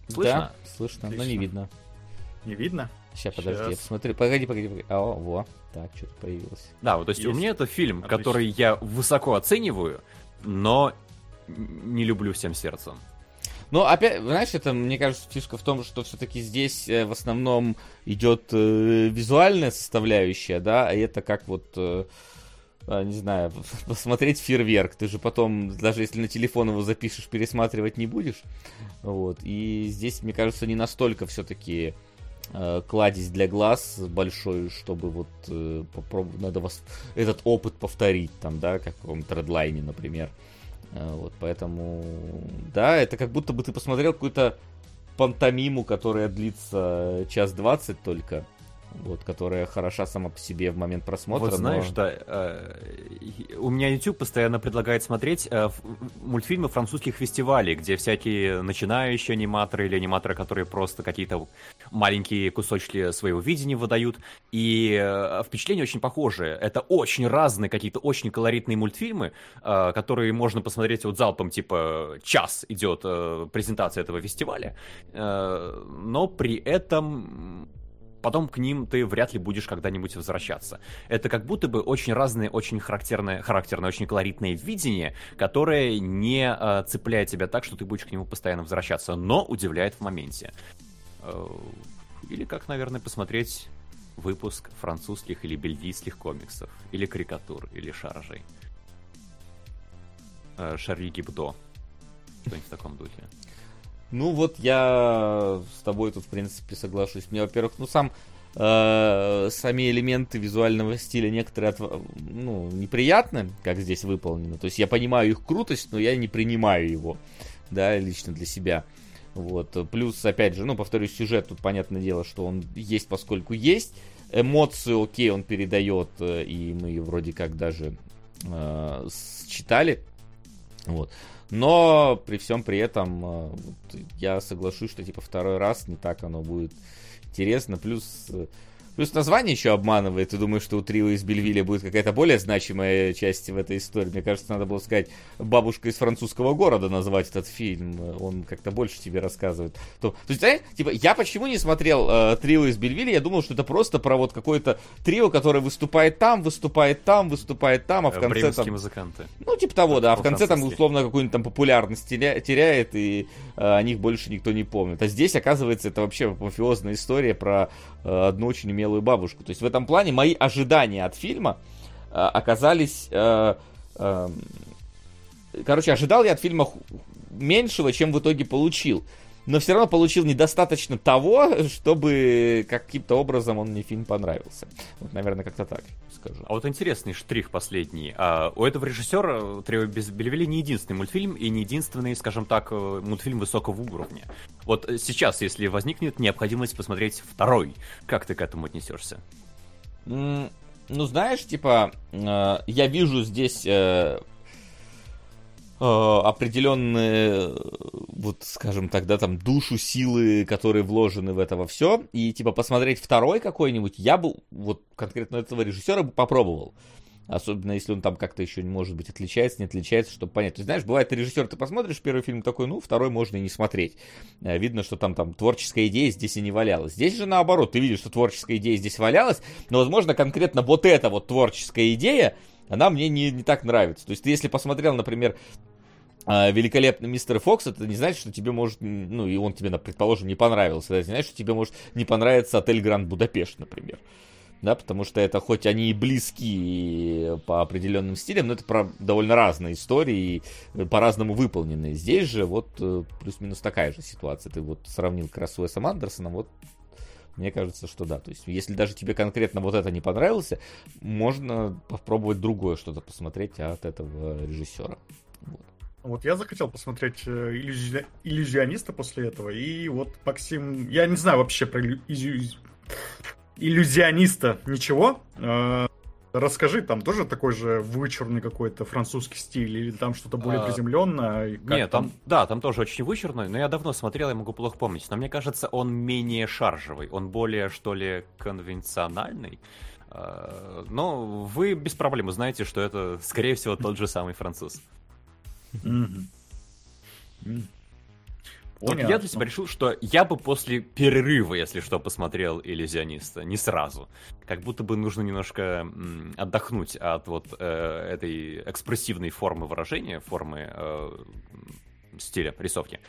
Слышно? Да, слышно, Отлично. но не видно. Не видно? Сейчас, подожди, Сейчас. я посмотрю. Погоди, погоди, погоди. А, во, так, что-то появилось. Да, вот, то есть, есть. у меня это фильм, Отлично. который я высоко оцениваю, но не люблю всем сердцем. Ну, опять, знаешь, это, мне кажется, фишка в том, что все-таки здесь э, в основном идет э, визуальная составляющая, да, а это как вот э, а, не знаю, посмотреть фейерверк. Ты же потом, даже если на телефон его запишешь, пересматривать не будешь. Вот. И здесь, мне кажется, не настолько все-таки кладезь для глаз большой, чтобы вот попробовать, надо вас этот опыт повторить, там, да, как в каком-то редлайне, например. Вот, поэтому, да, это как будто бы ты посмотрел какую-то пантомиму, которая длится час двадцать только вот, которая хороша сама по себе в момент просмотра. Вот знаешь, но... да, э, у меня YouTube постоянно предлагает смотреть э, мультфильмы французских фестивалей, где всякие начинающие аниматоры или аниматоры, которые просто какие-то маленькие кусочки своего видения выдают, и э, впечатления очень похожие. Это очень разные какие-то очень колоритные мультфильмы, э, которые можно посмотреть вот залпом, типа час идет э, презентация этого фестиваля, э, но при этом потом к ним ты вряд ли будешь когда-нибудь возвращаться. Это как будто бы очень разные, очень характерное, характерное, очень колоритное видение, которое не э, цепляет тебя так, что ты будешь к нему постоянно возвращаться, но удивляет в моменте. Э, или как, наверное, посмотреть выпуск французских или бельгийских комиксов, или карикатур, или шаржей. Э, Шарли Гибдо. Что-нибудь в таком духе. Ну вот я с тобой тут, в принципе, соглашусь. Мне, во-первых, ну сам э, сами элементы визуального стиля некоторые от, ну, неприятны, как здесь выполнено. То есть я понимаю их крутость, но я не принимаю его, да, лично для себя. Вот. Плюс, опять же, ну, повторюсь, сюжет тут, понятное дело, что он есть, поскольку есть. Эмоции, окей, он передает, э, и мы вроде как даже э, читали. Вот. Но при всем при этом э, я соглашусь, что типа второй раз не так оно будет интересно. Плюс э, Плюс название еще обманывает. Ты думаешь, что у Трио из Бельвиля будет какая-то более значимая часть в этой истории. Мне кажется, надо было сказать «Бабушка из французского города» назвать этот фильм. Он как-то больше тебе рассказывает. То, то есть, знаешь, типа, я почему не смотрел э, Трио из Бельвиля? Я думал, что это просто про вот какое-то трио, которое выступает там, выступает там, выступает там, а в конце Бременские там... музыканты. Ну, типа того, да. А в конце там условно какую-нибудь там популярность теряет, и э, о них больше никто не помнит. А здесь, оказывается, это вообще мафиозная история про э, одну очень умелую бабушку. То есть в этом плане мои ожидания от фильма э, оказались... Э, э, короче, ожидал я от фильма меньшего, чем в итоге получил. Но все равно получил недостаточно того, чтобы каким-то образом он мне фильм понравился. Вот, наверное, как-то так скажу. А вот интересный штрих последний. А, у этого режиссера без Бельвели не единственный мультфильм и не единственный, скажем так, э, мультфильм высокого уровня. Вот сейчас, если возникнет необходимость посмотреть второй, как ты к этому отнесешься? Mm, ну, знаешь, типа, э, я вижу здесь э, определенные, вот, скажем так, да, там, душу, силы, которые вложены в это во все, и, типа, посмотреть второй какой-нибудь, я бы, вот, конкретно этого режиссера бы попробовал. Особенно если он там как-то еще, может быть, отличается, не отличается, чтобы понять. То есть, знаешь, бывает, режиссер, ты посмотришь первый фильм такой, ну, второй можно и не смотреть. Э, видно, что там, там творческая идея здесь и не валялась. Здесь же наоборот, ты видишь, что творческая идея здесь валялась, но, возможно, конкретно вот эта вот творческая идея, она мне не, не так нравится. То есть ты если посмотрел, например, великолепный мистер Фокс, это не значит, что тебе может, ну, и он тебе, предположим, не понравился. Это не значит, что тебе может не понравиться отель Гранд Будапешт, например. Да, потому что это хоть они и близки по определенным стилям, но это про довольно разные истории, по-разному выполненные. Здесь же вот э, плюс-минус такая же ситуация. Ты вот сравнил как раз с Уэсом Андерсоном, вот Мне кажется, что да. То есть, если даже тебе конкретно вот это не понравился, можно попробовать другое что-то посмотреть от этого режиссера. Вот. Вот я захотел посмотреть э, иллюзи... иллюзиониста после этого, и вот Максим, я не знаю вообще про иллю... иллюзиониста ничего. Э, расскажи, там тоже такой же вычурный какой-то французский стиль, или там что-то более а, приземленное? Нет, там, да, там тоже очень вычурный, но я давно смотрел, я могу плохо помнить. Но мне кажется, он менее шаржевый, он более, что ли, конвенциональный. Э, но вы без проблем знаете, что это, скорее всего, тот же самый француз. Вот я для себя решил, что я бы после перерыва, если что, посмотрел иллюзиониста, не сразу. Как будто бы нужно немножко отдохнуть от вот э, этой экспрессивной формы выражения, формы э, стиля рисовки.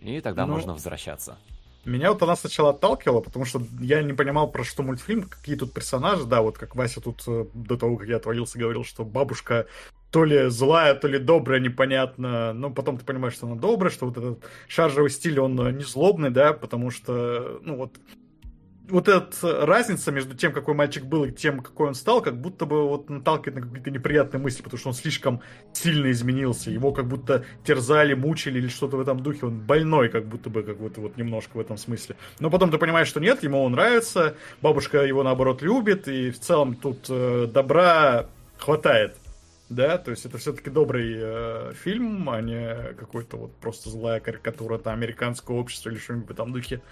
И тогда ну, можно возвращаться. Меня вот она сначала отталкивала, потому что я не понимал, про что мультфильм, какие тут персонажи, да, вот как Вася тут э, до того, как я отвалился, говорил, что бабушка то ли злая, то ли добрая, непонятно. Но потом ты понимаешь, что она добрая, что вот этот шаржевый стиль, он не злобный, да, потому что, ну вот, вот эта разница между тем, какой мальчик был, и тем, какой он стал, как будто бы вот наталкивает на какие-то неприятные мысли, потому что он слишком сильно изменился. Его как будто терзали, мучили или что-то в этом духе. Он больной, как будто бы, как будто вот немножко в этом смысле. Но потом ты понимаешь, что нет, ему он нравится, бабушка его наоборот любит, и в целом тут э, добра хватает да, то есть это все-таки добрый э, фильм, а не какой-то вот просто злая карикатура там американского общества или что-нибудь в этом духе.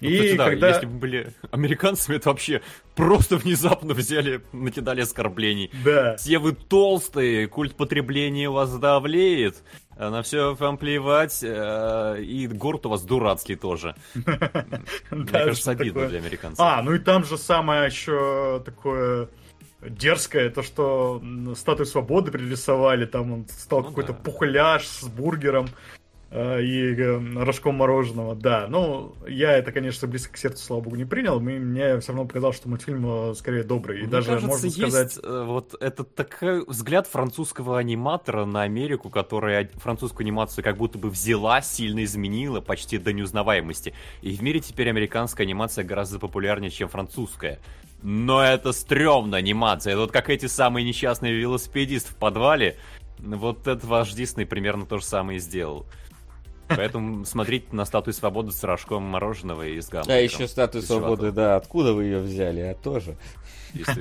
Ну, и кстати, да, когда... если бы были американцами, это вообще просто внезапно взяли, накидали оскорблений. Да. Все вы толстые, культ потребления вас давлеет, на все вам плевать, э, и город у вас дурацкий тоже. Мне кажется, обидно для американцев. А, ну и там же самое еще такое дерзкое, то, что статую свободы пририсовали, там он стал ну, какой-то да. пухляж с бургером э, и э, рожком мороженого, да. Ну, я это, конечно, близко к сердцу, слава богу, не принял, и мне все равно показалось, что мультфильм э, скорее добрый, и мне даже, кажется, можно сказать... Есть, вот это такой взгляд французского аниматора на Америку, которая французскую анимацию как будто бы взяла, сильно изменила, почти до неузнаваемости. И в мире теперь американская анимация гораздо популярнее, чем французская. Но это стрёмно анимация. Это вот как эти самые несчастные велосипедисты в подвале. Вот этот ваш Дисней примерно то же самое и сделал. Поэтому смотрите на статую свободы с рожком мороженого и с гамбургером. А еще статую свободы, да, откуда вы ее взяли, а тоже.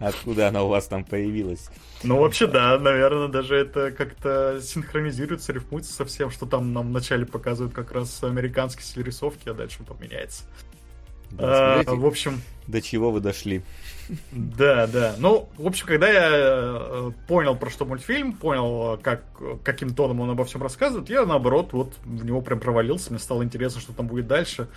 Откуда она у вас там появилась? Ну, вообще, да, наверное, даже это как-то синхронизируется, рифмуется со всем, что там нам вначале показывают как раз американский стиль рисовки, а дальше он поменяется. Да, а, в общем... До чего вы дошли. Да, да. Ну, в общем, когда я э, понял, про что мультфильм, понял, как, каким тоном он обо всем рассказывает, я, наоборот, вот в него прям провалился, мне стало интересно, что там будет дальше.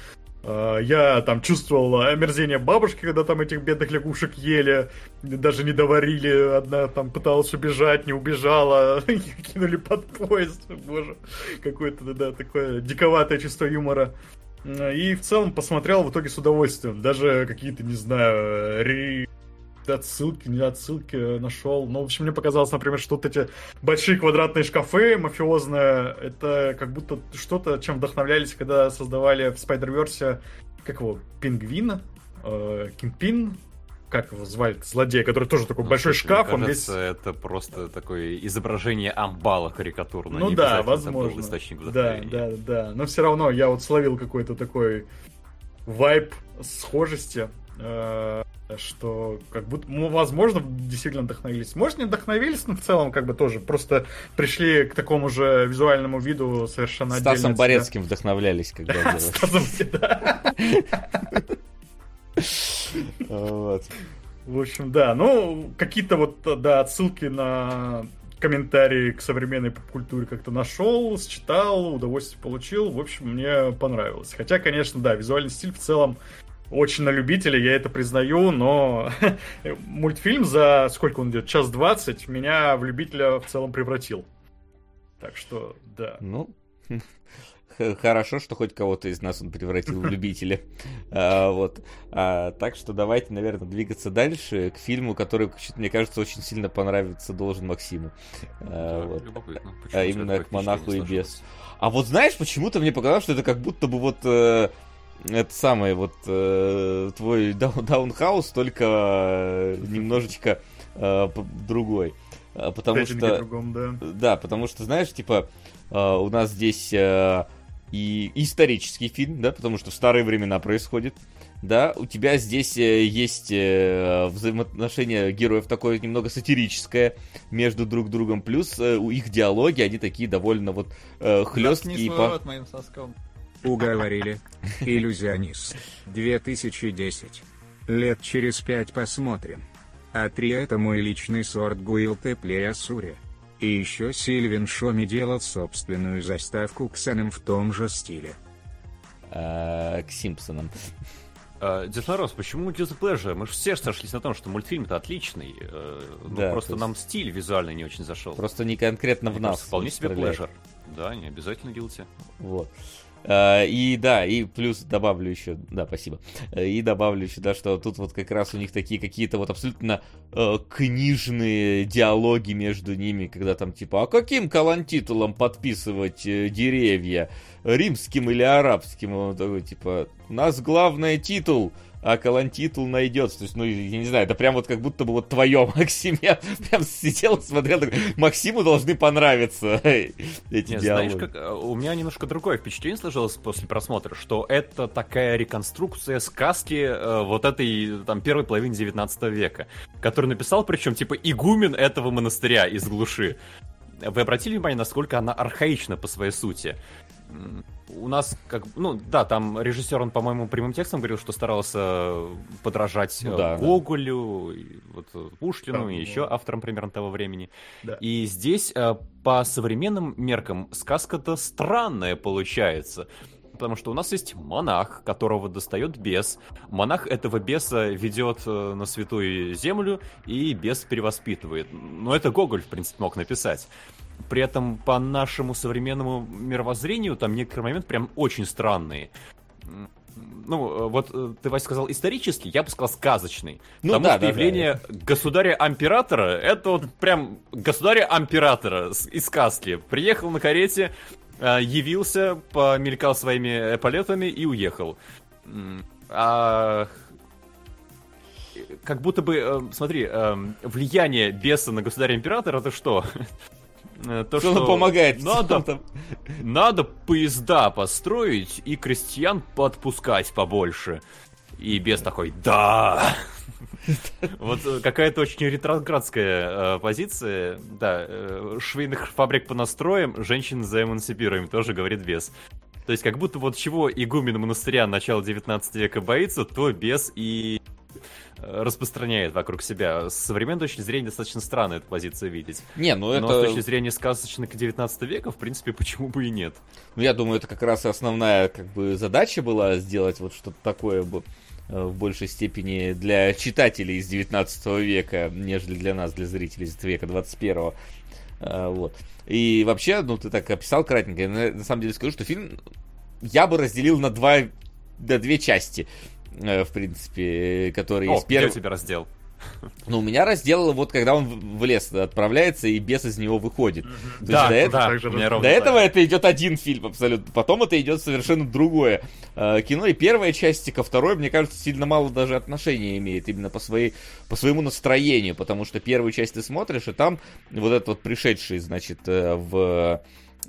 А, я там чувствовал омерзение бабушки, когда там этих бедных лягушек ели, даже не доварили, одна там пыталась убежать, не убежала, кинули под поезд, боже, какое-то, да, такое диковатое чувство юмора. И в целом посмотрел в итоге с удовольствием. Даже какие-то, не знаю, ре... отсылки, не отсылки нашел. Ну, в общем, мне показалось, например, что вот эти большие квадратные шкафы мафиозные, это как будто что-то, чем вдохновлялись, когда создавали в Spider-Verse, как его, пингвина, э, Кингпин, как его звали, злодей, который тоже такой ну, большой слушай, шкаф, он кажется, весь... это просто такое изображение амбала карикатурно. Ну да, возможно. да, да, да. Но все равно я вот словил какой-то такой вайб схожести, э, что как будто, ну, возможно, действительно вдохновились. Может, не вдохновились, но в целом как бы тоже просто пришли к такому же визуальному виду совершенно Стасом Борецким вдохновлялись, когда делали. Стасом, да. Вот. В общем, да, ну, какие-то вот, да, отсылки на комментарии к современной поп-культуре как-то нашел, считал, удовольствие получил. В общем, мне понравилось. Хотя, конечно, да, визуальный стиль в целом очень на любителя, я это признаю, но мультфильм за сколько он идет? Час двадцать меня в любителя в целом превратил. Так что, да. Ну, хорошо, что хоть кого-то из нас он превратил в любителя. А, вот. А, так что давайте, наверное, двигаться дальше к фильму, который, мне кажется, очень сильно понравится должен Максиму. А, вот. а именно к монаху и бес. А вот знаешь, почему-то мне показалось, что это как будто бы вот э, это самое, вот э, твой даунхаус, только э, немножечко э, другой. Э, потому что... Другом, да. да, потому что, знаешь, типа, э, у нас здесь э, и исторический фильм, да, потому что в старые времена происходит да, у тебя здесь э, есть э, взаимоотношение героев такое немного сатирическое между друг другом, плюс э, у их диалоги, они такие довольно вот хлесткие. и по... моим соском. Уговорили. Иллюзионист. 2010. Лет через пять посмотрим. А три это мой личный сорт Гуилте Плеясури. И еще Сильвин Шоми делал собственную заставку к Сенам в том же стиле. А, к Симпсонам. Uh, Дед Мороз, почему Guilty Pleasure? Мы же все сошлись на том, что мультфильм-то отличный. Uh, ну, да, просто есть... нам стиль визуально не очень зашел. Просто не конкретно в нас. Вполне себе Pleasure. Да, не обязательно Guilty. Вот. Uh, и да, и плюс добавлю еще, да, спасибо. Uh, и добавлю еще, да, что тут вот как раз у них такие какие-то вот абсолютно uh, книжные диалоги между ними, когда там типа, а каким калантитулом подписывать э, деревья? римским или арабским. Он такой, типа, у нас главный титул, а Калантитул найдется. То есть, ну, я не знаю, это прям вот как будто бы вот твое, Максим. Я прям сидел, смотрел, так, Максиму должны понравиться эти Нет, диалоги. Знаешь, как, э, у меня немножко другое впечатление сложилось после просмотра, что это такая реконструкция сказки э, вот этой, там, первой половины 19 века, который написал, причем, типа, игумен этого монастыря из глуши. Вы обратили внимание, насколько она архаична по своей сути? У нас как ну да там режиссер он по-моему прямым текстом говорил что старался подражать ну, да, Гоголю да. вот э, Пушкину да, и еще авторам примерно того времени да. и здесь э, по современным меркам сказка-то странная получается потому что у нас есть монах, которого достает бес. Монах этого беса ведет э, на святую землю, и бес перевоспитывает. Но это Гоголь, в принципе, мог написать. При этом по нашему современному мировоззрению там некоторые моменты прям очень странные. Ну, э, вот э, ты, Вася, сказал исторический, я бы сказал сказочный. Ну, Потому да, что да, явление да. государя-амператора, это вот прям государя-амператора из сказки. Приехал на карете, э, явился, помелькал своими эполетами и уехал. А как будто бы, смотри, влияние беса на государя-императора это что? Э, то, что, что помогает. Надо, надо поезда построить и крестьян подпускать побольше. И без такой «Да!» Вот э, какая-то очень ретроградская э, позиция. Да, э, швейных фабрик по настроям, женщин за эмансипируем, тоже говорит без. То есть как будто вот чего игумен монастыря начала 19 века боится, то без и распространяет вокруг себя. С современной точки зрения достаточно странно эту позицию видеть. Не, ну это... Но с точки зрения сказочника 19 века, в принципе, почему бы и нет. Ну, я думаю, это как раз основная как бы задача была сделать вот что-то такое бы э, в большей степени для читателей из 19 века, нежели для нас, для зрителей из века 21 э, вот. И вообще, ну, ты так описал кратенько, на, на самом деле скажу, что фильм я бы разделил на два, на две части. Э, в принципе, который О, из первого... тебе раздел? Ну, у меня раздел, вот когда он в лес отправляется и бес из него выходит. Mm-hmm. Да, до, да, этого, до этого это идет один фильм абсолютно. Потом это идет совершенно другое э, кино. И первая часть ко второй, мне кажется, сильно мало даже отношения имеет именно по, своей, по своему настроению. Потому что первую часть ты смотришь, и там вот этот вот пришедший, значит, э, в Э,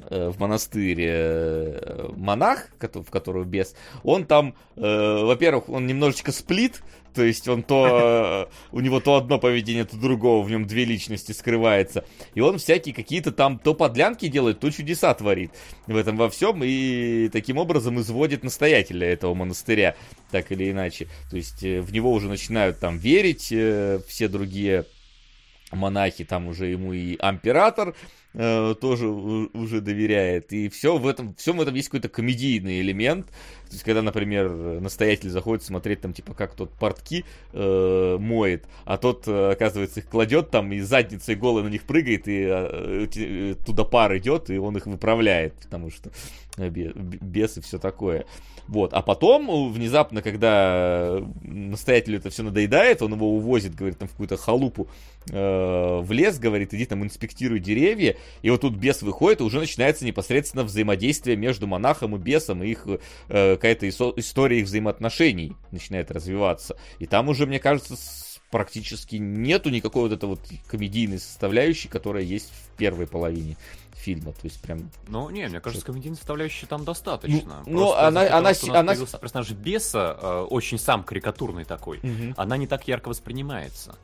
в монастыре э, монах, в которого бес, он там, э, во-первых, он немножечко сплит, то есть он то, у него то одно поведение, то другого, в нем две личности скрывается. И он всякие какие-то там то подлянки делает, то чудеса творит в этом во всем. И таким образом изводит настоятеля этого монастыря, так или иначе. То есть в него уже начинают там верить все другие монахи, там уже ему и император э, тоже уже доверяет. И все в этом, всем в этом есть какой-то комедийный элемент. То есть, когда, например, настоятель заходит смотреть, там, типа, как тот портки э, моет, а тот, э, оказывается, их кладет там и задницей голой на них прыгает, и э, э, туда пар идет, и он их выправляет, потому что бес и все такое. Вот. А потом, внезапно, когда настоятелю это все надоедает, он его увозит, говорит, там в какую-то халупу э, в лес, говорит, иди там инспектируй деревья. И вот тут бес выходит, и уже начинается непосредственно взаимодействие между монахом и бесом, и их э, какая-то история их взаимоотношений начинает развиваться. И там уже, мне кажется, практически нету никакой вот этой вот комедийной составляющей, которая есть в первой половине фильма, то есть прям... Ну, не, мне кажется, комедийной составляющей там достаточно. Ну, ну она... она, она... персонаж беса, э, очень сам карикатурный такой, угу. она не так ярко воспринимается.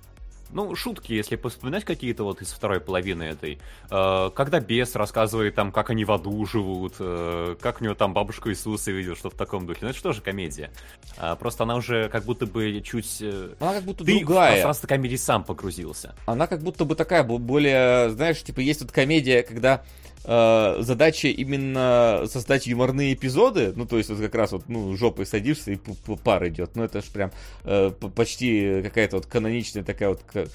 Ну, шутки, если вспоминать какие-то вот из второй половины этой. Э, когда бес рассказывает там, как они в аду живут, э, как у него там бабушка Иисуса видел, что в таком духе. Ну, это же комедия? А, просто она уже как будто бы чуть... Э, она как будто Ты другая. в пространство комедии сам погрузился. Она как будто бы такая, более, знаешь, типа, есть вот комедия, когда э, задача именно создать юморные эпизоды, ну, то есть вот как раз вот, ну, жопой садишься и пар идет, ну, это же прям э, почти какая-то вот каноничная такая вот э,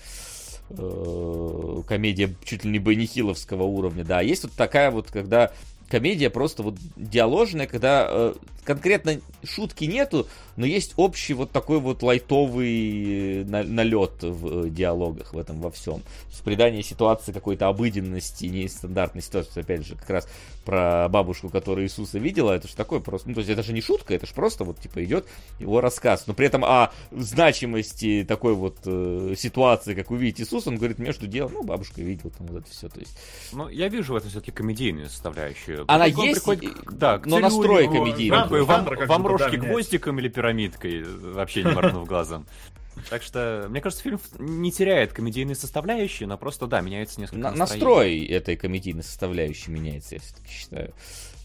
комедия чуть ли не Бенихиловского уровня, да, есть вот такая вот, когда комедия просто вот диаложная, когда э, конкретно шутки нету, но есть общий вот такой вот лайтовый э, налет в э, диалогах в этом во всем. С придание ситуации какой-то обыденности, нестандартной ситуации, опять же, как раз про бабушку, которая Иисуса видела, это же такое просто, ну, то есть это же не шутка, это же просто вот, типа, идет его рассказ, но при этом о значимости такой вот э, ситуации, как увидеть Иисуса, он говорит, между делом, ну, бабушка видела там вот это все, то есть... Ну, я вижу в этом все-таки комедийную составляющую. Она есть, приходит, да, но настрой комедийный. такой, вам, вам рожки гвоздиком или пирамидкой, вообще не моргнув глазом. Так что, мне кажется, фильм не теряет комедийные составляющие, но просто, да, меняется несколько На, Настрой этой комедийной составляющей меняется, я все-таки считаю,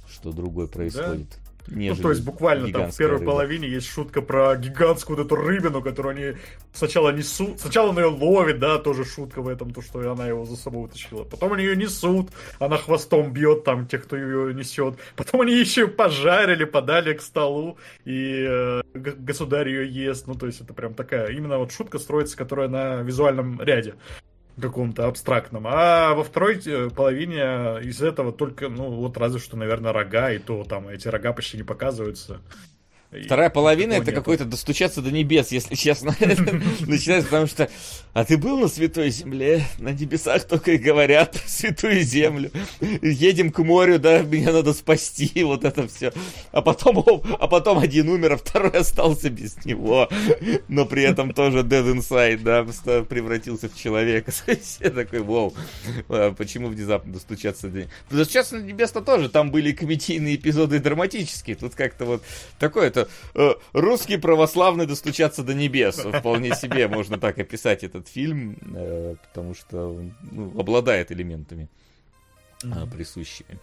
что другое происходит. Да? Ну, то есть буквально там в первой рыба. половине есть шутка про гигантскую вот эту рыбину, которую они сначала несут. Сначала он ее ловит, да, тоже шутка в этом, то, что она его за собой утащила. Потом они ее несут, она хвостом бьет там тех, кто ее несет. Потом они еще пожарили, подали к столу, и э, государь ее ест. Ну, то есть это прям такая, именно вот шутка строится, которая на визуальном ряде каком-то абстрактном. А во второй э, половине из этого только, ну, вот разве что, наверное, рога, и то там эти рога почти не показываются. Вторая половина это какой-то достучаться до небес, если честно. Начинается, потому что а ты был на Святой Земле? На небесах только и говорят Святую Землю. Едем к морю, да, меня надо спасти, вот это все. А потом, а потом один умер, а второй остался без него. Но при этом тоже dead inside, да, превратился в человека. Я такой, вау, а почему внезапно достучаться до Достучаться до небес-то тоже, там были комедийные эпизоды драматические. Тут как-то вот такое это э, русский православный достучаться до небес. Вполне себе можно так описать этот фильм, э, потому что он ну, обладает элементами э, присущими.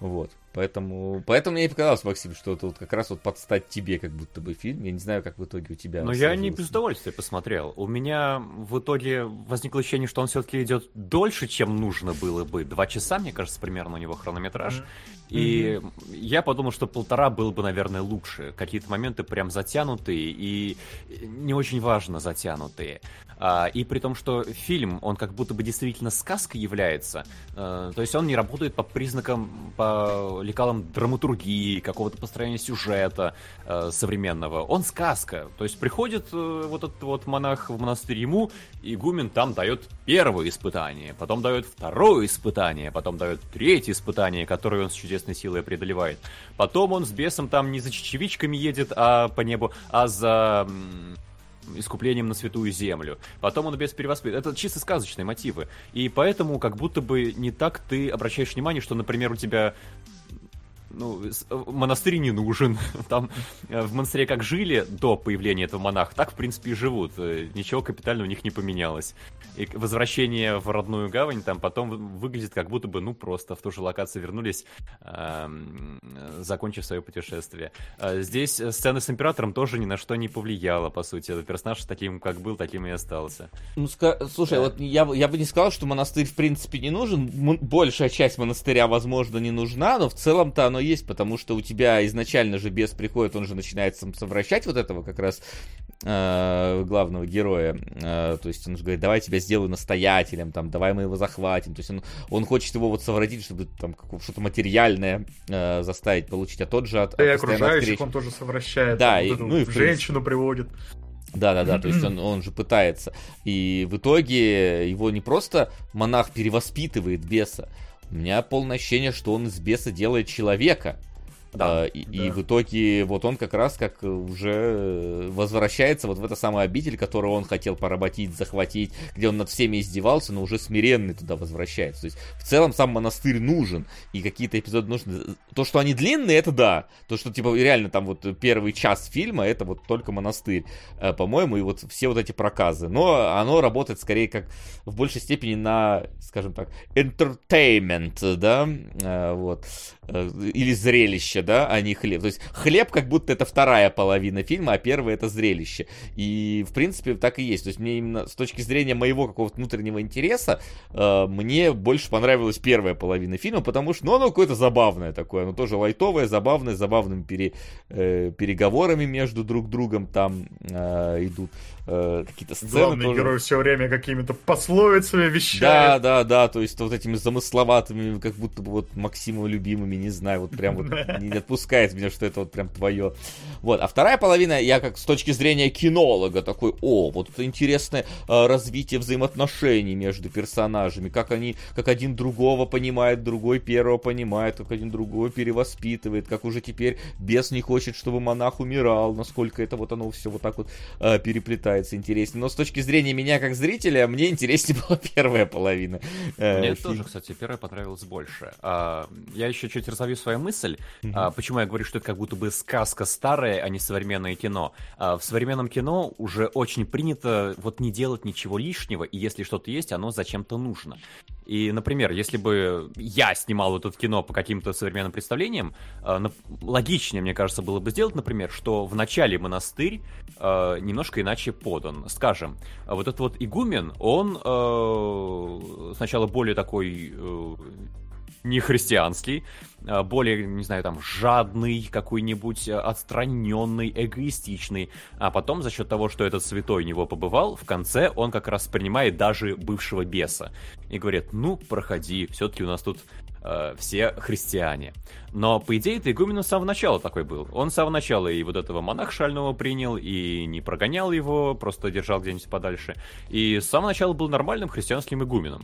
Вот. Поэтому, поэтому мне и показалось, Максим, что это вот как раз вот подстать тебе как будто бы фильм. Я не знаю, как в итоге у тебя. Но я не без удовольствия посмотрел. У меня в итоге возникло ощущение, что он все-таки идет дольше, чем нужно было бы. Два часа, мне кажется, примерно у него хронометраж. Mm-hmm. И mm-hmm. я подумал, что полтора было бы, наверное, лучше. Какие-то моменты прям затянутые и не очень важно затянутые. А, и при том, что фильм, он как будто бы действительно сказкой является. А, то есть он не работает по признакам, по лекалам драматургии, какого-то построения сюжета а, современного. Он сказка. То есть приходит а, вот этот вот монах в монастырь ему, и Гумен там дает первое испытание, потом дает второе испытание, потом дает третье испытание, которое он с чудесной силой преодолевает. Потом он с бесом там не за чечевичками едет, а по небу, а за искуплением на святую землю. Потом он без перевоспитывает. Это чисто сказочные мотивы. И поэтому как будто бы не так ты обращаешь внимание, что, например, у тебя ну, э, монастырь не нужен. Там э, в монастыре как жили до появления этого монаха, так, в принципе, и живут. Э, ничего капитально у них не поменялось. И возвращение в родную гавань там потом выглядит как будто бы, ну, просто в ту же локацию вернулись, э, закончив свое путешествие. Здесь сцена с императором тоже ни на что не повлияла, по сути. Этот персонаж таким, как был, таким и остался. Ну, слушай, да. вот я, я бы не сказал, что монастырь, в принципе, не нужен. Большая часть монастыря, возможно, не нужна, но в целом-то оно есть, потому что у тебя изначально же бес приходит, он же начинает совращать вот этого как раз э, главного героя. Э, то есть он же говорит, давай тебя сделаю настоятелем, там, давай мы его захватим. То есть он, он хочет его вот совратить, чтобы там что-то материальное э, заставить получить, а тот же от... Да и окружающих скорее... он тоже совращает. Да, и, ну, и женщину приводит. Да, да, да, то есть он, он же пытается. И в итоге его не просто монах перевоспитывает беса, у меня полное ощущение, что он из беса делает человека. Да, и, да. и в итоге вот он как раз как уже возвращается вот в это самое обитель, которую он хотел поработить, захватить, где он над всеми издевался, но уже смиренный туда возвращается. То есть в целом сам монастырь нужен, и какие-то эпизоды нужны. То, что они длинные, это да. То, что типа реально там вот первый час фильма, это вот только монастырь, э, по-моему, и вот все вот эти проказы. Но оно работает скорее как в большей степени на, скажем так, entertainment, да, э, вот, э, или зрелище, да, а не хлеб. То есть хлеб как будто это вторая половина фильма, а первая это зрелище. И, в принципе, так и есть. То есть мне именно с точки зрения моего какого-то внутреннего интереса, э, мне больше понравилась первая половина фильма, потому что, ну, оно какое-то забавное такое, оно тоже лайтовое, забавное, с забавными пере, э, переговорами между друг другом там э, идут э, какие-то сцены. Главный тоже. герой все время какими-то пословицами вещает. Да, да, да, то есть вот этими замысловатыми, как будто бы вот Максиму любимыми, не знаю, вот прям вот не отпускает меня, что это вот прям твое. Вот, а вторая половина, я как с точки зрения кинолога такой, о, вот это интересное э, развитие взаимоотношений между персонажами, как они, как один другого понимает, другой первого понимает, как один другого перевоспитывает, как уже теперь бес не хочет, чтобы монах умирал, насколько это вот оно все вот так вот э, переплетается интереснее. Но с точки зрения меня как зрителя, мне интереснее была первая половина. Э, мне фильм. тоже, кстати, первая понравилась больше. А, я еще чуть разовью свою мысль. Mm-hmm. А, почему я говорю, что это как будто бы сказка старая, а не современное кино. А, в современном кино уже очень принято вот не делать ничего лишнего, и если что-то есть, оно зачем-то нужно. И, например, если бы я снимал вот это кино по каким-то современным представлениям, э, логичнее, мне кажется, было бы сделать, например, что в начале монастырь э, немножко иначе подан. Скажем, вот этот вот игумен, он э, сначала более такой э, не христианский, а, более, не знаю, там, жадный, какой-нибудь а, отстраненный, эгоистичный. А потом, за счет того, что этот святой у него побывал, в конце он как раз принимает даже бывшего беса. И говорит, ну, проходи, все-таки у нас тут э, все христиане. Но, по идее, это игумен с самого начала такой был. Он с самого начала и вот этого монаха шального принял, и не прогонял его, просто держал где-нибудь подальше. И с самого начала был нормальным христианским игуменом.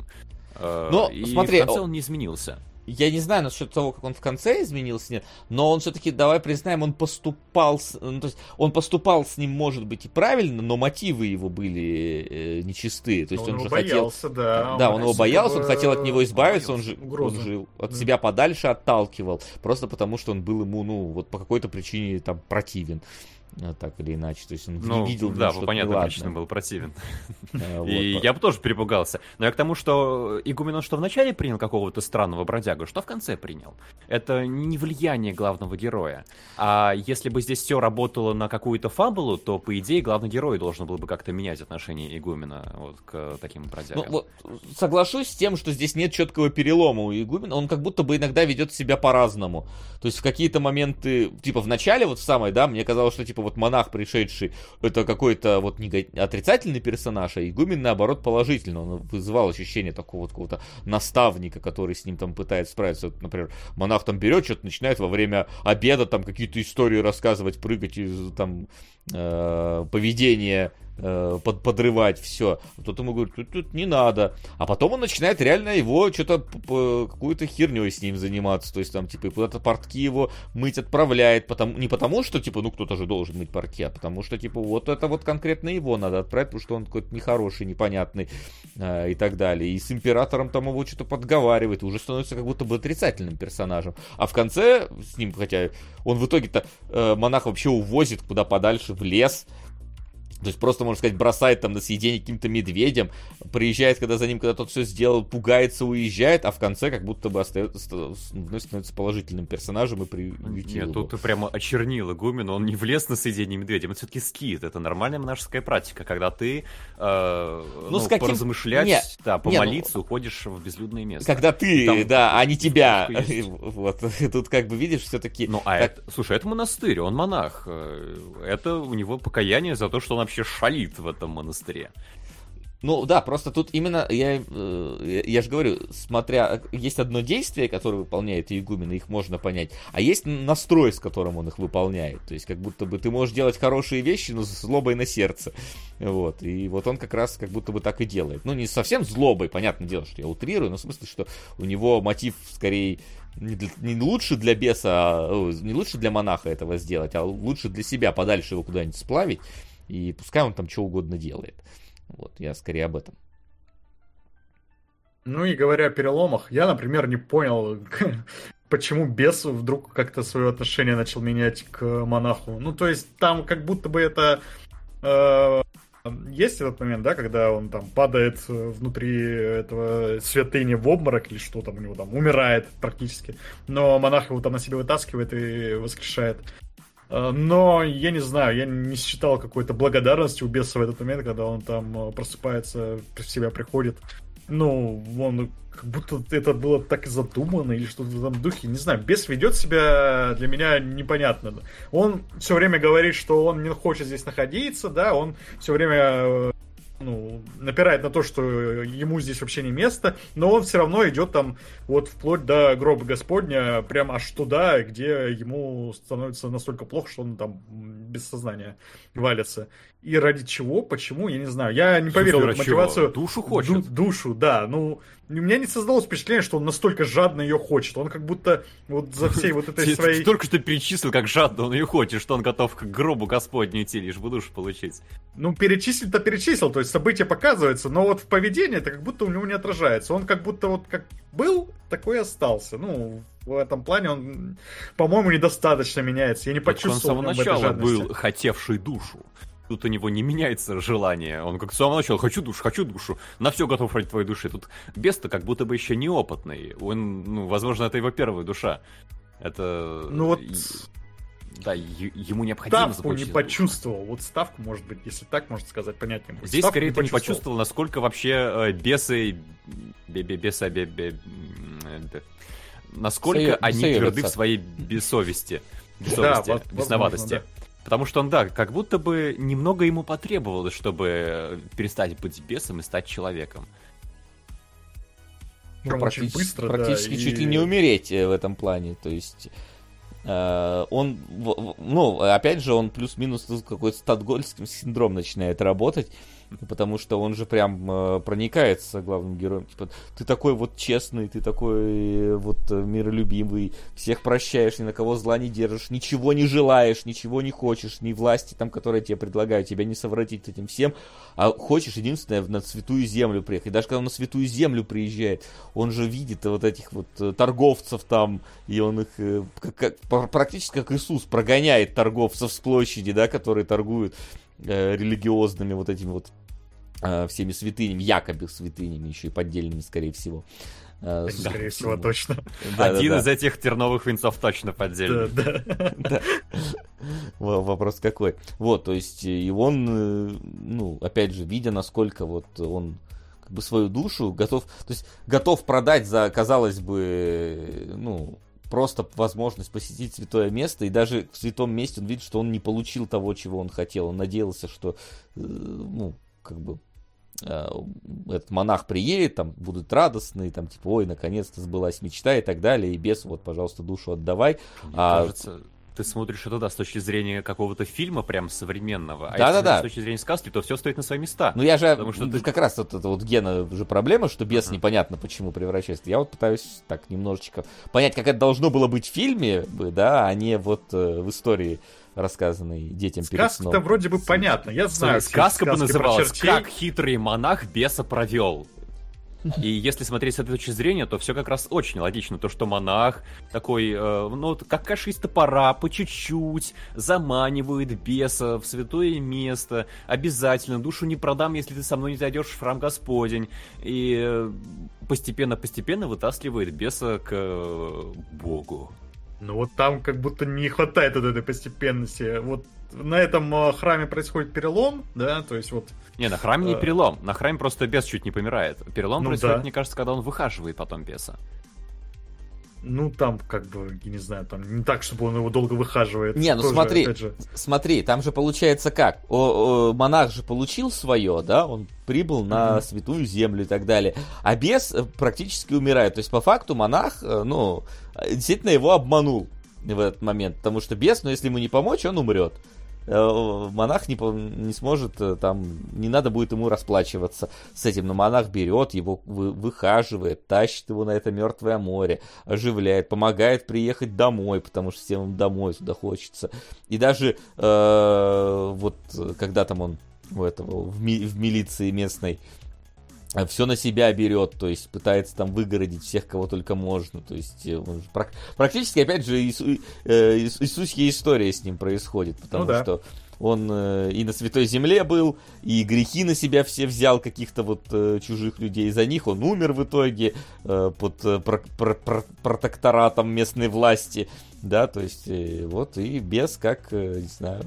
Но, и смотри, в конце он не изменился я не знаю насчет того, как он в конце изменился, нет, но он все-таки, давай признаем, он поступал, с, ну, то есть он поступал с ним, может быть, и правильно, но мотивы его были э, нечистые. То есть он, он же боялся, хотел, да. Да, он, он его боялся, он хотел от него избавиться, он же, он же от да. себя подальше отталкивал, просто потому что он был ему, ну, вот по какой-то причине там противен. А, так или иначе. То есть он ну, видел, да, по понятной причине был противен. А, и я бы тоже перепугался. Но я к тому, что игумен он что вначале принял какого-то странного бродягу, что в конце принял. Это не влияние главного героя. А если бы здесь все работало на какую-то фабулу, то, по идее, главный герой должен был бы как-то менять отношение игумена вот, к таким бродягам. Ну, вот, соглашусь с тем, что здесь нет четкого перелома у игумена. Он как будто бы иногда ведет себя по-разному. То есть в какие-то моменты, типа в начале вот в самой, да, мне казалось, что типа вот монах, пришедший, это какой-то вот отрицательный персонаж, а игумен, наоборот, положительный. Он вызывал ощущение такого вот какого-то наставника, который с ним там пытается справиться. Вот, например, монах там берет, что-то начинает во время обеда там какие-то истории рассказывать, прыгать из там э, поведения э, под, подрывать все. Кто-то ему говорит, тут, тут не надо. А потом он начинает реально его что-то какую-то херней с ним заниматься. То есть там типа куда-то портки его мыть отправляет. Потому, не потому что типа ну кто-то же должен мыть портки, а потому что типа вот это вот конкретно его надо отправить, потому что он какой-то нехороший, непонятный э, и так далее. И с императором там его что-то подговаривает. Уже становится как будто бы отрицательным персонажем. А в конце с ним, хотя он в итоге-то э, монах вообще увозит куда подальше в лес то есть просто, можно сказать, бросает там на съедение каким-то медведем, приезжает, когда за ним, когда тот все сделал, пугается, уезжает, а в конце как будто бы остается, становится положительным персонажем и приютил Нет, тут ты прямо очернил игумен, он не влез на съедение медведя, это все-таки скит, это нормальная монашеская практика, когда ты э, ну, ну, с каким... поразмышлять, нет, да, помолиться, нет, ну... уходишь в безлюдное место. Когда ты, там... да, а не тебя. Вот, тут как бы видишь все-таки... Ну, а как... это, слушай, это монастырь, он монах, э, это у него покаяние за то, что он вообще шалит в этом монастыре. Ну да, просто тут именно, я, э, я же говорю, смотря, есть одно действие, которое выполняет игумен, их можно понять, а есть настрой, с которым он их выполняет. То есть как будто бы ты можешь делать хорошие вещи, но с злобой на сердце. Вот, и вот он как раз как будто бы так и делает. Ну не совсем злобой, понятное дело, что я утрирую, но в смысле, что у него мотив скорее не, для, не лучше для беса, а, не лучше для монаха этого сделать, а лучше для себя подальше его куда-нибудь сплавить, и пускай он там что угодно делает. Вот, я скорее об этом. Ну и говоря о переломах, я, например, не понял, почему бес вдруг как-то свое отношение начал менять к монаху. Ну, то есть там как будто бы это... Э, есть этот момент, да, когда он там падает внутри этого святыни в обморок или что там у него там, умирает практически. Но монах его там на себе вытаскивает и воскрешает. Э, но я не знаю, я не считал какой-то благодарности у беса в этот момент, когда он там э, просыпается, в себя приходит. Ну, он как будто это было так задумано или что-то в этом духе. Не знаю, бес ведет себя для меня непонятно. Он все время говорит, что он не хочет здесь находиться, да, он все время э, ну, напирает на то, что ему здесь вообще не место, но он все равно идет там вот вплоть до гроба Господня, прям аж туда, где ему становится настолько плохо, что он там без сознания валится. И ради чего, почему, я не знаю. Я не поверил в мотивацию. Душу хочет. Ду- душу, да. Ну, у меня не создалось впечатление, что он настолько жадно ее хочет. Он как будто вот за всей вот этой своей... Ты только что перечислил, как жадно он ее хочет, что он готов к гробу Господню идти, лишь бы душу получить. Ну, перечислить-то перечислил, то есть события показываются, но вот в поведении это как будто у него не отражается. Он как будто вот как был, такой и остался. Ну, в этом плане он, по-моему, недостаточно меняется. Я не почувствовал он с самого начала был хотевший душу. Тут у него не меняется желание. Он как с самого начала «хочу душу, хочу душу». На все готов ради твоей души. Тут Беста как будто бы еще неопытный. Он, ну, возможно, это его первая душа. Это... Ну вот... Да, ему необходимо ставку не почувствовал. Вот ставку, может быть, если так можно сказать, понятнее будет. Здесь ставку скорее не ты не почувствовал, насколько вообще э, бесы... Беса... Бе, бе, насколько Сою, они тверды в своей бессовести. Бессовести, да, бесноватости. Возможно, да. Потому что он, да, как будто бы немного ему потребовалось, чтобы перестать быть бесом и стать человеком. Ну, практически быстро, практически да, чуть и... ли не умереть э, в этом плане. То есть э, он, ну, опять же, он плюс-минус какой-то статгольский синдром начинает работать потому что он же прям э, проникается главным героем. Типа, ты такой вот честный, ты такой э, вот э, миролюбивый, всех прощаешь, ни на кого зла не держишь, ничего не желаешь, ничего не хочешь, ни власти там, которые тебе предлагают, тебя не совратить этим всем, а хочешь единственное на святую землю приехать. Даже когда он на святую землю приезжает, он же видит вот этих вот э, торговцев там, и он их как, как, практически как Иисус прогоняет торговцев с площади, да, которые торгуют религиозными вот этими вот э, всеми святынями, якобы святынями, еще и поддельными, скорее всего. Э, скорее всего, точно. Один из этих терновых винцов точно поддельный. Да, Вопрос какой. Вот, то есть, и он, э, ну, опять же, видя, насколько вот он как бы свою душу готов, то есть готов продать за, казалось бы, ну, просто возможность посетить святое место, и даже в святом месте он видит, что он не получил того, чего он хотел. Он надеялся, что, э, ну, как бы, э, этот монах приедет, там будут радостные, там типа, ой, наконец-то сбылась мечта и так далее, и без, вот, пожалуйста, душу отдавай. Мне а, кажется, ты смотришь это, да, с точки зрения какого-то фильма прям современного, а да, если да, да. с точки зрения сказки, то все стоит на свои места. Ну я же, что ты... как раз вот это вот Гена уже проблема, что без uh-huh. непонятно почему превращается. Я вот пытаюсь так немножечко понять, как это должно было быть в фильме, да, а не вот э, в истории рассказанной детям перед сном. Сказка-то вроде бы понятно, я знаю. Сказка бы называлась «Как хитрый монах беса провел». И если смотреть с этой точки зрения, то все как раз очень логично. То, что монах такой, э, ну, как каша из топора, по чуть-чуть заманивает беса в святое место. Обязательно душу не продам, если ты со мной не зайдешь в храм Господень. И постепенно-постепенно вытаскивает беса к э, Богу. Ну вот там как будто не хватает вот этой постепенности. Вот на этом э, храме происходит перелом, да, то есть вот... Не, на храме не э, перелом, на храме просто бес чуть не помирает. Перелом ну, происходит, да. мне кажется, когда он выхаживает потом беса. Ну, там, как бы, я не знаю, там не так, чтобы он его долго выхаживает. Не, ну Тоже, смотри, же. смотри, там же получается как? О, о, монах же получил свое, да, он прибыл на Мгм. святую землю и так далее. А бес э, практически умирает. То есть, по факту, монах, э, ну, э, действительно его обманул в этот момент. Потому что бес, ну, если ему не помочь, он умрет. Э, Монах не, не сможет, э, там, не надо будет ему расплачиваться с этим. Но монах берет его, вы- выхаживает, тащит его на это мертвое море, оживляет, помогает приехать домой, потому что всем домой туда хочется. И даже э, вот когда там он у этого в, ми- в милиции местной все на себя берет, то есть пытается там выгородить всех, кого только можно. То есть э, практически, опять же, Иису- э, Иис- Иисусья история с ним происходит, потому Ну да. что он э, и на Святой Земле был, и грехи на себя все взял каких-то вот э, чужих людей. За них он умер в итоге э, под э, про- про- про- протекторатом местной власти. Да, то есть э, вот и без как, э, не знаю,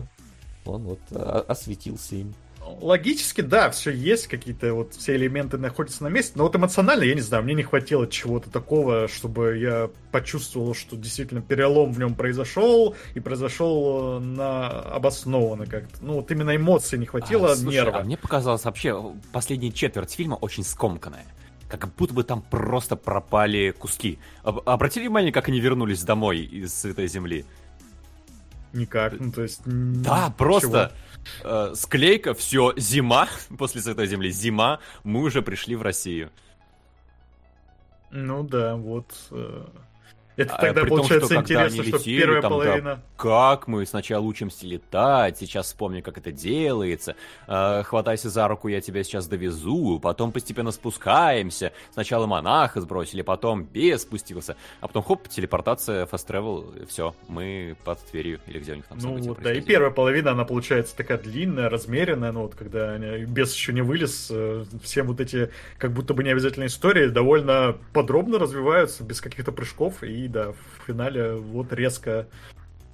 он вот осветился им. Логически, да, все есть, какие-то вот все элементы находятся на месте, но вот эмоционально, я не знаю, мне не хватило чего-то такого, чтобы я почувствовал, что действительно перелом в нем произошел, и произошел э, на обоснованно как-то. Ну, вот именно эмоций не хватило, А, слушай, нерва. а мне показалось вообще последняя четверть фильма очень скомканная. Как будто бы там просто пропали куски. Об- Обратили внимание, как они вернулись домой из Святой Земли? Никак, ну, то есть... Да, просто э, склейка, все, зима, после Святой Земли, зима, мы уже пришли в Россию. Ну да, вот... э, Это А, тогда при том, получается что интересно, они что летели, первая там, да, половина... Как мы сначала учимся летать, сейчас вспомним, как это делается. Э, хватайся за руку, я тебя сейчас довезу. Потом постепенно спускаемся. Сначала монаха сбросили, потом бес спустился. А потом хоп, телепортация, fast travel, все, мы под Тверью. Или где у них там Ну вот, да, и первая половина, она получается такая длинная, размеренная, ну вот когда они- бес еще не вылез, э, все вот эти, как будто бы не обязательные истории, довольно подробно развиваются, без каких-то прыжков, и да, в финале вот резко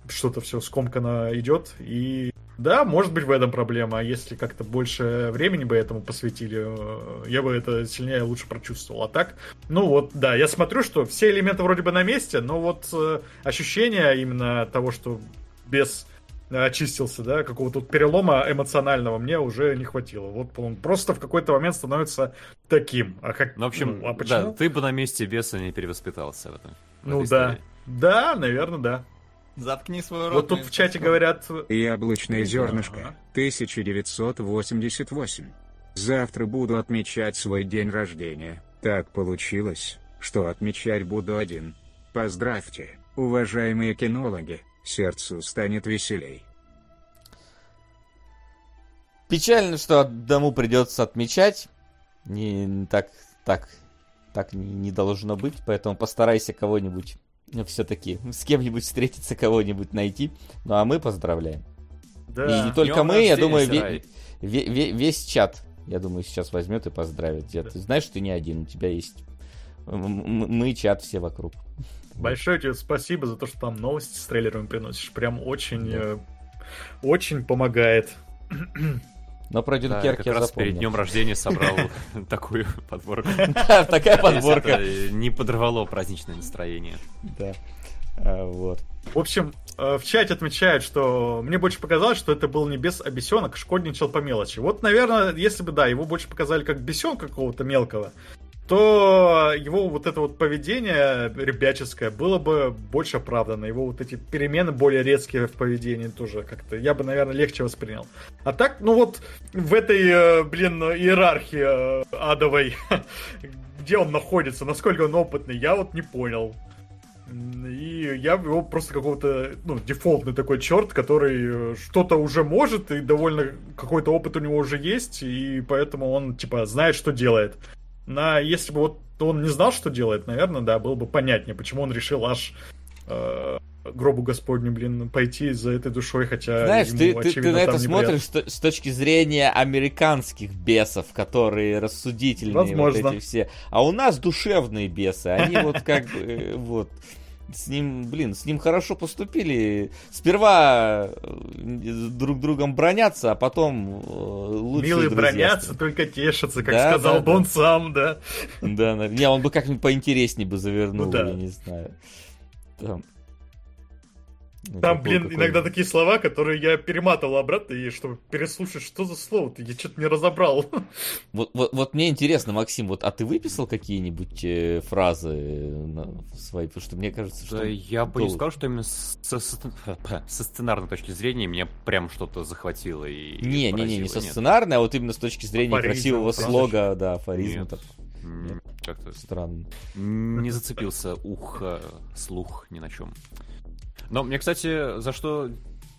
что-то все скомканно идет, и да, может быть в этом проблема, а если как-то больше времени бы этому посвятили, э, я бы это сильнее лучше прочувствовал. А так, ну вот, да, я смотрю, что все элементы вроде бы на месте, но вот э, ощущение именно того, что без очистился, да, какого-то вот перелома эмоционального мне уже не хватило. Вот он просто в какой-то момент становится таким. А как? Ну, в общем, ну, а да, ты бы на месте беса не перевоспитался в этом. Ну да. истории. Да, наверное, да. Заткни свой рот. Вот тут в чате соском. говорят, Яблочное зернышко, Ага. 1988. Завтра буду отмечать свой день рождения. Так получилось, что отмечать буду один. Поздравьте, уважаемые кинологи, сердцу станет веселей. Печально, что одному придется отмечать. Не так, так, так не, не должно быть, поэтому постарайся кого-нибудь все-таки с кем-нибудь встретиться, кого-нибудь найти. Ну а мы поздравляем. да. И не только мы, я думаю, ве- ве- ве- весь чат, я думаю, сейчас возьмет и поздравит. Да. Ты знаешь, ты не один, у тебя есть мы чат все вокруг. Большое тебе спасибо за то, что там новости с трейлерами приносишь. Прям очень, Да. э, очень помогает. Но про Да, я Дюнкерк как я раз перед запомнил. днем рождения собрал такую подборку. Да, такая подборка. Не подорвало праздничное настроение. Да. А, Вот. В общем, э, в чате отмечают, что мне больше показалось, что это был не бес, а бесенок, шкодничал по мелочи. Вот, наверное, если бы, да, его больше показали как бесенка какого-то мелкого, то его вот это вот поведение ребяческое было бы больше оправдано. Его вот эти перемены более резкие в поведении тоже как-то я бы, наверное, легче воспринял. А так, ну вот в этой, э, блин, иерархии э, адовой, где он находится, насколько он опытный, я вот не понял. И я его просто какого-то, ну, дефолтный такой черт, который э, что-то уже может, и довольно какой-то опыт у него уже есть, и поэтому он, типа, знает, что делает. На, если бы вот он не знал, что делает, наверное, да, было бы понятнее, почему он решил аж э, гробу Господню, блин, пойти за этой душой, хотя Знаешь, ему, ты, ты, ты очевидно, на это смотришь то- с точки зрения американских бесов, которые рассудительные, вот Возможно. эти все. А у нас душевные бесы, они вот как бы, э, вот. С ним, блин, с ним хорошо поступили. Сперва э, друг другом бронятся, а потом э, лучше Милые бронятся, только тешатся, как да, сказал да, он да. сам, да. Да, не, он бы как-нибудь поинтереснее бы завернул, ну, да. я не знаю. Там, ну, Там, блин, какой... иногда такие слова, которые я перематывал обратно, и чтобы переслушать, что за слово-то, я что-то не разобрал. Вот, вот, вот мне интересно, Максим, вот, а ты выписал какие-нибудь э, фразы на свои? Потому что мне кажется, что... Да, я бы не сказал, что именно со, со, со сценарной точки зрения меня прям что-то захватило и Не, не, не, не со сценарной, а вот именно с точки зрения Афоризм, красивого слога, да, афоризма. Как-то странно. Не зацепился ух, слух ни на чем. Но мне, кстати, за что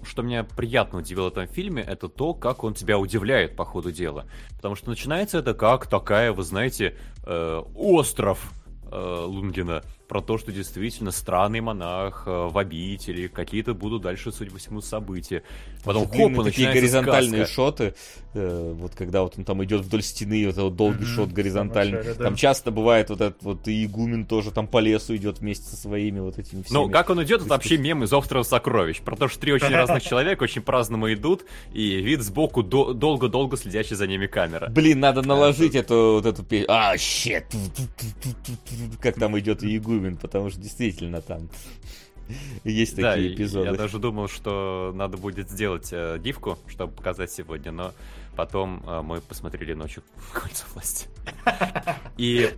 что меня приятно удивило в этом фильме, это то, как он тебя удивляет по ходу дела. Потому что начинается это как такая, вы знаете, э, остров э, Лунгина про то, что действительно странный монах э, в обители, какие-то будут дальше, судя по всему, события. Потом хоп, такие горизонтальные сказка. шоты, э, вот когда вот он там идет вдоль стены, вот этот долгий mm-hmm. шот горизонтальный. Да. Там часто бывает вот этот вот и игумен тоже там по лесу идет вместе со своими вот этими всеми. Ну, как он идет, это вообще мем из острова сокровищ. Про то, что три очень разных человека очень праздному идут, и вид сбоку долго-долго следящий за ними камера. Блин, надо наложить эту вот эту песню. А, щет! Как там идет и игумен игумен, потому что действительно там есть да, такие эпизоды. Я даже думал, что надо будет сделать э, дивку, чтобы показать сегодня, но потом э, мы посмотрели ночью «Кольца власти». И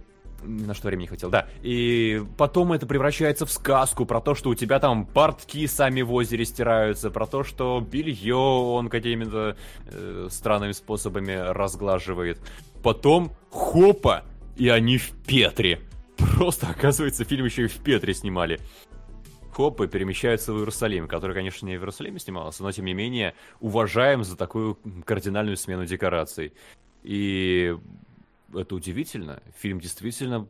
на что времени хватило, да. И потом это превращается в сказку про то, что у тебя там портки сами в озере стираются, про то, что белье он какими-то э, странными способами разглаживает. Потом хопа, и они в Петре. Просто, оказывается, фильм еще и в Петре снимали. Хопы перемещаются в Иерусалим, который, конечно, не в Иерусалиме снимался, но, тем не менее, уважаем за такую кардинальную смену декораций. И это удивительно. Фильм действительно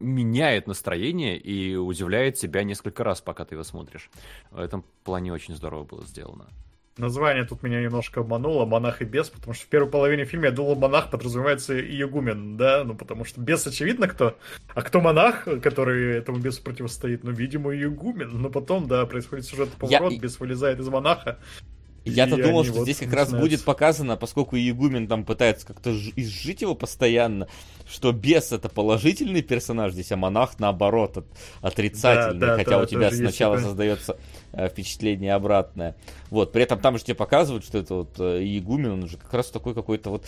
меняет настроение и удивляет тебя несколько раз, пока ты его смотришь. В этом плане очень здорово было сделано. Название тут меня немножко обмануло, монах и бес, потому что в первой половине фильма я думал, монах подразумевается и игумен, да, ну потому что бес очевидно кто, а кто монах, который этому бесу противостоит, ну, видимо, и игумен, но потом, да, происходит сюжетный поворот, я... бес вылезает из монаха, я-то думал, что вот здесь как раз будет показано, поскольку Игумен там пытается как-то изжить его постоянно, что бес это положительный персонаж здесь, а монах наоборот от, отрицательный, да, да, хотя да, у тебя сначала создается э, впечатление обратное. Вот, при этом там же тебе показывают, что это вот э, Игумен, он же как раз такой какой-то вот,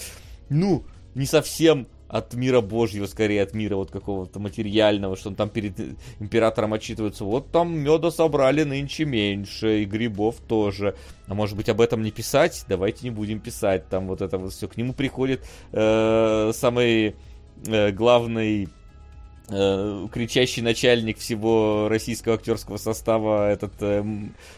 ну, не совсем от мира Божьего, скорее от мира вот какого-то материального, что он там перед императором отчитывается, вот там меда собрали нынче меньше, и грибов тоже. А может быть об этом не писать? Давайте не будем писать, там вот это вот все. К нему приходит э, самый э, главный э, кричащий начальник всего российского актерского состава, этот э,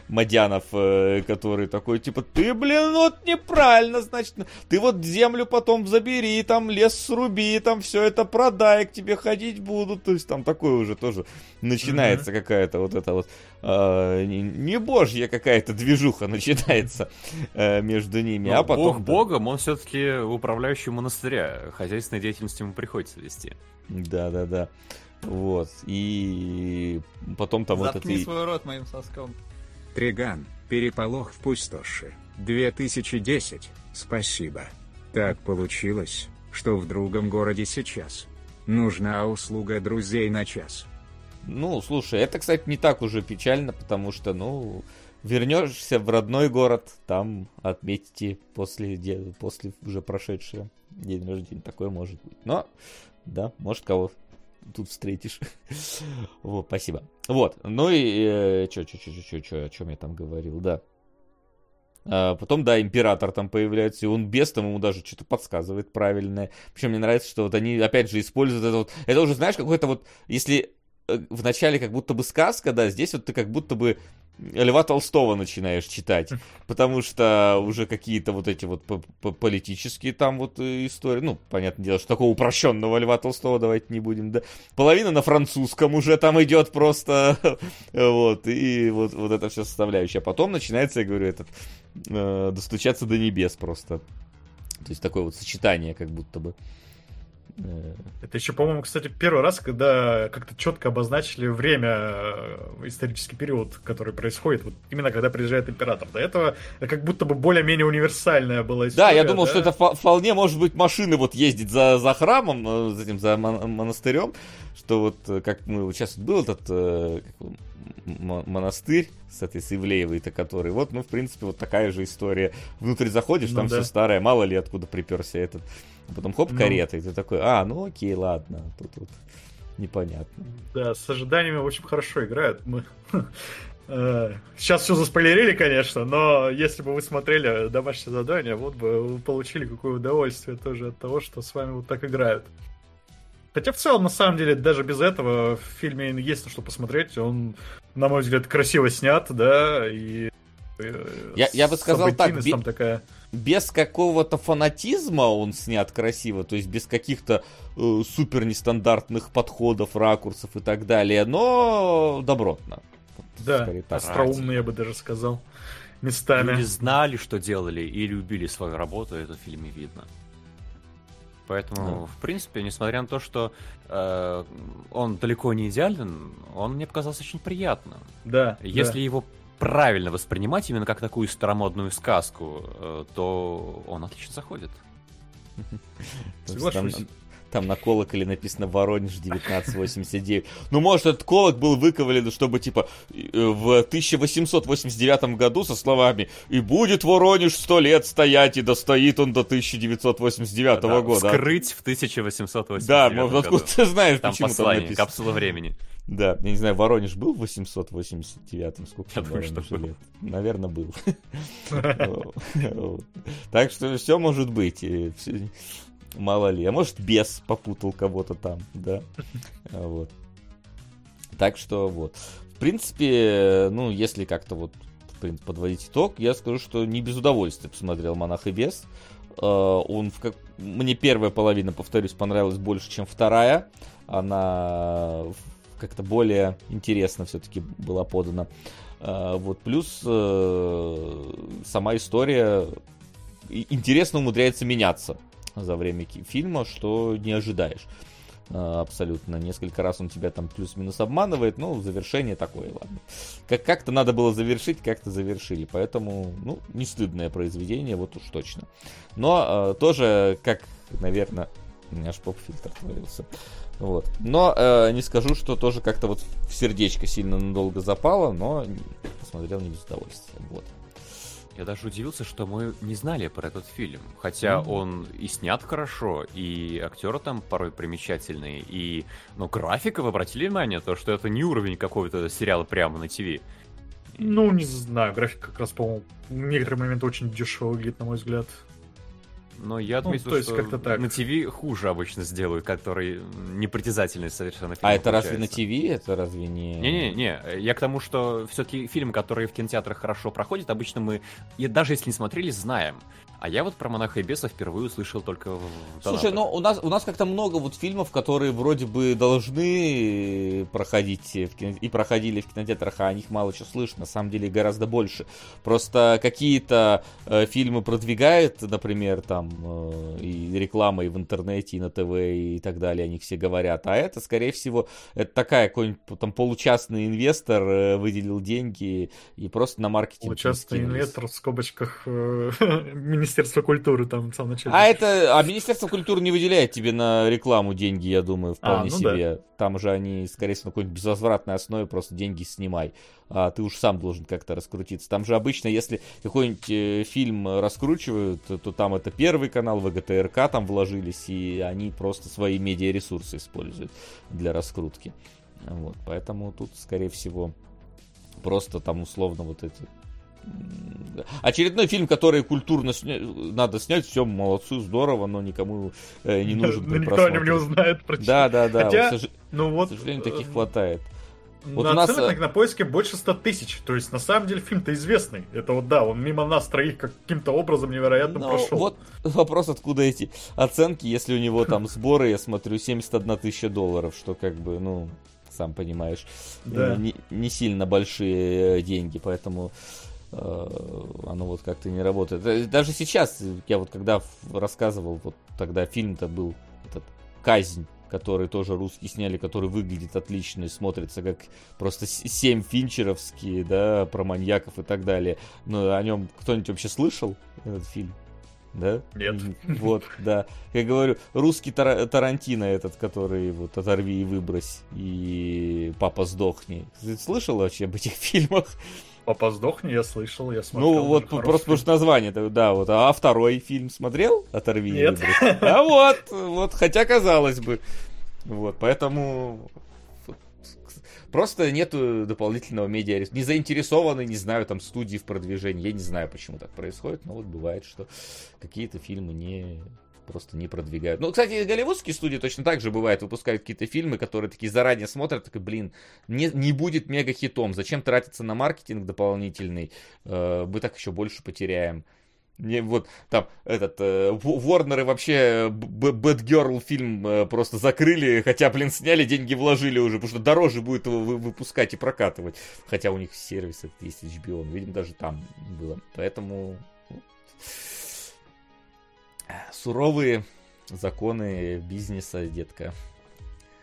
Мадянов, э, который такой, типа, ты, блин, вот неправильно, значит, ты вот землю потом забери, там лес сруби, там все это продай, к тебе ходить будут, то есть там такое уже тоже начинается mm-hmm. какая-то вот эта вот э, не, божья какая-то движуха начинается э, между ними, Но а потом... Бог богом, он все-таки управляющий монастыря, хозяйственной деятельностью ему приходится вести. Да, да, да. Вот. И потом там Заткни вот это... свой рот моим соском. Триган, переполох в пустоши. 2010. Спасибо. Так получилось, что в другом городе сейчас. Нужна услуга друзей на час. Ну, слушай, это, кстати, не так уже печально, потому что, ну, вернешься в родной город, там отметьте после, после уже прошедшего день рождения. Такое может быть. Но да, может, кого тут встретишь. вот, спасибо. Вот, ну и чё, чё, чё, чё, чё, о чем я там говорил, да. А, потом, да, император там появляется, и он без там ему даже что-то подсказывает правильное. Причем мне нравится, что вот они, опять же, используют это вот... Это уже, знаешь, какой-то вот... Если э, в начале как будто бы сказка, да, здесь вот ты как будто бы Льва Толстого начинаешь читать, потому что уже какие-то вот эти вот политические там вот э, истории, ну, понятное дело, что такого упрощенного Льва Толстого давайте не будем, да, половина на французском уже там идет просто, вот, и вот, вот это все составляющее. А потом начинается, я говорю, этот, э, достучаться до небес просто. То есть такое вот сочетание как будто бы. Э, это еще, по-моему, кстати, первый раз, когда как-то четко обозначили время, э, исторический период, который происходит, вот именно когда приезжает император. До этого как будто бы более-менее универсальная была история. Да, я думал, да? что это вполне может быть машины вот ездить за, за храмом, э, за этим, за монастырем, что вот как мы вот сейчас был этот монастырь с этой с Ивлеевой-то, который, вот, ну, в принципе, вот такая же история. Внутрь заходишь, ну, там да. все старое, мало ли откуда приперся этот. А потом хоп, ну. карета, ну. и ты такой, а, ну окей, ладно, тут вот непонятно. Да, с ожиданиями, в общем, хорошо играют. Мы... Э, сейчас все заспойлерили, конечно, но если бы вы смотрели домашнее задание, вот бы вы получили какое удовольствие тоже от того, что с вами вот так играют. Хотя в целом, на самом деле, даже без этого в фильме есть на что посмотреть. Он, на мой взгляд, красиво снят, да, и... Э, я, я бы сказал так, би... такая... без какого-то фанатизма он снят красиво, то есть без каких-то э, супер нестандартных подходов, ракурсов и так далее, но добротно. Да, остроумно, я бы даже сказал, местами. Люди знали, что делали, и любили свою работу, это в фильме видно. Поэтому, да. в принципе, несмотря на то, что э, он далеко не идеален, он мне показался очень приятным. Да. Если да. его правильно воспринимать именно как такую старомодную сказку, э, то он отлично заходит. Соглашусь там на колоколе написано Воронеж 1989. Ну, может, этот колок был выковален, чтобы, типа, э, в 1889 году со словами «И будет Воронеж сто лет стоять, и достоит он до 1989 да, года». Скрыть в 1889 Да, может, откуда ты знаешь, там почему послание, там написано. капсула времени. Да, я не знаю, Воронеж был в 889-м? Сколько я думаю, что был. лет? Наверное, был. Так что все может быть мало ли. А может, бес попутал кого-то там, да. А, вот. Так что вот. В принципе, ну, если как-то вот подводить итог, я скажу, что не без удовольствия посмотрел «Монах и бес». А, он в как... Мне первая половина, повторюсь, понравилась больше, чем вторая. Она как-то более интересно все-таки была подана. А, вот плюс э, сама история интересно умудряется меняться за время фильма, что не ожидаешь. А, абсолютно. Несколько раз он тебя там плюс-минус обманывает, но завершение такое, ладно. Как- как-то надо было завершить, как-то завершили. Поэтому, ну, не стыдное произведение, вот уж точно. Но э, тоже, как, наверное, у меня аж поп-фильтр отвалился. Вот. Но э, не скажу, что тоже как-то вот в сердечко сильно надолго запало, но посмотрел не без удовольствия. Вот. Я даже удивился, что мы не знали про этот фильм. Хотя mm-hmm. он и снят хорошо, и актеры там порой примечательные, и ну, графика, вы обратили внимание, то, что это не уровень какого-то сериала прямо на ТВ. Ну, не знаю, графика как раз, по-моему, в некоторые моменты очень дешево выглядит, на мой взгляд. Но я отметил, ну, то есть что как-то так. на ТВ хуже обычно сделают, который непритязательный совершенно фильм. А это разве на ТВ? Это разве не... Не-не-не, я к тому, что все-таки фильмы, которые в кинотеатрах хорошо проходят, обычно мы, и даже если не смотрели, знаем. А я вот про монаха и беса впервые услышал только в Слушай, ну у нас, у нас как-то много вот фильмов, которые вроде бы должны проходить в кино... и проходили в кинотеатрах, а о них мало что слышно, на самом деле гораздо больше. Просто какие-то э, фильмы продвигают, например, там э, и рекламой в интернете, и на ТВ, и так далее, о них все говорят. А это, скорее всего, это такая какой-нибудь там получастный инвестор э, выделил деньги и просто на маркетинг. Получастный инвестор в скобочках э, Министерство культуры там в самом начале. А это, а Министерство культуры не выделяет тебе на рекламу деньги, я думаю, вполне а, ну себе. Да. Там же они, скорее всего, на какой-нибудь безвозвратной основе просто деньги снимай. А ты уж сам должен как-то раскрутиться. Там же обычно, если какой-нибудь э, фильм раскручивают, то, то там это первый канал, ВГТРК там вложились, и они просто свои медиаресурсы используют для раскрутки. Вот, поэтому тут, скорее всего, просто там условно вот эти Очередной фильм, который культурно сня... надо снять, все, молодцы, здорово, но никому э, не нужен. Но никто о нем не узнает. Да, да, да. Хотя, вот, ну вот, к сожалению, таких э, хватает. Вот на у нас... оценок э, на поиске больше 100 тысяч. То есть, на самом деле, фильм-то известный. Это вот, да, он мимо нас троих каким-то образом невероятно ну, прошел. Вот вопрос, откуда эти оценки, если у него там сборы, я смотрю, 71 тысяча долларов, что как бы, ну, сам понимаешь, да. не, не сильно большие деньги, поэтому Э, оно вот как-то не работает. Э, даже сейчас, я вот когда рассказывал, вот тогда фильм-то был этот «Казнь», который тоже русские сняли, который выглядит отлично и смотрится как просто семь финчеровские, да, про маньяков и так далее. Но о нем кто-нибудь вообще слышал, этот фильм? Да? Нет. Вот, да. Я говорю, русский Тар- Тарантино этот, который вот «Оторви и выбрось» и «Папа сдохни». Ты слышал вообще об этих фильмах? Папа сдохни, я слышал, я смотрел. Ну вот просто потому что название, да, вот. А второй фильм смотрел? Оторви выбрось. А вот, вот, хотя казалось бы. Вот, поэтому просто нету дополнительного медиа. Не заинтересованы, не знаю, там студии в продвижении. Я не знаю, почему так происходит, но вот бывает, что какие-то фильмы не просто не продвигают. Ну, кстати, голливудские студии точно так же бывает, выпускают какие-то фильмы, которые такие заранее смотрят, такие, блин, не, не будет мега-хитом, зачем тратиться на маркетинг дополнительный, э, мы так еще больше потеряем. Не, вот там этот э, Ворнеры вообще Бэтгерл фильм э, просто закрыли, хотя, блин, сняли, деньги вложили уже, потому что дороже будет его выпускать и прокатывать. Хотя у них сервис есть HBO, видимо, даже там было. Поэтому суровые законы бизнеса, детка.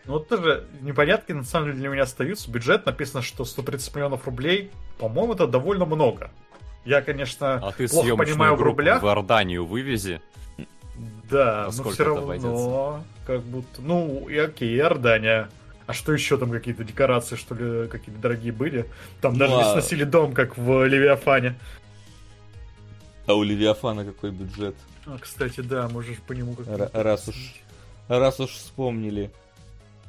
Ну вот тоже непонятки на самом деле для меня остаются. Бюджет написано, что 130 миллионов рублей. По-моему, это довольно много. Я, конечно, а ты плохо понимаю в рублях. В Иорданию вывези. Да, а но все равно, обойдется? как будто, ну, и окей, Иордания. А что еще там какие-то декорации, что ли, какие-то дорогие были? Там ну, даже а... не сносили дом, как в Левиафане. А у Левиафана какой бюджет? А, кстати, да, можешь по нему как Раз уж, раз уж вспомнили.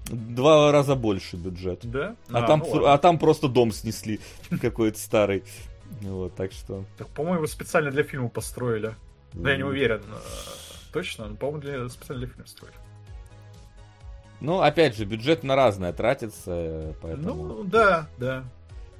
Два раза больше бюджет. Да? А, а, там, ну, а там просто дом снесли какой-то старый. Вот, так что... Так, по-моему, специально для фильма построили. Да, я не уверен. Точно, но, по-моему, для... специально для фильма строили. Ну, опять же, бюджет на разное тратится, поэтому... Ну, да, да.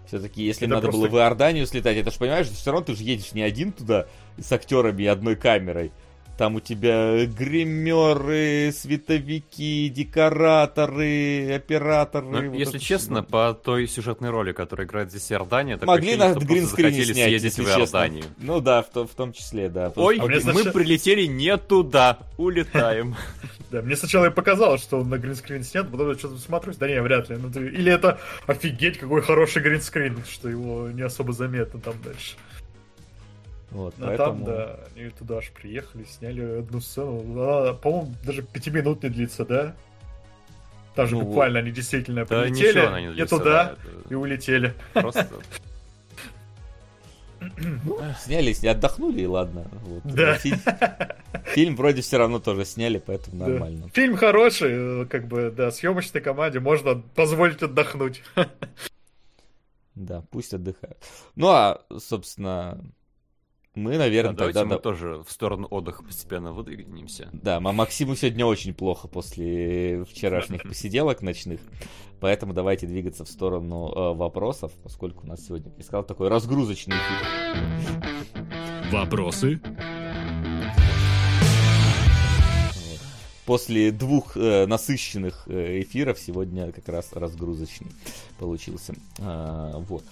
Все-таки, если это надо просто... было в Иорданию слетать, это же понимаешь, все равно ты же едешь не один туда с актерами и одной камерой. Там у тебя гримеры, световики, декораторы, операторы. Ну, вот если честно, все. по той сюжетной роли, которая играет здесь Иордания, так Могли на гринскрине снять, съездить в Иорданию. Честно. Ну да, в, в том числе, да. Ой, а мы сначала... прилетели не туда, улетаем. Да, мне сначала и показалось, что он на гринскрин снят, потом я что-то смотрю, да не, вряд ли. Ну, или это офигеть, какой хороший гринскрин, что его не особо заметно там дальше. Вот, а поэтому... там, да, они туда аж приехали, сняли одну сцену. Она, по-моему, даже пяти минут не длится, да? Там же ну, буквально они действительно да, прилетели, не, не длится, туда, да, это... и улетели. Просто... Ну, сняли, отдохнули, и ладно. Вот. Да. Фильм, фильм вроде все равно тоже сняли, поэтому да. нормально. Фильм хороший, как бы, да, съемочной команде можно позволить отдохнуть. Да, пусть отдыхают. Ну, а, собственно, мы, наверное, да, тогда... мы тоже в сторону отдыха постепенно выдвинемся. Да, Максиму сегодня очень плохо после вчерашних посиделок ночных, поэтому давайте двигаться в сторону э, вопросов, поскольку у нас сегодня, я сказал, такой разгрузочный эфир. Вопросы? После двух э, насыщенных э, эфиров сегодня как раз разгрузочный получился. А, вот.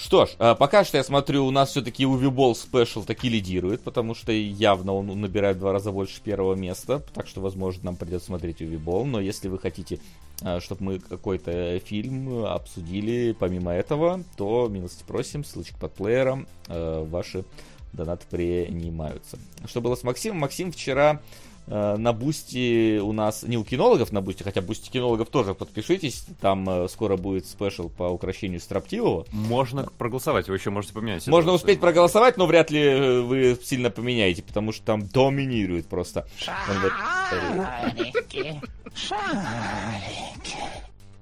Что ж, а, пока что я смотрю, у нас все-таки Уве Болл special таки лидирует, потому что явно он набирает в два раза больше первого места, так что, возможно, нам придется смотреть Уве Болла, но если вы хотите, а, чтобы мы какой-то фильм обсудили помимо этого, то милости просим, ссылочка под плеером, а, ваши донаты принимаются. Что было с Максимом? Максим вчера на Boosty у нас, не у кинологов на Boosty, хотя Boosty кинологов тоже подпишитесь, там э, скоро будет special по укрощению строптивого. Можно проголосовать, вы еще можете поменять. Можно успеть проголосовать, но вряд ли э, вы сильно поменяете, потому что там доминирует просто. Шарики, шарики.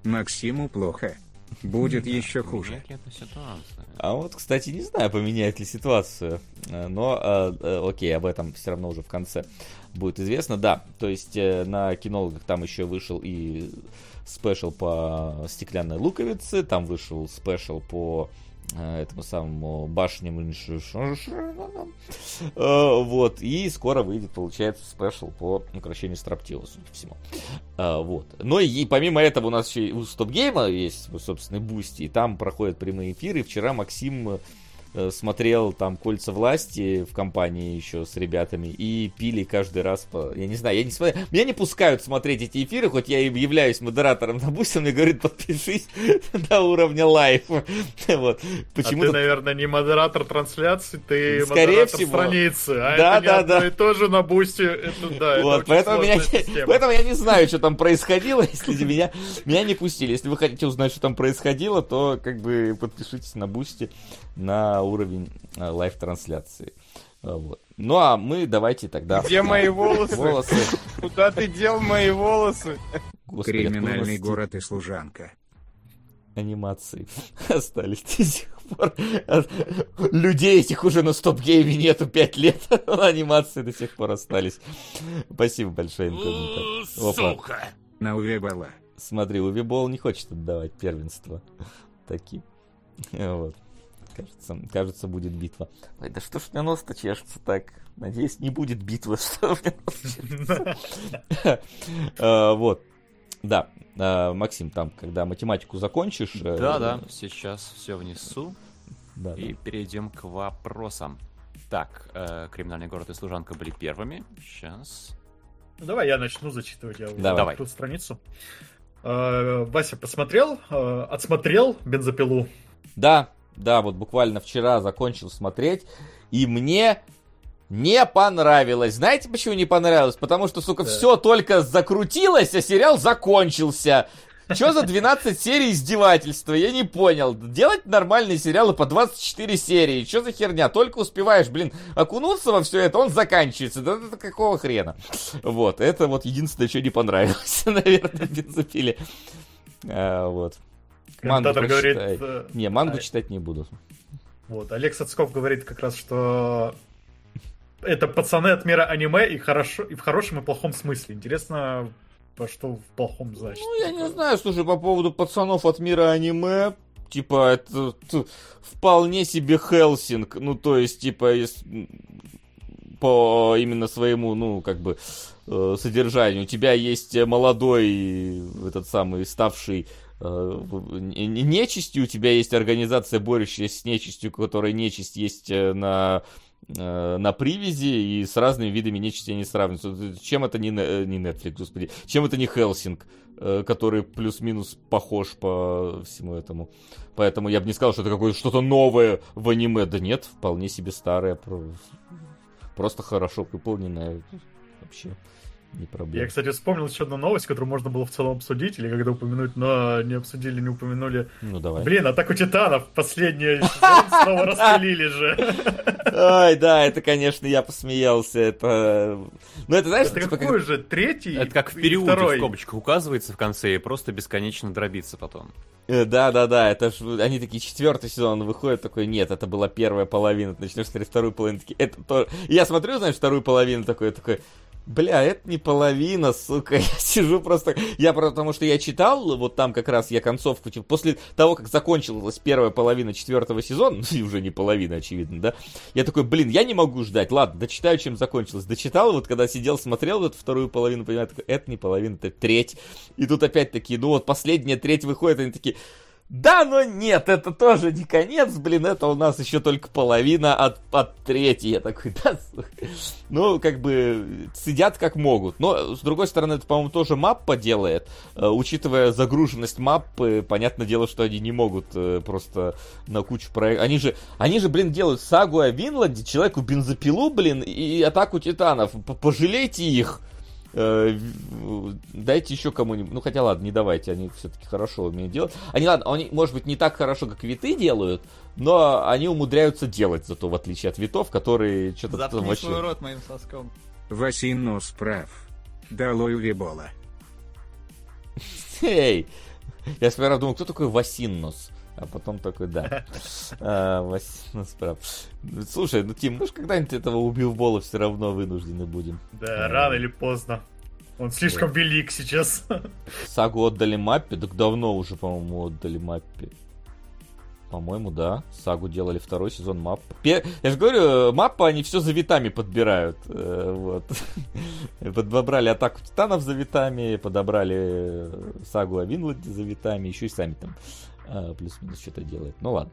Максиму плохо. Будет еще хуже. А вот, кстати, не знаю, поменяет ли ситуацию. Но, э, окей, об этом все равно уже в конце будет известно. Да, то есть э, на кинологах там еще вышел и special по стеклянной луковице, там вышел special по э, этому самому башням э, вот и скоро выйдет получается special по укрощению строптивого судя по всему вот. Но и помимо этого у нас еще у StopGame а есть собственный Boosty и там проходят прямые эфиры. Вчера Максим э, смотрел там «Кольца власти» в компании еще с ребятами и пили каждый раз по... Я не знаю, я не смотрю... Меня не пускают смотреть эти эфиры, хоть я и являюсь модератором на Boosty, мне говорит, подпишись до уровня live. Вот. Почему а ты, наверное, не модератор трансляции, ты Скорее модератор всего. страницы. А да, это да, да. и тоже на Boosty. Это, да, вот, это поэтому, меня, поэтому я не знаю, что там происходило, если меня, меня не пустили. Если вы хотите узнать, что там происходило, то как бы подпишитесь на Boosty на уровень а, live трансляции. А, Вот. Ну а мы давайте тогда... Где мои волосы? Волосы. Куда ты дел мои волосы? Господи, Криминальный город и служанка. Анимации остались до сих пор. Людей этих уже на стоп-гейме нету 5 лет, но анимации до сих пор остались. Спасибо большое. Опа. На Увебала. Смотри, Увибол не хочет отдавать первенство. Таким. Вот. Кажется, кажется, будет битва. Ой, да что ж меня нос-то чешется так? Надеюсь, не будет битвы, что меня нос чешется. А, Вот. Да, а, Максим, там, когда математику закончишь... э, Да, да, сейчас все внесу. да, И перейдем к вопросам. Так, э, криминальный город и служанка были первыми. Сейчас. Ну, Давай я начну зачитывать. Я Давай. Давай. открыл страницу. Э, Вася посмотрел, э, отсмотрел бензопилу. Да, да, вот буквально вчера закончил смотреть, и мне не понравилось. Знаете, почему не понравилось? Потому что, сука, Да. все только закрутилось, а сериал закончился. Что за 12 серий издевательства? Я не понял. Делать нормальные сериалы по 24 серии. Что за херня? Только успеваешь, блин, окунуться во все это, он заканчивается. Да это какого хрена? Вот, это вот единственное, что не понравилось, наверное, бензопиле. А, вот. Мангу говорит... э, Не, мангу а, читать не буду. Вот, Олег Сацков говорит как раз, что это пацаны от мира аниме и, хорошо, и в хорошем и плохом смысле. Интересно, по что в плохом значит. Ну, я не знаю, слушай, по поводу пацанов от мира аниме, типа, это т- вполне себе Хелсинг, ну, то есть, типа, по именно своему, ну, как бы, э, содержанию. У тебя есть молодой, этот самый, ставший нечистью, у тебя есть организация, борющаяся с нечистью, у которой нечисть есть э, на э, на привязи и с разными видами нечисти они сравниваются. Чем это не, Не- не Netflix, господи? Чем это не Хелсинг, э, который плюс-минус похож по всему этому? Поэтому я бы не сказал, что это какое-то что-то новое в аниме. Да нет, вполне себе старое. про- Просто хорошо выполненное. Вообще не проблема. Я, кстати, вспомнил еще одну новость, которую можно было в целом обсудить, или когда упомянуть, но не обсудили, не упомянули. Ну давай. Блин, Атаку Титанов последний снова распилили же. Ай, да, это, конечно, я посмеялся. Это... Ну, это, знаешь, Это типа, как- какой же? Третий? Это как в периоде второй? в скобочках указывается в конце и просто бесконечно дробится потом. Э, Да, да, да, это ж они такие четвертый сезон выходит такой, нет, это была первая половина, ты начнешь смотреть вторую половину, такие, это то. Я смотрю, знаешь, вторую половину такой, такой, бля, это не половина, сука, я сижу просто, я потому что я читал, вот там как раз я концовку, типа, после того, как закончилась первая половина четвертого сезона, ну и уже не половина, очевидно, да, я такой, блин, я не могу ждать, ладно, дочитаю, чем закончилось, дочитал, вот когда сидел, смотрел вот эту вторую половину, понимаю, такой, это не половина, это треть, и тут опять такие, ну вот последняя треть выходит, они такие, да, но нет, это тоже не конец, блин, это у нас еще только половина от, от третьей. Я такой, да. Ну, как бы, сидят как могут. Но, с другой стороны, это, по-моему, тоже маппа делает. Э, учитывая загруженность маппы, понятное дело, что они не могут э, просто на кучу проектов. Они же, они же, блин, делают сагу о Винланде, человеку бензопилу, блин, и атаку титанов. Пожалейте их. Э, Дайте еще кому-нибудь. Ну хотя ладно, не давайте, они все-таки хорошо умеют делать. Они, ладно, они, может быть, не так хорошо, как виты делают, но они умудряются делать, зато в отличие от витов, которые что-то там Заткни свой вообще. рот моим соском. Васин нос прав. Долой Увебола. Эй! Я сперва думал, кто такой Васиннос? А потом такой, да. А, прав. Слушай, ну Тим, мы же когда-нибудь этого убивбола все равно вынуждены будем. Да, рано или поздно. Он слишком велик сейчас. Сагу отдали маппе, так давно уже, по-моему, отдали маппе. По-моему, да. Сагу делали второй сезон. Пе- Я же говорю, маппа они все за витами подбирают. Э, Вот. Подобрали атаку титанов за витами, подобрали э, сагу о Винланде за витами, еще и сами там э, плюс-минус что-то делают. Ну ладно.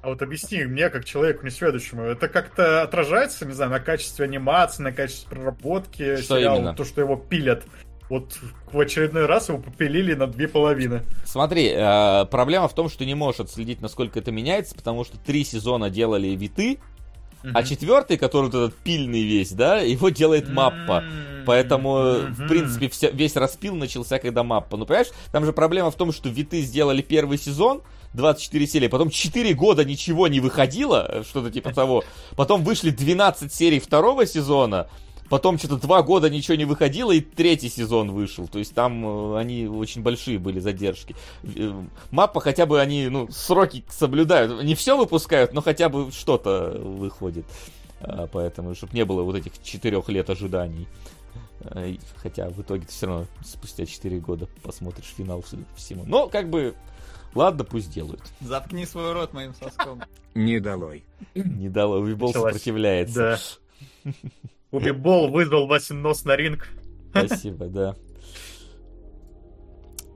А вот объясни мне, как человеку несведущему, это как-то отражается, не знаю, на качестве анимации, на качестве проработки Что сериала, именно? то, что его пилят. Вот в очередной раз его попилили на две половины. Смотри, э, проблема в том, что не можешь отследить, насколько это меняется, потому что три сезона делали виты, а четвертый, который вот этот пильный весь, да, его делает маппа. Поэтому, э, в принципе, вся- весь распил начался, когда маппа. Ну, понимаешь, там же проблема в том, что Виты сделали первый сезон, 24 серии, потом 4 года ничего не выходило, э, что-то типа того. Потом вышли 12 серий второго сезона, потом что-то 2 года ничего не выходило, и третий сезон вышел. То есть там э, они очень большие были задержки. Э, Маппа хотя бы они, ну, сроки соблюдают. Не все выпускают, но хотя бы что-то выходит. А, Поэтому, чтобы не было вот этих четырех лет ожиданий. А, Хотя в итоге ты все равно спустя 4 года посмотришь финал вс- всему. Но как бы, ладно, пусть делают. Заткни свой рот моим соском. Не долой. Не Уибол Началась. сопротивляется. Да. Убибол вызвал Васин нос на ринг. Спасибо, да.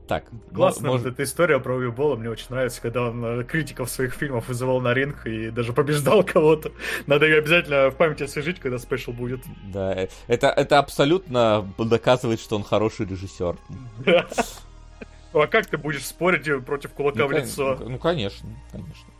Так, Классная может- вот эта история про Убибола. Мне очень нравится, когда он э, критиков своих фильмов вызывал на ринг и даже побеждал кого-то. Надо ее обязательно в памяти освежить, когда спешл будет. Да, э, это, это абсолютно доказывает, что он хороший режиссер. Ну а как ты будешь спорить э, против кулака Ну, в кон- лицо? Ну, конечно, конечно.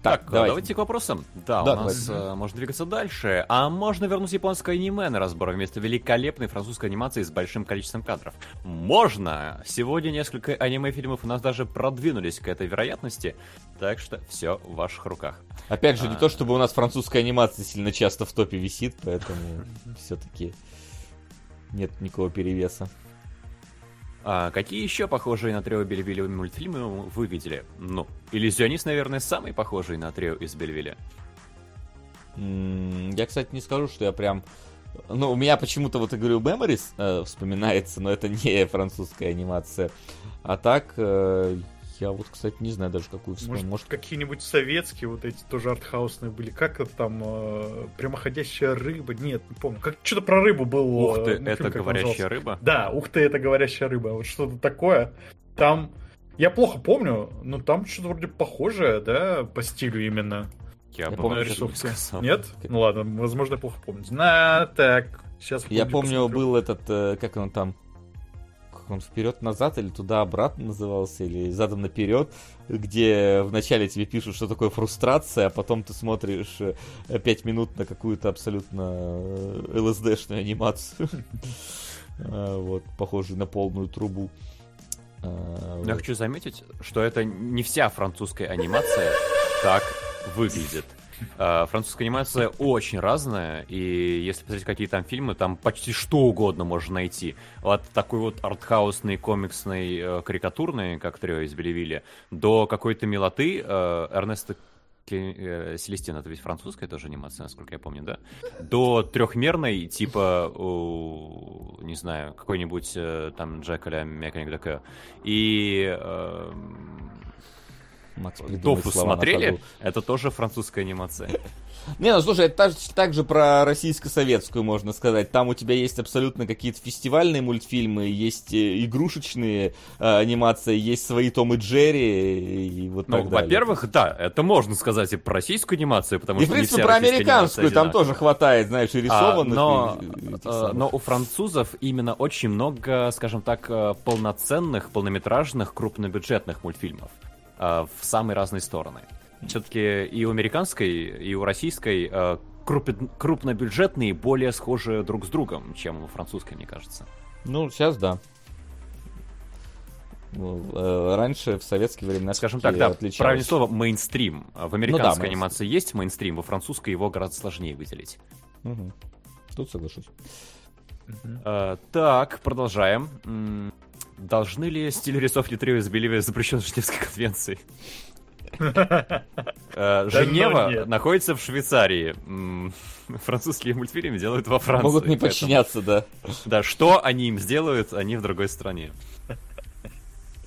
Так, Так, а, давайте. давайте к вопросам. Да, Да, у нас давайте. э, можно двигаться дальше. А можно вернуть японское аниме на разбор вместо великолепной французской анимации с большим количеством кадров? Можно! Сегодня несколько аниме-фильмов у нас даже продвинулись к этой вероятности, так что все в ваших руках. Опять же, не А. то, чтобы у нас французская анимация сильно часто в топе висит, поэтому все-таки нет никакого перевеса. А какие еще похожие на трио Бельвилля мультфильмы вы видели? Ну, Иллюзионист, наверное, самый похожий на трио из Бельвилля. Я, кстати, не скажу, что я прям... Ну, у меня почему-то, вот я говорю, Memories э, вспоминается, но это не французская анимация. А так, э, я вот, кстати, не знаю даже, какую вспомнил. Может, Может, какие-нибудь советские вот эти тоже артхаусные были. Как это там? э, прямоходящая рыба? Нет, не помню. Как что-то про рыбу был. Ух ты, э, мультфильм, это как он говорящая рыба. Да, ух ты, это говорящая рыба. Вот что-то такое. Там я плохо помню, но там что-то вроде похожее, да, по стилю именно. Я, Я помню, сказал. Нет? Ну ладно, возможно, я плохо помню. На, так, сейчас я помню, был этот, э, как он там, как он вперед-назад или туда-обратно назывался, или задом наперед, где вначале тебе пишут, что такое фрустрация, а потом ты смотришь э, пять минут на какую-то абсолютно э, ЛСДшную анимацию. А, Вот, похожую на полную трубу. А, Я хочу заметить, что это не вся французская анимация так выглядит. А, Французская анимация очень разная, и если посмотреть какие там фильмы, там почти что угодно можно найти. От такой вот артхаусной, комиксной, э, карикатурной, как трио из Белевилля, до какой-то милоты э, Эрнеста э, Селестин, это ведь французская тоже анимация, насколько я помню, да? До трехмерной, типа, у, не знаю, какой-нибудь э, там Джекаля Механик Дека. И эм, Макс Тофу смотрели? Это тоже французская анимация. Не, ну слушай, это так, же про российско-советскую можно сказать. Там у тебя есть абсолютно какие-то фестивальные мультфильмы, есть э, игрушечные э, анимации, есть свои Том и Джерри и вот Ну, так далее. во-первых, да, это можно сказать и про российскую анимацию, потому И, в что не принципе, про американскую там тоже хватает, знаешь, и А, рисованных, но, и- и э, самых. но у французов именно очень много, скажем так, э, полноценных, полнометражных, крупнобюджетных мультфильмов в самые разные стороны. Все-таки и у американской, и у российской э, крупнобюджетные более схожи друг с другом, чем у французской, мне кажется. Ну, сейчас да. Ну, э, Раньше, в советские времена, Скажем так, да, отличалось. правильное слово мейнстрим. В американской мейнстрим. анимации есть мейнстрим, во французской его гораздо сложнее выделить. Мгм. Тут соглашусь. Э, так, продолжаем. Должны ли стиль рисовки трио из Беливия запрещен в Женевской конвенции? Э, Женева нет. находится в Швейцарии. Французские мультфильмы делают во Франции. Могут не подчиняться, да. Да, что они им сделают, они в другой стране.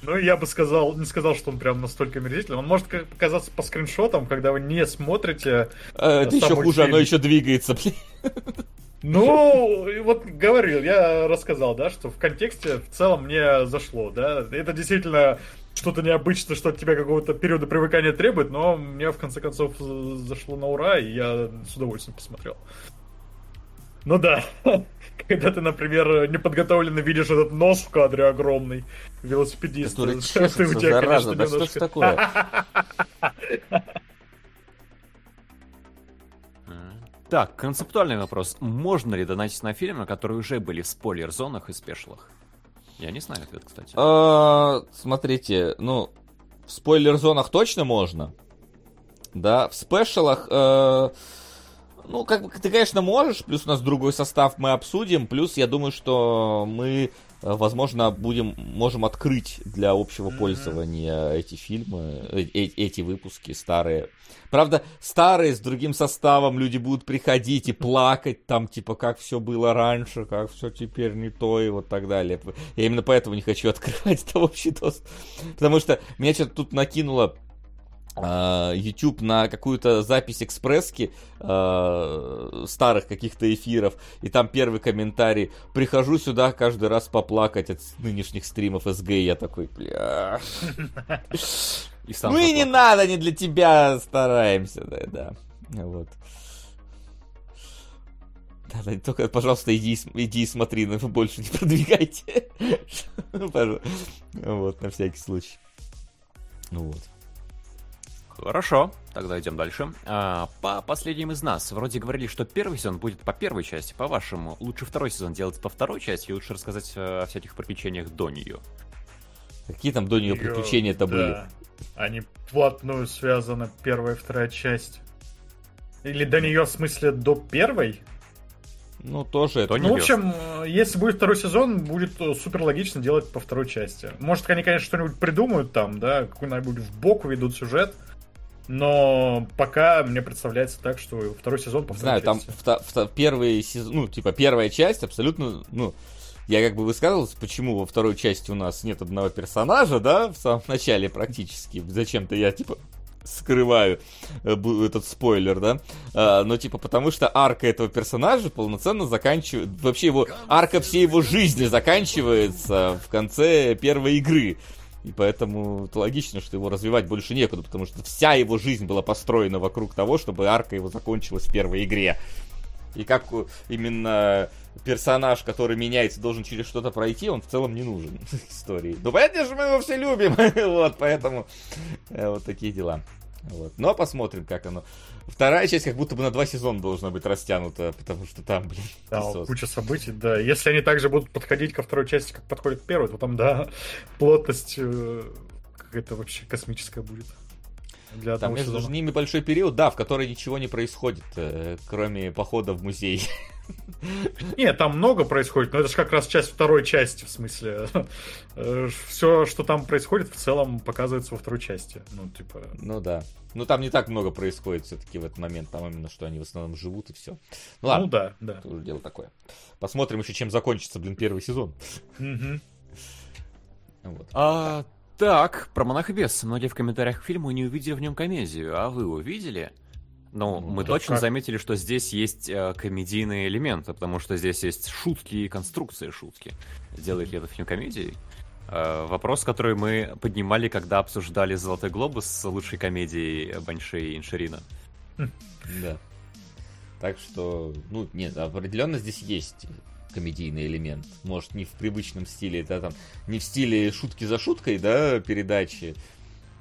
Ну, я бы сказал, не сказал, что он прям настолько мерзительный. Он может показаться по скриншотам, когда вы не смотрите. Э, Это Сам еще хуже, оно еще двигается, блин. Ну, вот говорил, я рассказал, да, что в контексте в целом мне зашло, да. Это действительно что-то необычное, что от тебя какого-то периода привыкания требует, но мне в конце концов зашло на ура, и я с удовольствием посмотрел. Ну да, когда ты, например, неподготовленно видишь этот нос в кадре огромный, велосипедист. Который чешется, у тебя, зараза, конечно, да что ж немножко- такое? Так, концептуальный вопрос. Можно ли донатить на фильмы, которые уже были в спойлер-зонах и спешлах? Я не знаю ответ, кстати. А, Смотрите, ну, в спойлер-зонах точно можно. Да, в спешалах, э, ну, как бы ты, конечно, можешь, плюс у нас другой состав мы обсудим, плюс я думаю, что мы, возможно, будем, можем открыть для общего Мгм. пользования эти фильмы, э, э- эти выпуски старые. Правда, старые с другим составом люди будут приходить и плакать там, типа, как все было раньше, как все теперь не то и вот так далее. Я именно поэтому не хочу открывать это общий доступ. Потому что меня что-то тут накинуло YouTube на какую-то запись экспресски а, старых каких-то эфиров, и там первый комментарий. Прихожу сюда каждый раз поплакать от нынешних стримов СГ, я такой, бля. И Ну и не надо, не для тебя стараемся, да, да. Вот. Да, да, только, пожалуйста, иди, иди и смотри, но больше не продвигайте. Ну. Вот, на всякий случай. Ну вот. Хорошо, тогда идем дальше. А, по последним из нас, вроде говорили, что первый сезон будет по первой части, по-вашему. Лучше второй сезон делать по второй части, и лучше рассказать э, о всяких приключениях до нее. Какие там до нее приключения-то да. были? Они вплотную связаны, первая и вторая часть. Или до нее, в смысле, до первой? Ну, тоже это. Ну, в общем, если будет второй сезон, будет э, супер логично делать по второй части. Может, они, конечно, что-нибудь придумают там, да, какой-нибудь в бок ведут сюжет. Но пока мне представляется так, что второй сезон по знаю, там части. вто- вто- первый сезон, ну, типа, первая часть абсолютно, ну, я как бы высказывался, почему во второй части у нас нет одного персонажа, да, в самом начале практически. Зачем-то я, типа, скрываю э, этот спойлер, да. А, но, типа, потому что арка этого персонажа полноценно заканчивает... Вообще его... Арка всей его жизни заканчивается в конце первой игры. И поэтому это логично, что его развивать больше некуда, потому что вся его жизнь была построена вокруг того, чтобы арка его закончилась в первой игре. И как именно персонаж, который меняется, должен через что-то пройти, он в целом не нужен истории. Ну, понятно же, мы его все любим. вот, поэтому э, вот такие дела. Вот. Но посмотрим, как оно. Вторая часть как будто бы на два сезона должна быть растянута, потому что там, блин, Да, куча событий, да. Если они также будут подходить ко второй части, как подходит к первой, то там, да, плотность э, какая-то вообще космическая будет. Для Там между сезона. ними большой период, да, в который ничего не происходит, э, кроме похода в музей. Не, там много происходит, но это же как раз часть второй части, в смысле. Все, что там происходит, в целом показывается во второй части. Ну, типа... Ну да. Ну там не так много происходит все-таки в этот момент, там именно, что они в основном живут и все. Ну ладно, Ну да, да. это уже дело такое. Посмотрим еще, чем закончится, блин, первый сезон. Вот. А, так, про монаха бес. Многие в комментариях к фильму не увидели в нем комедию, а вы увидели? Ну, Ну, мы да точно как? заметили, что здесь есть э, комедийные элементы, потому что здесь есть шутки и конструкции шутки. Делает ли это фильм комедией? Э, вопрос, который мы поднимали, когда обсуждали «Золотой глобус» с лучшей комедией Банши и Инширина. Да. Так что, ну, нет, определенно здесь есть комедийный элемент. Может, не в привычном стиле, да, там, не в стиле шутки за шуткой, да, передачи,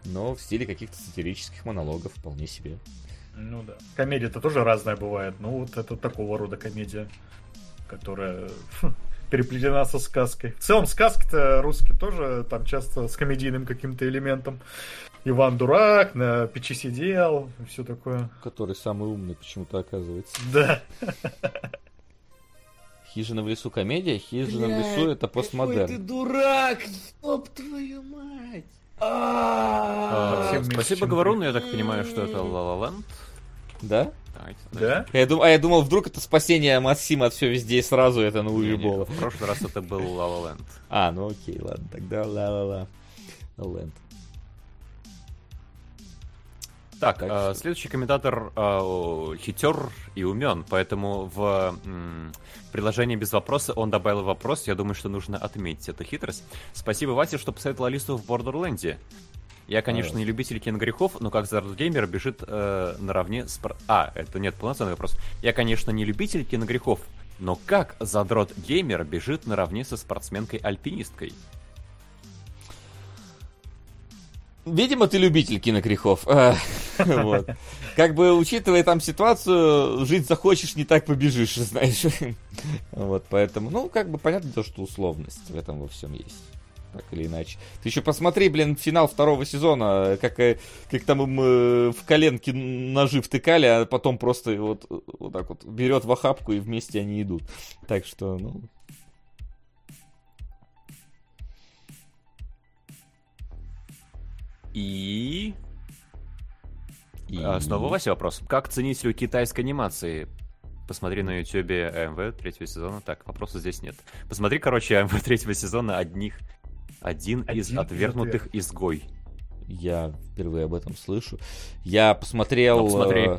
но в стиле каких-то сатирических монологов вполне себе. Ну да. Комедия-то тоже разная бывает. Ну, вот это такого рода комедия, которая хм, переплетена со сказкой. В целом, сказки-то русские тоже там часто с комедийным каким-то элементом. Иван Дурак, на печи сидел, и все такое. Который самый умный почему-то оказывается. Да. Хижина в лесу комедия, хижина в лесу это постмодерн. дурак, ёб твою мать! А, меньше, Спасибо, чем Говорун, я так понимаю, что это La Land. Да? Да? Я дум- а я думал, вдруг это спасение Максима от все везде и сразу это на Не-не, Уебола. В прошлый раз это был La Land. А, ну окей, ладно, тогда ла-ла-ла. Ленд. Так, Так э, следующий комментатор э, хитер и умен, поэтому в м, приложении без вопроса он добавил вопрос. Я думаю, что нужно отметить эту хитрость. Спасибо, Вася, что посоветовал Алису в Бордерленде. Я, конечно, не любитель киногрехов, но как Зард Геймер бежит э, наравне с... А, это нет, полноценный вопрос. Я, конечно, не любитель киногрехов, но как задрот геймер бежит наравне со спортсменкой-альпинисткой? Видимо, ты любитель киногрехов. Вот. Как бы, учитывая там ситуацию, жить захочешь, не так побежишь, знаешь. Вот, поэтому, ну, как бы понятно то, что условность в этом во всем есть. Так или иначе. Ты еще посмотри, блин, финал второго сезона, как, э, как там им э, в коленки ножи втыкали, а потом просто вот, вот так вот берет в охапку и вместе они идут. Так что, ну, И... и... А, Снова Вася вопрос. Как ценителю китайской анимации? Посмотри на ютюбе АМВ третьего сезона. Так, вопроса здесь нет. Посмотри, короче, АМВ третьего сезона одних. Один, из Один из отвергнутых изгой. Я впервые об этом слышу. Я посмотрел... Ну, посмотри.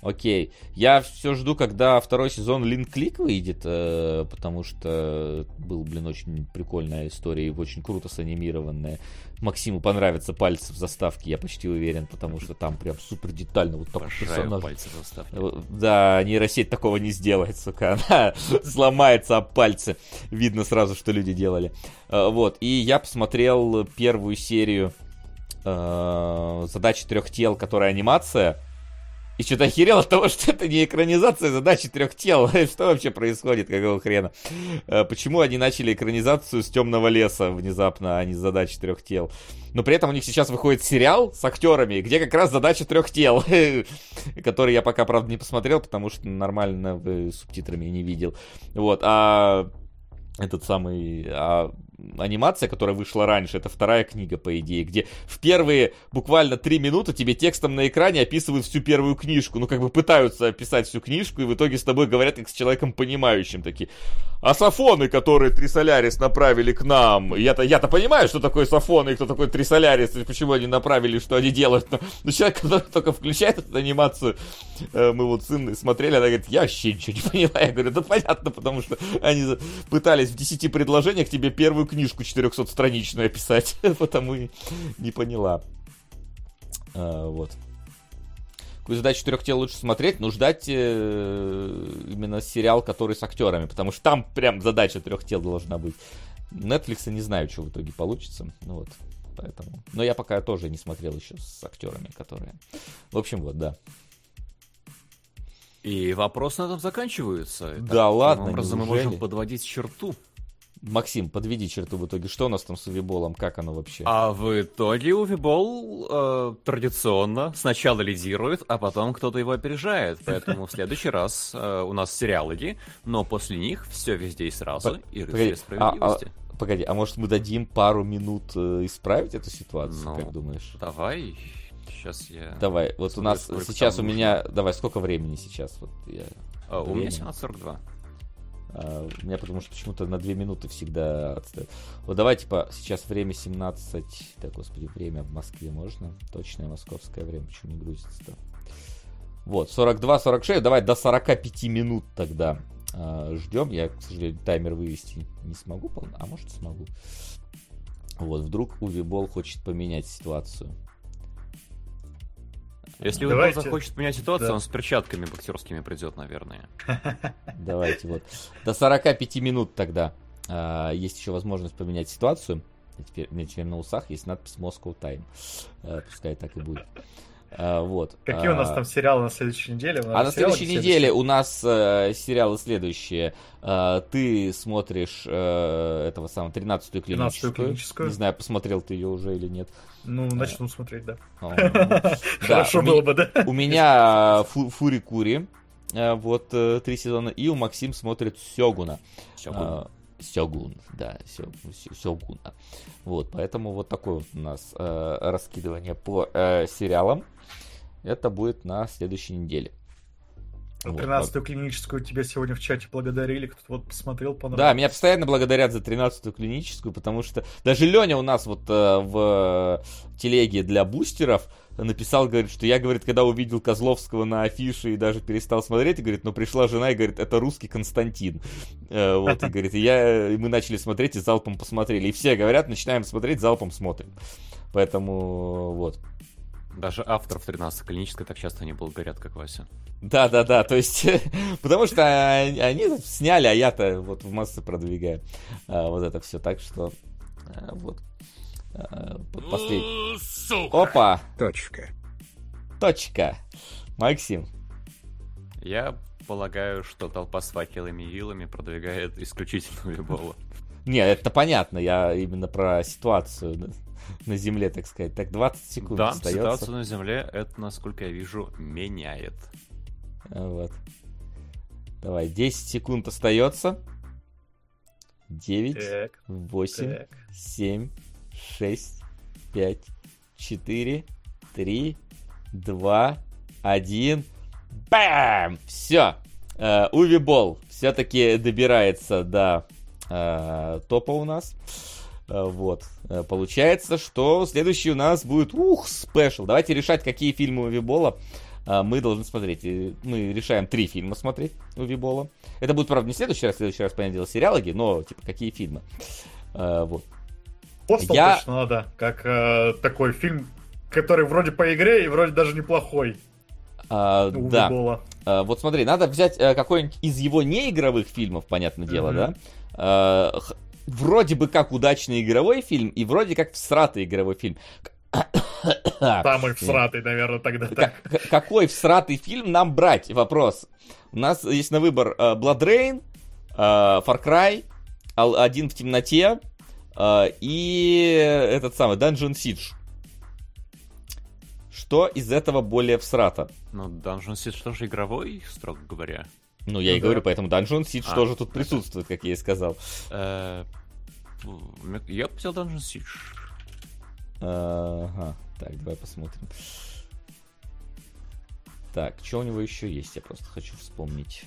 Окей. Я все жду, когда второй сезон Линк Клик выйдет, э, потому что был, блин, очень прикольная история и очень круто санимированная. Максиму понравятся пальцы в заставке, я почти уверен, потому что там прям супер детально вот такой Обожаю персонаж. пальцы в заставке. Э, Да, нейросеть такого не сделает, сука. Она сломается об пальцы. Видно сразу, что люди делали. Э, Вот. И я посмотрел первую серию э, задачи трех тел, которая анимация. И что-то охерел от того, что это не экранизация задачи трех тел. Что вообще происходит, какого хрена? Э, Почему они начали экранизацию с темного леса внезапно, а не с задачи трех тел? Но при этом у них сейчас выходит сериал с актерами, где как раз задача трех тел, который я пока, правда, не посмотрел, потому что нормально э, субтитрами не видел. Вот, а этот самый а, анимация, которая вышла раньше, это вторая книга, по идее, где в первые буквально три минуты тебе текстом на экране описывают всю первую книжку. Ну, как бы пытаются описать всю книжку, и в итоге с тобой говорят как с человеком понимающим такие. А сафоны, которые Трисолярис направили к нам, я-то, я-то понимаю, что такое сафоны и кто такой Трисолярис, и почему они направили, что они делают, но, но человек, который только включает эту анимацию, э, мы вот с Инной смотрели, она говорит, я вообще ничего не поняла. Я говорю, да понятно, потому что они пытались в 10 предложениях тебе первую книжку 400-страничную описать, потому и не поняла. А, вот. Какую задачу трех тел лучше смотреть, но ждать э, именно сериал, который с актерами, потому что там прям задача трех тел должна быть. Netflix не знаю, что в итоге получится. Ну вот, поэтому. Но я пока тоже не смотрел еще с актерами, которые. В общем, вот, да. И вопросы на этом заканчиваются. Да Таким ладно, образом мы можем подводить черту. Максим, подведи черту в итоге. Что у нас там с Увиболом? Как оно вообще? А в итоге Увибол э, традиционно сначала лидирует, а потом кто-то его опережает. Поэтому в следующий раз э, у нас сериалоги, но после них все везде и сразу, и Погоди, рыцари а- справедливости. а- погоди, а может мы дадим пару минут э, исправить эту ситуацию, Ну, как думаешь? Давай, сейчас я... Давай, вот у нас сейчас у меня... Давай, сколько времени сейчас? Вот я... А, у меня время. 17.42. а, у меня потому что почему-то на 2 минуты всегда отстает. Вот давай, типа, сейчас время 17... Так, господи, время в Москве можно? Точное московское время, почему не грузится-то? Вот, 42-46, давай до 45 минут тогда а, ждем. Я, к сожалению, таймер вывести не смогу, а может смогу. Вот, вдруг Увибол хочет поменять ситуацию. Если Давайте. захочет менять ситуацию, Да. он с перчатками боксерскими придет, наверное. Давайте вот. До 45 минут тогда а, есть еще возможность поменять ситуацию. И теперь, у меня теперь на усах есть надпись Moscow Time. А, пускай так и будет. А, вот. Какие у нас А, там сериалы на следующей неделе? А на следующей неделе у нас э, сериалы следующие. Э, ты смотришь э, этого самого 13-ю 13-ю клиническую. клиническую. Не знаю, посмотрел ты ее уже или нет. Ну, начну смотреть, да. О, Да, Хорошо было бы, да? У меня фу- Фури Кури. э, Вот э, три сезона. И у Максим смотрит Сёгуна. Сёгун. А, да, Сё- Сё- Сёгуна. Вот, поэтому вот такое вот у нас э, раскидывание по э, сериалам. Это будет на следующей неделе. Вот, 13-ю клиническую тебе сегодня в чате благодарили, кто-то вот посмотрел, Да, понравилось. меня постоянно благодарят за 13-ю клиническую, потому что даже Леня у нас вот э, в телеге для бустеров написал, говорит, что я, говорит, когда увидел Козловского на афише и даже перестал смотреть, и говорит, но пришла жена и говорит, это русский Константин. Э, Вот, и говорит, и я, и мы начали смотреть и залпом посмотрели. И все говорят, начинаем смотреть, залпом смотрим. Поэтому вот. Даже авторов 13 клинической так часто не благодарят, как Вася. Да, да, да, то есть, потому что они, сняли, а я-то вот в массы продвигаю а, вот это все, так что а, вот. А, вот послед- Опа, Точка. точка. Максим. Я полагаю, что толпа с факелами и вилами продвигает исключительно Вибола. Не, это понятно, я именно про ситуацию на, земле, так сказать. Так, 20 секунд Да, остается. ситуацию на Земле это, насколько я вижу, меняет. А, Вот. Давай, 10 секунд остается. 9, Так, 8, так. 7, 6, 5, 4, 3, 2, 1. Бам! Все. Уви Бол все-таки добирается до э, топа у нас. Э, Вот. Э, Получается, что следующий у нас будет, ух, спешл. Давайте решать, какие фильмы Уви Бола э, мы должны смотреть. Мы решаем три фильма смотреть Уви Бола. Это будет, правда, не следующий раз, в следующий раз, понятное дело, сериалоги, но, типа, какие фильмы. Вот. Постал Я- точно надо, как э, такой фильм, который вроде по игре и вроде даже неплохой. А, у да. Вибола. А, вот смотри, надо взять э, какой-нибудь из его неигровых фильмов, понятное дело, Мгм. да? Вроде бы как удачный игровой фильм и вроде как всратый игровой фильм. Самый всратый, наверное, тогда так. Как- какой всратый фильм нам брать? Вопрос. У нас есть на выбор э, Blood Rain, э, Far Cry, Один в темноте э, и этот самый Dungeon Siege. Что из этого более всрато? Ну, Dungeon Siege тоже игровой, строго говоря. Ну, я Ну и да. говорю, поэтому Dungeon Siege А, тоже тут присутствует, как я и сказал. Э, Я бы взял Dungeon Siege. Ага, так, давай посмотрим. Так, что у него еще есть? Я просто хочу вспомнить.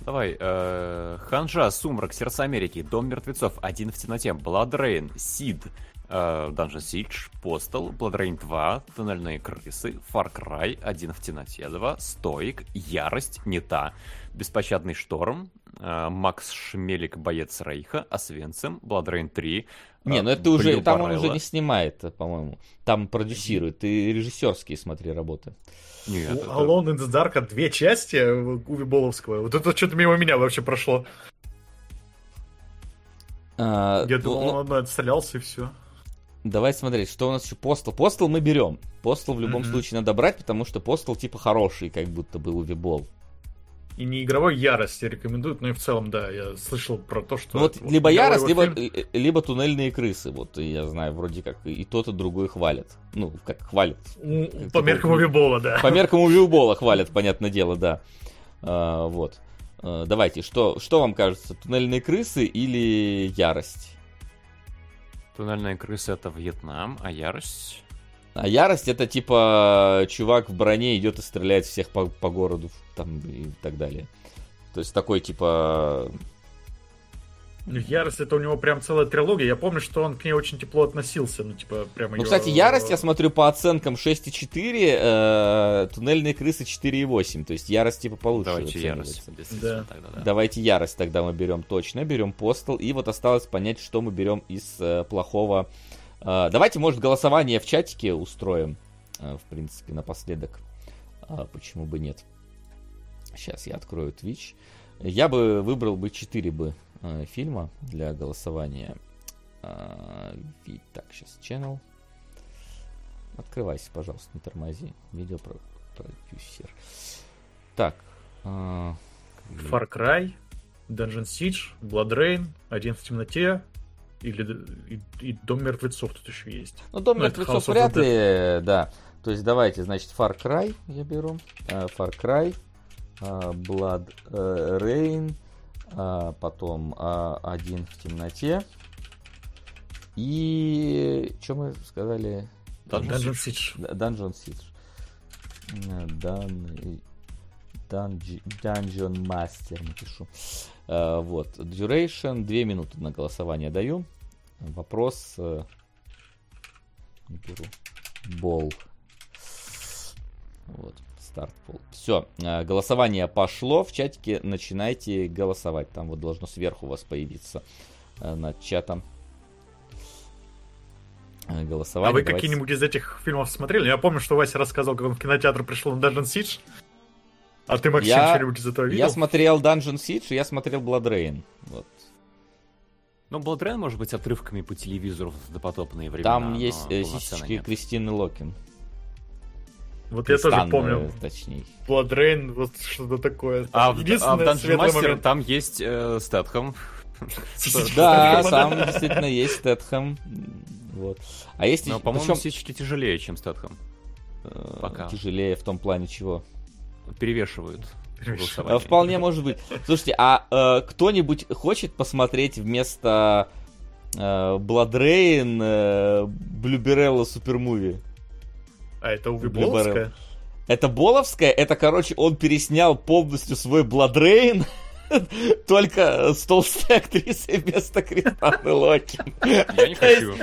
Давай, э, Ханжа, Сумрак, Сердца Америки, Дом мертвецов, Один в темноте, Rain, Сид, э, Dungeon Siege, Blood Rain 2, Туннельные крысы, Far Cry, Один в темноте 2, Стоик, Ярость, Не та, Беспощадный шторм, Макс Шмелик, Боец Рейха, Освенцим, Blood Rain 3. Не, э, ну это уже, там он уже не снимает, по-моему. Там продюсирует. Ты режиссерские, смотри, работы. Нет, это- Alone in the Dark две части Уви Боловского. Вот это что-то мимо меня вообще прошло. А, Я ну, думал, ну, он одно отстрелялся и все. давай смотреть, что у нас еще Постал. Постал мы берем. Постал в любом Мгм. случае надо брать, потому что Постал типа хороший, как будто бы Увибол. И не игровой ярость я рекомендуют, но и в целом, да, я слышал про то, что... Ну вот это либо Ярость, либо, фильм. либо Туннельные крысы. Вот я знаю, вроде как и тот, и другой хвалят. Ну, как хвалят. У- как По меркам такой- Уви Бола, да. По меркам Увибола хвалят, понятное дело, да. А, вот. А, давайте, что, что вам кажется, Туннельные крысы или Ярость? Туннельные крысы это Вьетнам, а Ярость... А ярость это типа чувак в броне идет и стреляет всех по, по городу там и так далее. То есть такой типа... Ярость это у него прям целая трилогия. Я помню, что он к ней очень тепло относился. Ну, типа, прямо Ну, её- кстати, ярость, я смотрю, по оценкам 6,4, э, туннельные крысы 4,8. То есть ярость типа получше Давайте. Ярость. действительно, Да. тогда, да. Давайте ярость тогда мы берем точно, берем постел. И вот осталось понять, что мы берем из э, плохого. Э, давайте, может, голосование в чатике устроим, э, в принципе, напоследок. А, почему бы нет? Сейчас я открою Twitch. Я бы выбрал бы 4 бы фильма для голосования. А, так, сейчас channel. Открывайся, пожалуйста, не тормози. Видео про продюсер. Так. а, Far Cry, Dungeon Siege, Blood Rain, Один в темноте, или и, и Дом мертвецов тут еще есть. Ну, Дом Ну, мертвецов вряд ли, да. То есть давайте, значит, Far Cry я беру. э, Far Cry, э, Blood э, Rain, потом Один в темноте. И что мы сказали? Dungeon Siege. Dungeon Siege. Dungeon Master напишу. Э, вот. Duration. Две минуты на голосование даю. Вопрос. э, беру. Бол. Вот. Старт пол. Все. Голосование пошло. В чатике начинайте голосовать. Там вот должно сверху у вас появиться э, над чатом э, голосование. А вы Давайте- какие-нибудь из этих фильмов смотрели? Я помню, что Вася рассказывал, как он в кинотеатр пришел на Dungeon Siege. А ты, Максим, Я- что-нибудь из этого видел? Я смотрел Dungeon Siege, и я смотрел Blood Rain. Вот. Ну, Blood Rain может быть отрывками по телевизору в допотопные времена. Там есть э, сисечки нет. Кристины Локин. Вот я тоже помню. Точнее. Blood Rain, вот что-то такое. А в, а в Dungeon Master момент. там есть э, Стэтхэм. Да, там действительно есть Стэтхэм. Вот. А есть Но, по-моему, сисечки тяжелее, чем Стэтхэм. пока. тяжелее в том плане чего. Перевешивают. голосовании. Вполне может быть. Слушайте, а э, кто-нибудь хочет посмотреть вместо э, Blood Rain э, Блюберелла Супермуви? А это Блю Боловская? Это Боловская, это, короче, он переснял полностью свой Blood Rain, только с толстой актрисой вместо Кристаны Локин. Я не хочу.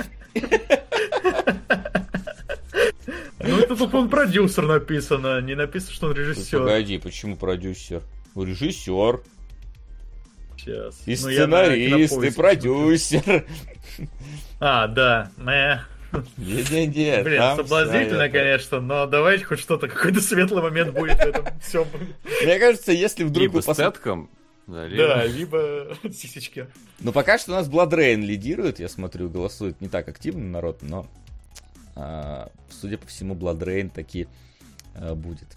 Ну это тут он продюсер написано, не написано, что он режиссер. Погоди, почему продюсер? Режиссер, Сейчас. и Ну, сценарист, и продюсер. А, да. Э. Не-не-не, Блин, там соблазнительно, конечно, но давайте хоть что-то, какой-то светлый момент будет в этом всем. Мне кажется, если вдруг Либо вы пос- Стэтхэм, да, либо- Да, либо сисечки. Ну, пока что у нас Blood Rain лидирует, я смотрю, голосует не так активно народ, но, а, судя по всему, Blood Rain таки а, будет.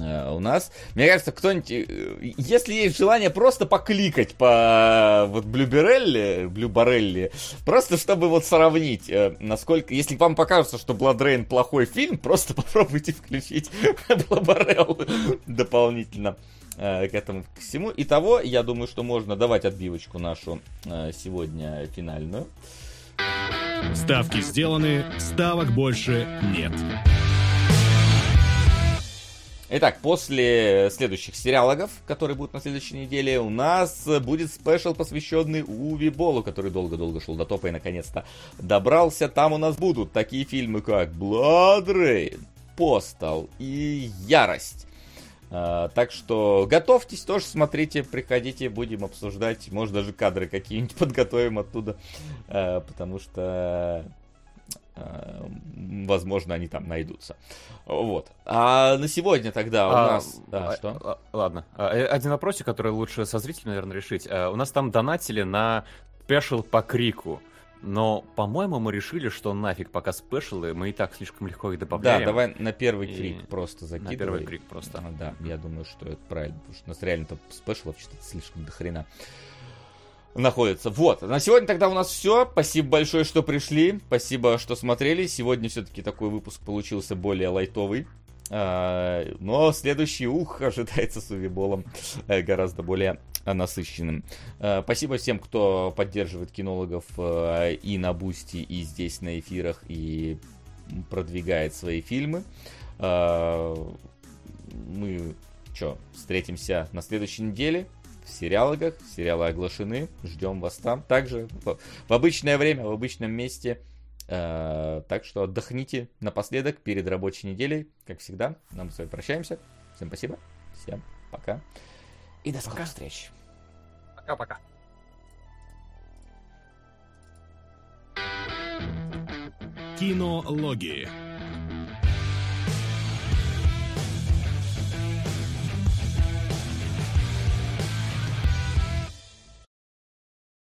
А, у нас, мне кажется, кто-нибудь, э, если есть желание просто покликать по вот Блюберелли, Блюбарелли, просто чтобы вот сравнить, э, насколько, если вам покажется, что Blood Rain плохой фильм, просто попробуйте включить Блюбарелл дополнительно э, к этому к всему. Итого, я думаю, что можно давать отбивочку нашу э, сегодня финальную. Ставки сделаны, ставок больше нет. Итак, после следующих сериалогов, которые будут на следующей неделе, у нас будет спешл, посвященный Уви Болу, который долго-долго шел до топа и наконец-то добрался. Там у нас будут такие фильмы, как Blood Postal и Ярость. А, так что готовьтесь, тоже смотрите, приходите, будем обсуждать. Может, даже кадры какие-нибудь подготовим оттуда, а, потому что а, возможно, они там найдутся. Вот. А на сегодня тогда у А, нас... Да, а, что? Ладно. Э, Один вопросик, который лучше со зрителем, наверное, решить. У нас там донатили на спешл по крику. Но, по-моему, мы решили, что нафиг пока спешлы, мы и так слишком легко их Да, добавляем. давай на первый И крик просто закидывай. На первый крик просто. А, Да, я думаю, что это правильно, потому что у нас реально там спешлов что-то слишком дохрена находится. Вот, на сегодня тогда у нас все. Спасибо большое, что пришли. Спасибо, что смотрели. Сегодня все-таки такой выпуск получился более лайтовый. А, Но следующий ух ожидается с Уве Боллом э, гораздо более насыщенным. Э, Спасибо всем, кто поддерживает кинологов э, и на Boosty, и здесь на эфирах, и продвигает свои фильмы. Э, Мы что, встретимся на следующей неделе в сериалогах. Сериалы оглашены. Ждем вас там. Также в, обычное время, в обычном месте. Э, так что отдохните напоследок перед рабочей неделей. Как всегда, нам с вами прощаемся. Всем спасибо. Всем пока. И до скорых встреч. Пока-пока. Кинологии.